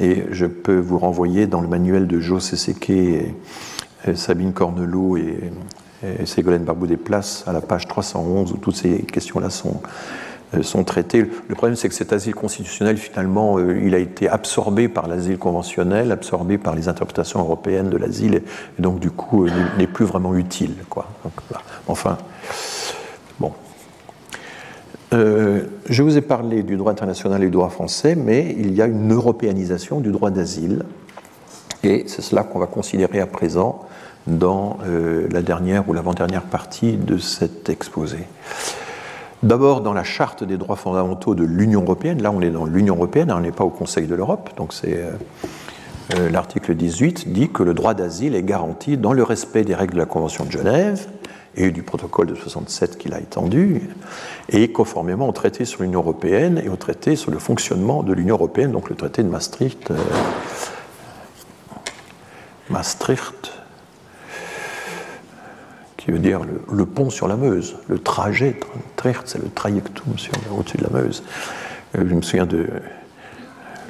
et je peux vous renvoyer dans le manuel de Jo Seseke Sabine Cornelot et, Ségolène Barbou des Places à la page 311 où toutes ces questions-là sont, euh, sont traitées. Le problème, c'est que cet asile constitutionnel, finalement, euh, il a été absorbé par l'asile conventionnel, absorbé par les interprétations européennes de l'asile, et donc, du coup, euh, n'est plus vraiment utile. Quoi. Enfin, bon. je vous ai parlé du droit international et du droit français, mais il y a une européanisation du droit d'asile, et c'est cela qu'on va considérer à présent dans euh, la dernière ou l'avant-dernière partie de cet exposé. D'abord, dans la charte des droits fondamentaux de l'Union européenne, là on est dans l'Union européenne, on n'est pas au Conseil de l'Europe, donc c'est euh, euh, l'article 18 dit que le droit d'asile est garanti dans le respect des règles de la Convention de Genève et du protocole de 67 qui l'a étendu, et conformément au traité sur l'Union européenne et au traité sur le fonctionnement de l'Union européenne, donc le traité de Maastricht. Maastricht, qui veut dire le, pont sur la Meuse, le trajet, c'est le trajectum au-dessus de la Meuse. Euh, je me souviens de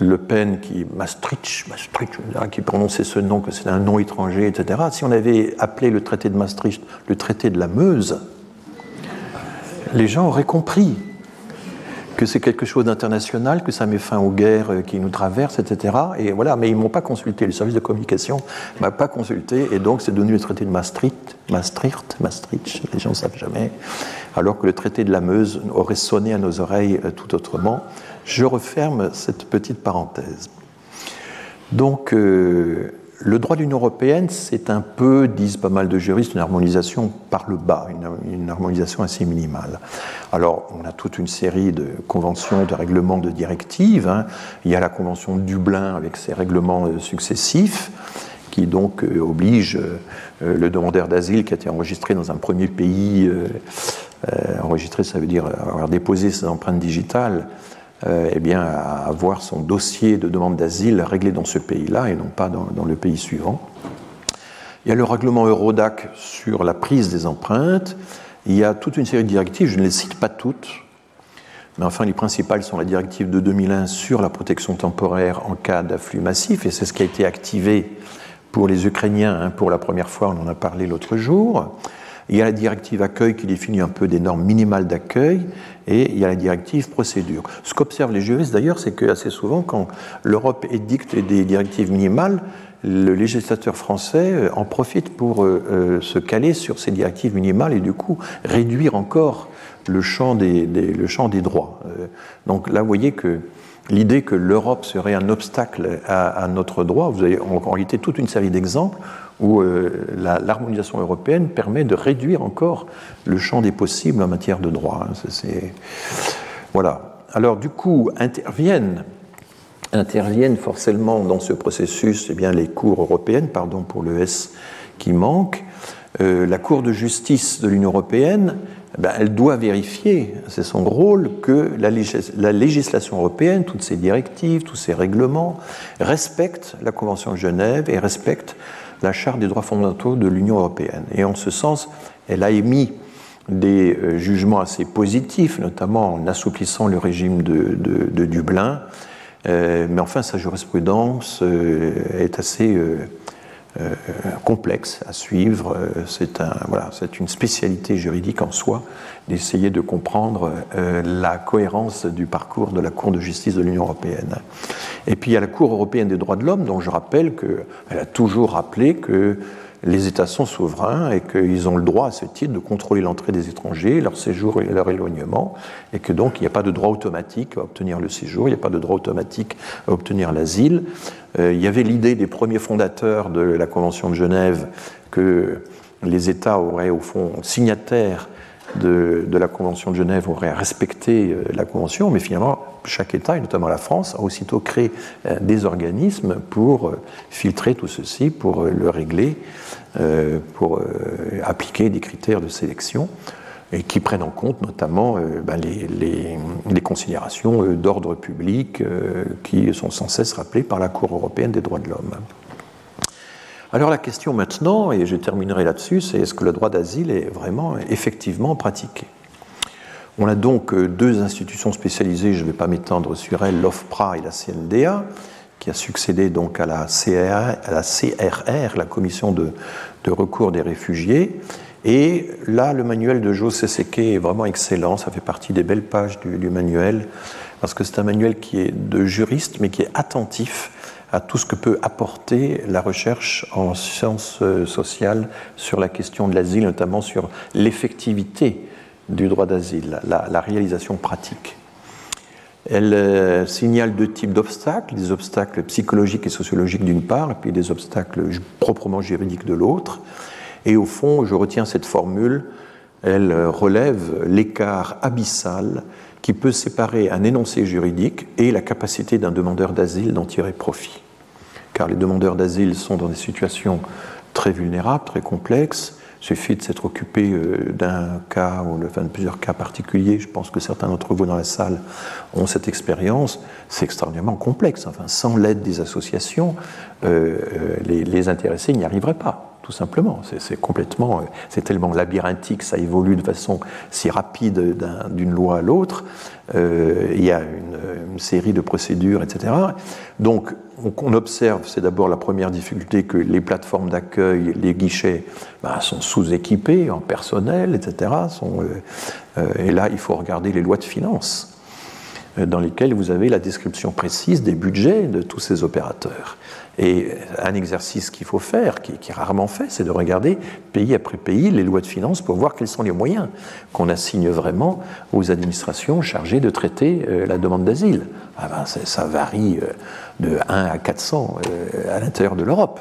Le Pen qui, Maastricht, Maastricht qui prononçait ce nom, que c'était un nom étranger, etc. Si on avait appelé le traité de Maastricht le traité de la Meuse, les gens auraient compris que c'est quelque chose d'international, que ça met fin aux guerres euh, qui nous traversent, etc. Et voilà, mais ils ne m'ont pas consulté, le service de communication ne m'a pas consulté, et donc c'est devenu le traité de Maastricht, Maastricht, Maastricht, les gens ne savent jamais, alors que le traité de la Meuse aurait sonné à nos oreilles euh, tout autrement. Je referme cette petite parenthèse. Donc, euh, le droit de l'Union européenne, c'est un peu, disent pas mal de juristes, une harmonisation par le bas, une, harmonisation assez minimale. Alors, on a toute une série de conventions, de règlements, de directives. Hein. Il y a la convention de Dublin avec ses règlements euh, successifs qui donc euh, oblige euh, le demandeur d'asile qui a été enregistré dans un premier pays, enregistré ça veut dire avoir déposé ses empreintes digitales, euh, eh bien, à avoir son dossier de demande d'asile réglé dans ce pays-là et non pas dans, le pays suivant. Il y a le règlement Eurodac sur la prise des empreintes. Il y a toute une série de directives, je ne les cite pas toutes, mais enfin les principales sont la directive de 2001 sur la protection temporaire en cas d'afflux massif, et c'est ce qui a été activé pour les Ukrainiens hein, pour la première fois, on en a parlé l'autre jour. Il y a la directive accueil qui définit un peu des normes minimales d'accueil et il y a la directive procédure. Ce qu'observent les juristes d'ailleurs, c'est que assez souvent, quand l'Europe édicte des directives minimales, le législateur français euh, en profite pour euh, euh, se caler sur ces directives minimales et du coup réduire encore le champ des, le champ des droits. donc là, vous voyez que l'idée que l'Europe serait un obstacle à, notre droit, vous avez en réalité toute une série d'exemples où euh, l'harmonisation européenne permet de réduire encore le champ des possibles en matière de droit. Hein. Voilà. Alors du coup, interviennent, interviennent forcément dans ce processus eh bien, les cours européennes, pardon pour le S qui manque. Euh, la Cour de justice de l'Union européenne, ben, elle doit vérifier, c'est son rôle, que la, la, législation européenne, toutes ses directives, tous ses règlements, respectent la Convention de Genève et respectent la Charte des droits fondamentaux de l'Union européenne. Et en ce sens, elle a émis des euh, jugements assez positifs, notamment en assouplissant le régime de, Dublin. Euh, mais enfin, sa jurisprudence euh, est assez complexe à suivre. C'est un, voilà, une spécialité juridique en soi d'essayer de comprendre la cohérence du parcours de la Cour de justice de l'Union européenne. Et puis il y a la Cour européenne des droits de l'homme, dont je rappelle qu'elle a toujours rappelé que les États sont souverains et qu'ils ont le droit à ce titre de contrôler l'entrée des étrangers, leur séjour et leur éloignement, et que donc il n'y a pas de droit automatique à obtenir le séjour, il n'y a pas de droit automatique à obtenir l'asile. Euh, il y avait l'idée des premiers fondateurs de la Convention de Genève que les États auraient au fond signataires de, la Convention de Genève aurait respecté la Convention, mais finalement, chaque État, et notamment la France, a aussitôt créé des organismes pour filtrer tout ceci, pour le régler, pour appliquer des critères de sélection et qui prennent en compte notamment ben, les, considérations d'ordre public qui sont sans cesse rappelées par la Cour européenne des droits de l'homme. Alors la question maintenant, et je terminerai là-dessus, c'est est-ce que le droit d'asile est vraiment effectivement pratiqué? On a donc euh, deux institutions spécialisées, je ne vais pas m'étendre sur elles, l'OFPRA et la CNDA, qui a succédé donc à la, CRR, la Commission de, recours des réfugiés. Et là, le manuel de Joe Seseke est vraiment excellent, ça fait partie des belles pages du, manuel, parce que c'est un manuel qui est de juriste, mais qui est attentif à tout ce que peut apporter la recherche en sciences euh, sociales sur la question de l'asile, notamment sur l'effectivité du droit d'asile, la, réalisation pratique. Elle euh, signale deux types d'obstacles, des obstacles psychologiques et sociologiques d'une part, et puis des obstacles proprement juridiques de l'autre. Et au fond, je retiens cette formule, elle relève l'écart abyssal qui peut séparer un énoncé juridique et la capacité d'un demandeur d'asile d'en tirer profit. Car les demandeurs d'asile sont dans des situations très vulnérables, très complexes. Il suffit de s'être occupé euh, d'un cas ou de plusieurs cas particuliers. Je pense que certains d'entre vous dans la salle ont cette expérience. C'est extraordinairement complexe. Enfin, sans l'aide des associations, euh, euh, les intéressés n'y arriveraient pas tout simplement. C'est complètement, c'est tellement labyrinthique, ça évolue de façon si rapide d'une loi à l'autre. Euh, il y a une, série de procédures, etc. Donc, on, observe, c'est d'abord la première difficulté, que les plateformes d'accueil, les guichets, bah, sont sous-équipés en personnel, etc. Euh, euh, et là, il faut regarder les lois de finances dans lesquelles vous avez la description précise des budgets de tous ces opérateurs. Et un exercice qu'il faut faire, qui, est rarement fait, c'est de regarder pays après pays les lois de finances pour voir quels sont les moyens qu'on assigne vraiment aux administrations chargées de traiter euh, la demande d'asile. Ah ben, ça varie euh, de 1 à 400 euh, à l'intérieur de l'Europe.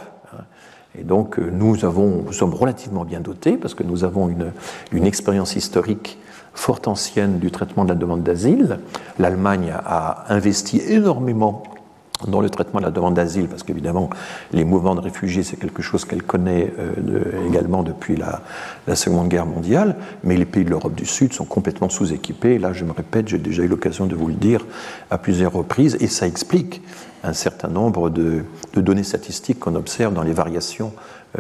Et donc nous, avons, nous sommes relativement bien dotés parce que nous avons une, une expérience historique fort ancienne du traitement de la demande d'asile. L'Allemagne a investi énormément dans le traitement de la demande d'asile, parce qu'évidemment, les mouvements de réfugiés, c'est quelque chose qu'elle connaît euh, également depuis la, Seconde Guerre mondiale, mais les pays de l'Europe du Sud sont complètement sous-équipés. Là, je me répète, j'ai déjà eu l'occasion de vous le dire à plusieurs reprises, et ça explique un certain nombre de données statistiques qu'on observe dans les variations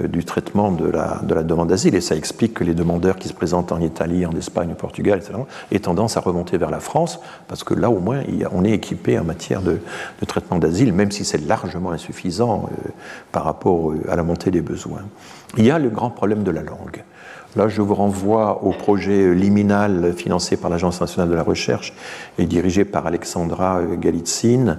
du traitement de la, de la demande d'asile. Et ça explique que les demandeurs qui se présentent en Italie, en Espagne, au Portugal, etc., aient tendance à remonter vers la France, parce que là, au moins, on est équipé en matière de, de traitement d'asile, même si c'est largement insuffisant euh, par rapport euh, à la montée des besoins. Il y a le grand problème de la langue. Là, je vous renvoie au projet liminal financé par l'Agence nationale de la recherche et dirigé par Alexandra Galitzine,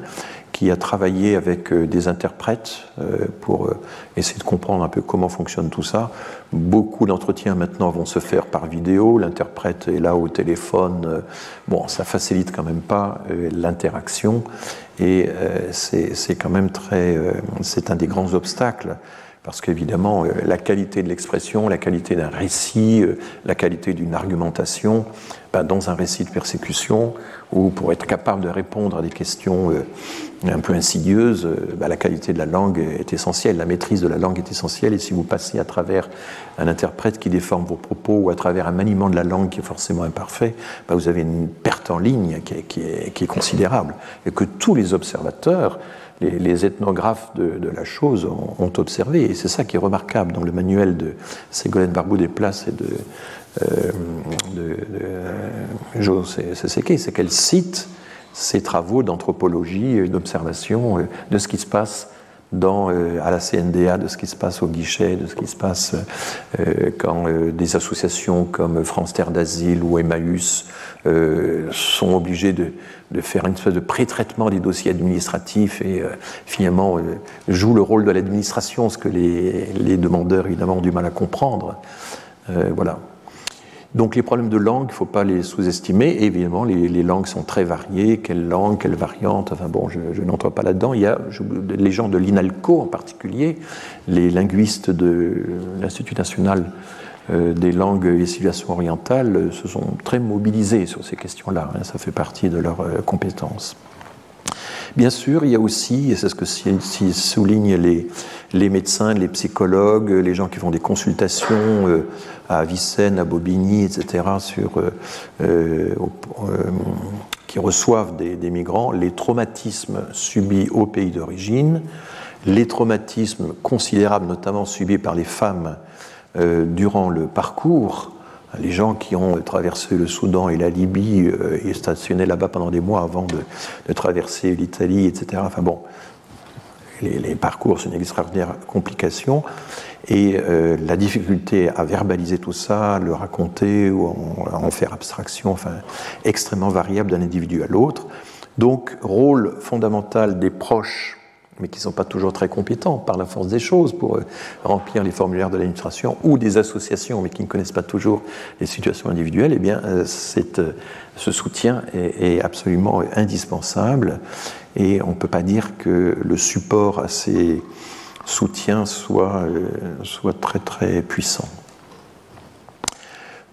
qui a travaillé avec euh, des interprètes euh, pour euh, essayer de comprendre un peu comment fonctionne tout ça. Beaucoup d'entretiens maintenant vont se faire par vidéo, l'interprète est là au téléphone. Bon, ça facilite quand même pas l'interaction et c'est quand même très, c'est un des grands obstacles parce qu'évidemment, la qualité de l'expression, la qualité d'un récit, la qualité d'une argumentation, ben, dans un récit de persécution, ou pour être capable de répondre à des questions un peu insidieuse, euh, bah, la qualité de la langue est essentielle, la maîtrise de la langue est essentielle, et si vous passez à travers un interprète qui déforme vos propos ou à travers un maniement de la langue qui est forcément imparfait, bah, vous avez une perte en ligne qui est, considérable, et que tous les observateurs, les, ethnographes de, la chose ont, observé, et c'est ça qui est remarquable dans le manuel de Ségolène Barbou des Places et de, euh, de, c'est qu'elle cite ces travaux d'anthropologie d'observation euh, de ce qui se passe dans, euh, à la CNDA, de ce qui se passe au guichet, de ce qui se passe euh, quand des associations comme France Terre d'Asile ou Emmaüs sont obligées de, de, faire une espèce de pré-traitement des dossiers administratifs et finalement jouent le rôle de l'administration, ce que les, les, demandeurs évidemment ont du mal à comprendre. voilà. Donc les problèmes de langue, il ne faut pas les sous-estimer. Évidemment, les, langues sont très variées. Quelle langue, quelle variante? Enfin bon, je, n'entre pas là-dedans. Il y a les gens de l'INALCO en particulier, les linguistes de l'Institut national des langues et civilisations orientales se sont très mobilisés sur ces questions-là. Hein. ça fait partie de leurs compétences. Bien sûr, il y a aussi, et c'est ce que soulignent les, médecins, les psychologues, les gens qui font des consultations à Avicenne, à Bobigny, etc., sur, qui reçoivent des, migrants, les traumatismes subis au pays d'origine, les traumatismes considérables, notamment subis par les femmes euh, durant le parcours, les gens qui ont traversé le Soudan et la Libye euh, et stationné là-bas pendant des mois avant de, traverser l'Italie, etc. Enfin bon, les, parcours, c'est une extraordinaire complication. Et euh, la difficulté à verbaliser tout ça, le raconter ou en, faire abstraction, enfin, extrêmement variable d'un individu à l'autre. Donc, rôle fondamental des proches, mais qui ne sont pas toujours très compétents par la force des choses pour euh, remplir les formulaires de l'administration, ou des associations, mais qui ne connaissent pas toujours les situations individuelles, eh bien, euh, ce soutien est, absolument indispensable. Et on ne peut pas dire que le support à ces soutien soit, euh, soit très très puissant.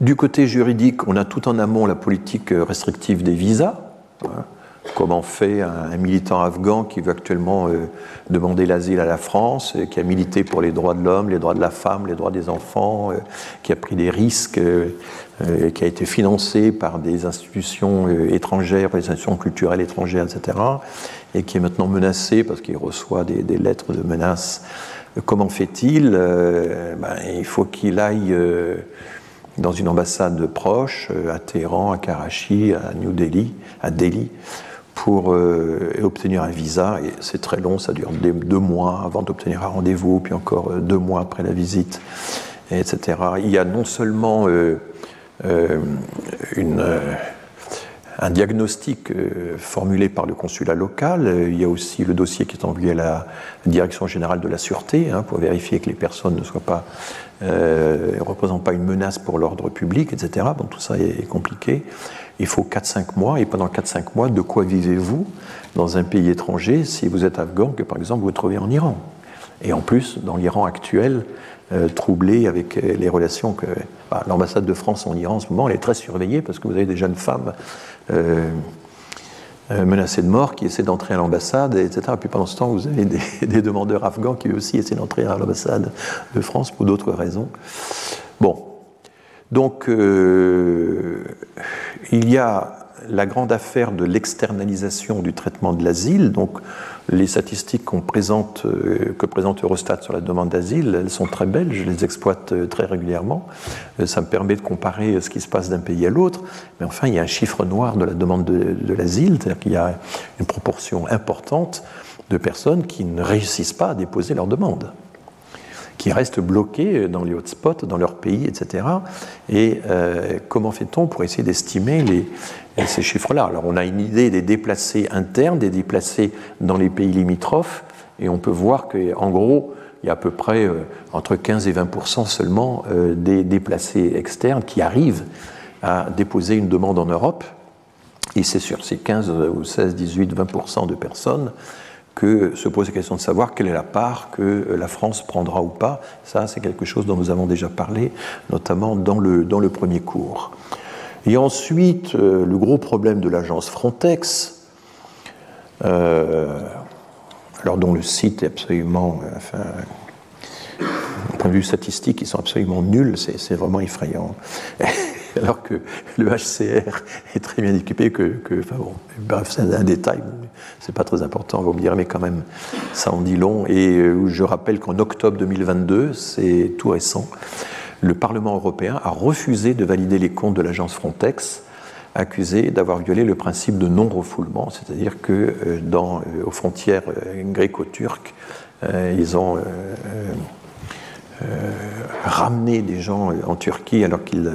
Du côté juridique, on a tout en amont la politique restrictive des visas. Hein, comment fait un, militant afghan qui veut actuellement euh, demander l'asile à la France, qui a milité pour les droits de l'homme, les droits de la femme, les droits des enfants, euh, qui a pris des risques, qui a été financé par des institutions étrangères, par des institutions culturelles étrangères, etc et qui est maintenant menacé parce qu'il reçoit des, lettres de menaces. Comment fait-il euh, ben, Il faut qu'il aille euh, dans une ambassade proche, euh, à Téhéran, à Karachi, à New Delhi, à Delhi, pour obtenir un visa. Et c'est très long, ça dure deux mois avant d'obtenir un rendez-vous, puis encore deux mois après la visite, etc. Il y a non seulement une un diagnostic euh, formulé par le consulat local. Euh, il y a aussi le dossier qui est envoyé à la Direction générale de la sûreté hein, pour vérifier que les personnes ne soient pas, euh, représentent pas une menace pour l'ordre public, etc. Bon, tout ça est, compliqué. Il faut 4-5 mois, et pendant 4-5 mois, de quoi vivez-vous dans un pays étranger si vous êtes afghan que par exemple vous trouvez en Iran? Et en plus, dans l'Iran actuel, euh, troublé avec les relations que bah, l'ambassade de France en Iran en ce moment, elle est très surveillée parce que vous avez des jeunes femmes euh, euh, menacés de mort qui essaient d'entrer à l'ambassade, etc. Et puis pendant ce temps, vous avez des, demandeurs afghans qui aussi essaient d'entrer à l'ambassade de France pour d'autres raisons. Bon. Donc, euh, il y a la grande affaire de l'externalisation du traitement de l'asile. Donc, les statistiques euh, que présente Eurostat sur la demande d'asile, elles sont très belles, je les exploite euh, très régulièrement. Ça me permet de comparer ce qui se passe d'un pays à l'autre. Mais enfin, il y a un chiffre noir de la demande de, l'asile, c'est-à-dire qu'il y a une proportion importante de personnes qui ne réussissent pas à déposer leur demande qui restent bloquées dans les hotspots, dans leur pays, etc. Et comment fait-on pour essayer d'estimer et ces chiffres-là? Alors on a une idée des déplacés internes, des déplacés dans les pays limitrophes, et on peut voir qu'en gros, il y a à peu près euh, entre 15 et 20% seulement euh, des déplacés externes qui arrivent à déposer une demande en Europe. Et c'est sur ces 15 ou 16, 18, 20% de personnes que se pose la question de savoir quelle est la part que la France prendra ou pas. Ça, c'est quelque chose dont nous avons déjà parlé, notamment dans le, dans le premier cours. Et ensuite, euh, le gros problème de l'agence Frontex, euh, alors dont le site est absolument, euh, enfin, au point de vue statistique, ils sont absolument nuls, c'est vraiment effrayant. alors que le HCR est très bien équipé, que, enfin bon, bref, c'est un détail, c'est pas très important, vous me direz, mais quand même, ça en dit long. Et je rappelle qu'en octobre 2022, c'est tout récent, le Parlement européen a refusé de valider les comptes de l'agence Frontex, accusé d'avoir violé le principe de non-refoulement, c'est-à-dire que euh, euh, aux frontières euh, gréco-turques, ils ont ramené des gens en Turquie alors qu'ils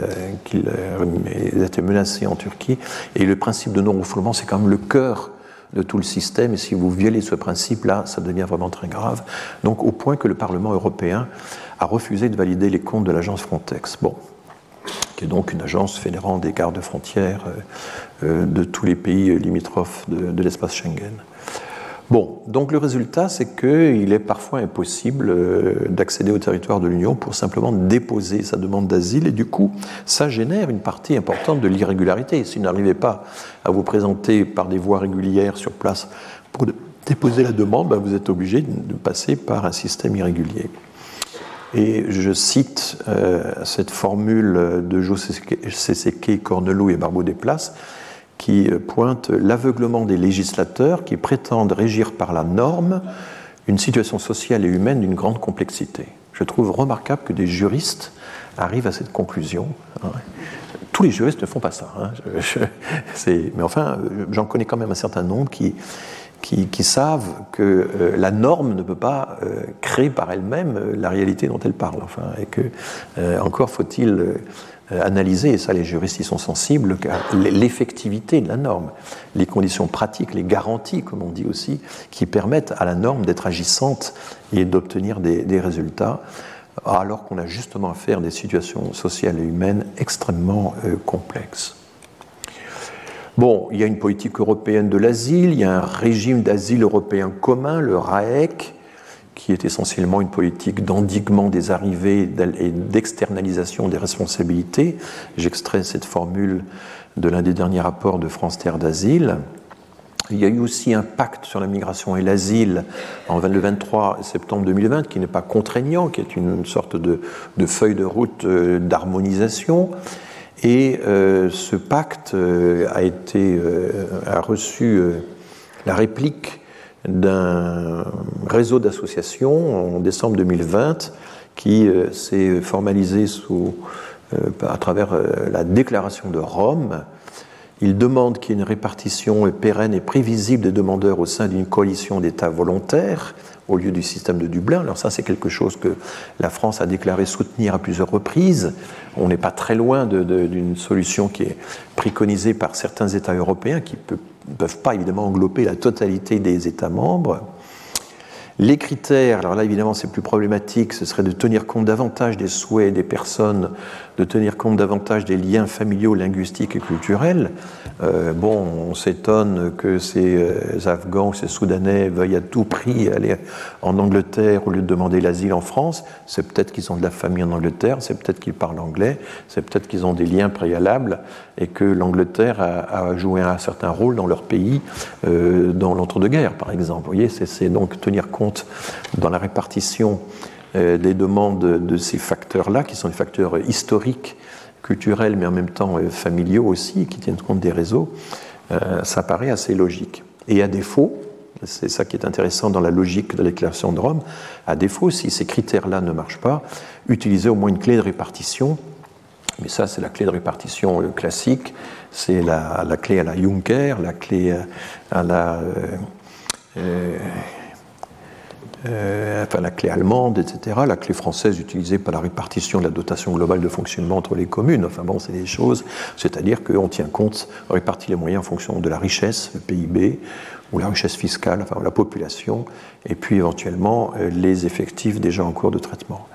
étaient menacés en Turquie. Et le principe de non-refoulement, c'est quand même le cœur de tout le système. Et si vous violez ce principe-là, ça devient vraiment très grave. Donc, au point que le Parlement européen a refusé de valider les comptes de l'agence Frontex. Bon, qui est donc une agence fédérant des gardes-frontières euh, euh, de tous les pays limitrophes de, l'espace Schengen. Bon, donc le résultat, c'est qu'il est parfois impossible euh, d'accéder au territoire de l'Union pour simplement déposer sa demande d'asile, et du coup, ça génère une partie importante de l'irrégularité. Si vous n'arrivez pas à vous présenter par des voies régulières sur place pour déposer la demande, ben, vous êtes obligé de passer par un système irrégulier. Et je cite euh, cette formule de Seseke, Cornelou et Barbeau Desplaces qui pointe l'aveuglement des législateurs qui prétendent régir par la norme une situation sociale et humaine d'une grande complexité. Je trouve remarquable que des juristes arrivent à cette conclusion. Hein. Tous les juristes ne font pas ça. Hein. mais enfin, j'en connais quand même un certain nombre qui, savent que euh, la norme ne peut pas euh, créer par elle-même euh, la réalité dont elle parle. Enfin, et que encore faut-il analyser, et ça les juristes y sont sensibles, l'effectivité de la norme, les conditions pratiques, les garanties, comme on dit aussi, qui permettent à la norme d'être agissante et d'obtenir des, résultats, alors qu'on a justement affaire à des situations sociales et humaines extrêmement euh, complexes. Bon, il y a une politique européenne de l'asile, il y a un régime d'asile européen commun, le RAEC, qui est essentiellement une politique d'endiguement des arrivées et d'externalisation des responsabilités. J'extrais cette formule de l'un des derniers rapports de France Terre d'Asile. Il y a eu aussi un pacte sur la migration et l'asile le 23 septembre 2020 qui n'est pas contraignant, qui est une sorte de, feuille de route euh, d'harmonisation. Et euh, ce pacte euh, a, été, a reçu la réplique d'un réseau d'associations en décembre 2020 qui euh, s'est formalisé sous, euh, à travers euh, la déclaration de Rome. Il demande qu'il y ait une répartition pérenne et prévisible des demandeurs au sein d'une coalition d'États volontaires au lieu du système de Dublin. Alors ça, c'est quelque chose que la France a déclaré soutenir à plusieurs reprises. On n'est pas très loin d'une solution qui est préconisée par certains États européens qui peut ne peuvent pas évidemment englober la totalité des États membres. Les critères, alors là évidemment c'est plus problématique, ce serait de tenir compte davantage des souhaits des personnes, de tenir compte davantage des liens familiaux, linguistiques et culturels. Euh, bon, on s'étonne que ces euh, Afghans ou ces Soudanais veuillent à tout prix aller en Angleterre au lieu de demander l'asile en France. C'est peut-être qu'ils ont de la famille en Angleterre, c'est peut-être qu'ils parlent anglais, c'est peut-être qu'ils ont des liens préalables et que l'Angleterre a, joué un certain rôle dans leur pays euh, dans l'entre-deux-guerres, par exemple. Vous voyez, c'est donc tenir compte dans la répartition euh, des demandes de ces facteurs-là, qui sont des facteurs historiques, culturels, mais en même temps euh, familiaux aussi, qui tiennent compte des réseaux, euh, ça paraît assez logique. Et à défaut, c'est ça qui est intéressant dans la logique de l'éclaircissement de Rome, à défaut, si ces critères-là ne marchent pas, utiliser au moins une clé de répartition. Mais ça, c'est la clé de répartition classique, c'est la, clé à la Juncker, la clé à la. Enfin la clé allemande, etc., la clé française utilisée par la répartition de la dotation globale de fonctionnement entre les communes. Enfin bon, c'est des choses, c'est-à-dire qu'on tient compte, on répartit les moyens en fonction de la richesse, le PIB, ou la richesse fiscale, enfin la population, et puis éventuellement euh, les effectifs déjà en cours de traitement.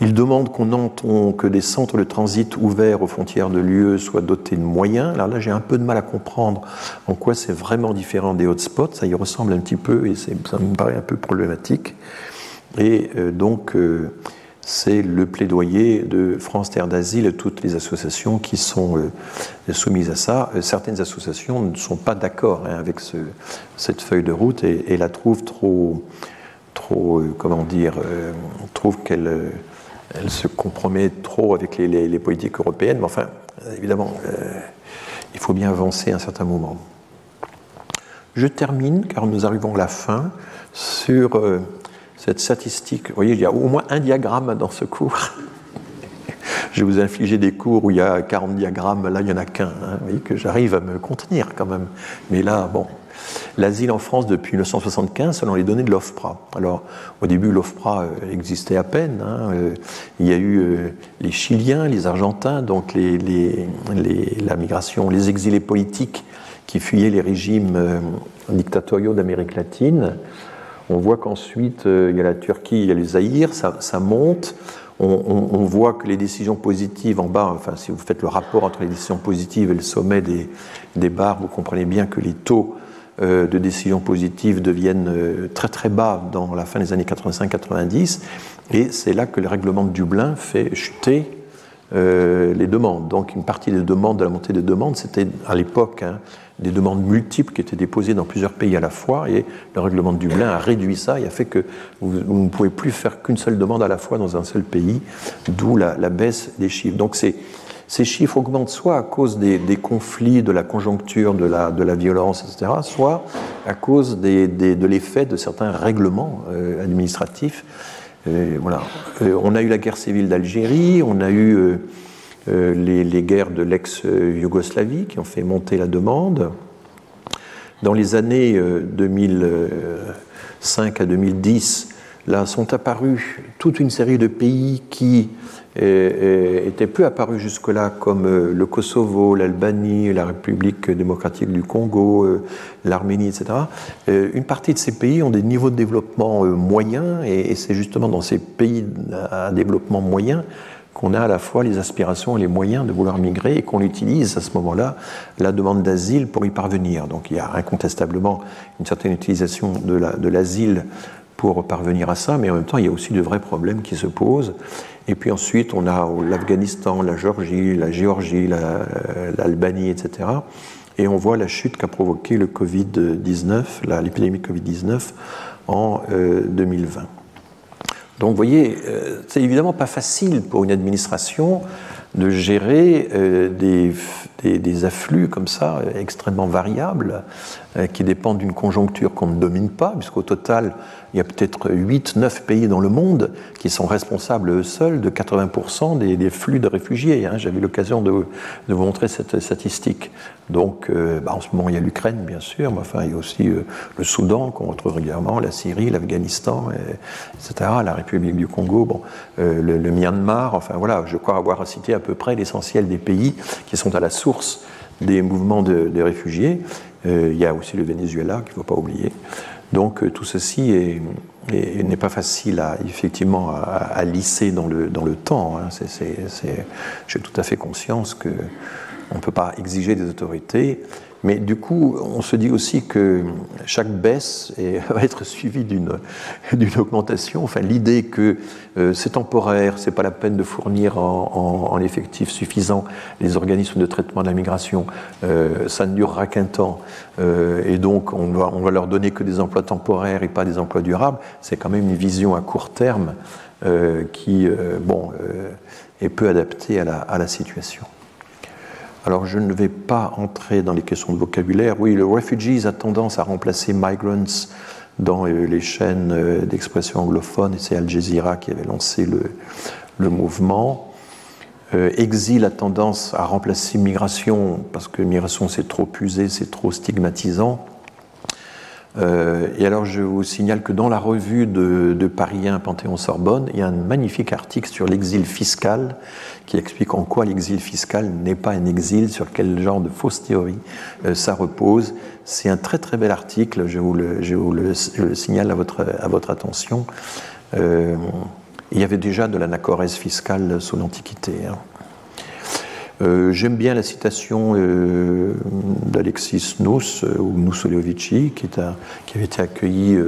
Il demande qu'on que des centres de transit ouverts aux frontières de l'UE soient dotés de moyens. Alors là, j'ai un peu de mal à comprendre en quoi c'est vraiment différent des hotspots. Ça y ressemble un petit peu et ça me paraît un peu problématique. Et euh, donc, euh, c'est le plaidoyer de France Terre d'Asile et toutes les associations qui sont euh, soumises à ça. certaines associations ne sont pas d'accord hein, avec ce, cette feuille de route et, la trouvent trop, trop comment dire, trouvent qu'elle elle se compromet trop avec les, politiques européennes, mais enfin, évidemment, euh, il faut bien avancer à un certain moment. Je termine, car nous arrivons à la fin, sur euh, cette statistique. Vous voyez, il y a au moins un diagramme dans ce cours. Je vais vous infliger des cours où il y a 40 diagrammes, là il n'y en a qu'un. Hein. Vous voyez que j'arrive à me contenir quand même. Mais là, bon, L'asile en France depuis 1975, selon les données de l'OFPRA. Alors, au début, l'OFPRA euh, existait à peine. Hein, euh, il y a eu euh, les Chiliens, les Argentins, donc la migration, les exilés politiques qui fuyaient les régimes dictatoriaux d'Amérique latine. On voit qu'ensuite, il y a la Turquie, il y a les Zaïre, ça, monte. On, voit que les décisions positives en bas, enfin, si vous faites le rapport entre les décisions positives et le sommet des, des barres, vous comprenez bien que les taux de décisions positives deviennent très très bas dans la fin des années 85-90, et c'est là que le règlement de Dublin fait chuter les demandes. Donc une partie des demandes, de la montée des demandes, c'était à l'époque hein, des demandes multiples qui étaient déposées dans plusieurs pays à la fois, et le règlement de Dublin a réduit ça et a fait que vous, ne pouvez plus faire qu'une seule demande à la fois dans un seul pays, d'où la, baisse des chiffres. Donc ces chiffres augmentent soit à cause des, conflits, de la conjoncture, de la, violence, etc., soit à cause de l'effet de certains règlements euh, administratifs. voilà. Euh, on a eu la guerre civile d'Algérie, on a eu euh, euh, les, guerres de l'ex-Yougoslavie qui ont fait monter la demande. Dans les années 2005 euh, à 2010, là sont apparus toute une série de pays qui n'étaient plus apparus jusque-là, comme euh, le Kosovo, l'Albanie, la République démocratique du Congo, l'Arménie, etc. Une partie de ces pays ont des niveaux de développement moyens, et c'est justement dans ces pays à développement moyen qu'on a à la fois les aspirations et les moyens de vouloir migrer et qu'on utilise à ce moment-là la demande d'asile pour y parvenir. Donc il y a incontestablement une certaine utilisation de l'asile pour parvenir à ça, mais en même temps il y a aussi de vrais problèmes qui se posent. Et puis ensuite on a l'Afghanistan, la Géorgie, Géorgie, l'Albanie, etc. Et on voit la chute qu'a provoqué le Covid-19, l'épidémie Covid-19 en 2020. Euh, donc vous voyez, euh, c'est évidemment pas facile pour une administration de gérer euh, des, afflux comme ça, extrêmement variables, euh, qui dépendent d'une conjoncture qu'on ne domine pas, puisqu'au total, il y a peut-être 8-9 pays dans le monde qui sont responsables eux seuls de 80% des, flux de réfugiés. Hein. J'avais l'occasion de, vous montrer cette statistique. Donc, euh, bah, en ce moment, il y a l'Ukraine, bien sûr, mais enfin, il y a aussi euh, le Soudan qu'on retrouve régulièrement, la Syrie, l'Afghanistan, etc., la République du Congo, le, Myanmar. Enfin, voilà, je crois avoir cité à peu près l'essentiel des pays qui sont à la source des mouvements de, réfugiés. Euh, il y a aussi le Venezuela qu'il ne faut pas oublier. Donc euh, tout ceci n'est pas facile à, effectivement à, lisser dans le, dans le temps. Hein. J'ai tout à fait conscience qu'on ne peut pas exiger des autorités mais du coup, on se dit aussi que chaque baisse va être suivie d'une augmentation. Enfin, l'idée que euh, c'est temporaire, c'est pas la peine de fournir en, en, effectif suffisant les organismes de traitement de la migration, euh, ça ne durera qu'un temps, euh, et donc on va, on va leur donner que des emplois temporaires et pas des emplois durables, c'est quand même une vision à court terme qui, bon, est peu adaptée à la, à la situation. Alors je ne vais pas entrer dans les questions de vocabulaire. Oui, le refugees a tendance à remplacer migrants dans euh, les chaînes euh, d'expression anglophone, et c'est Al Jazeera qui avait lancé le, mouvement. Euh, exil a tendance à remplacer migration, parce que migration c'est trop usé, c'est trop stigmatisant. Euh, et alors, je vous signale que dans la revue de, de Paris 1 Panthéon-Sorbonne, il y a un magnifique article sur l'exil fiscal qui explique en quoi l'exil fiscal n'est pas un exil, sur quel genre de fausse théorie euh, ça repose. C'est un très très bel article, je vous le, signale à votre, à votre attention. Euh, il y avait déjà de l'anachorèse fiscale sous l'Antiquité. Hein. Euh, j'aime bien la citation euh, d'Alexis Nous, euh, ou Nous qui, avait été accueilli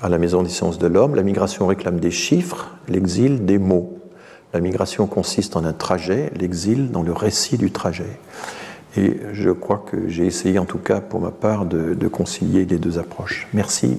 à la Maison des sciences de l'homme. La migration réclame des chiffres, l'exil des mots. La migration consiste en un trajet, l'exil dans le récit du trajet. Et je crois que j'ai essayé, en tout cas pour ma part, de concilier les deux approches. Merci.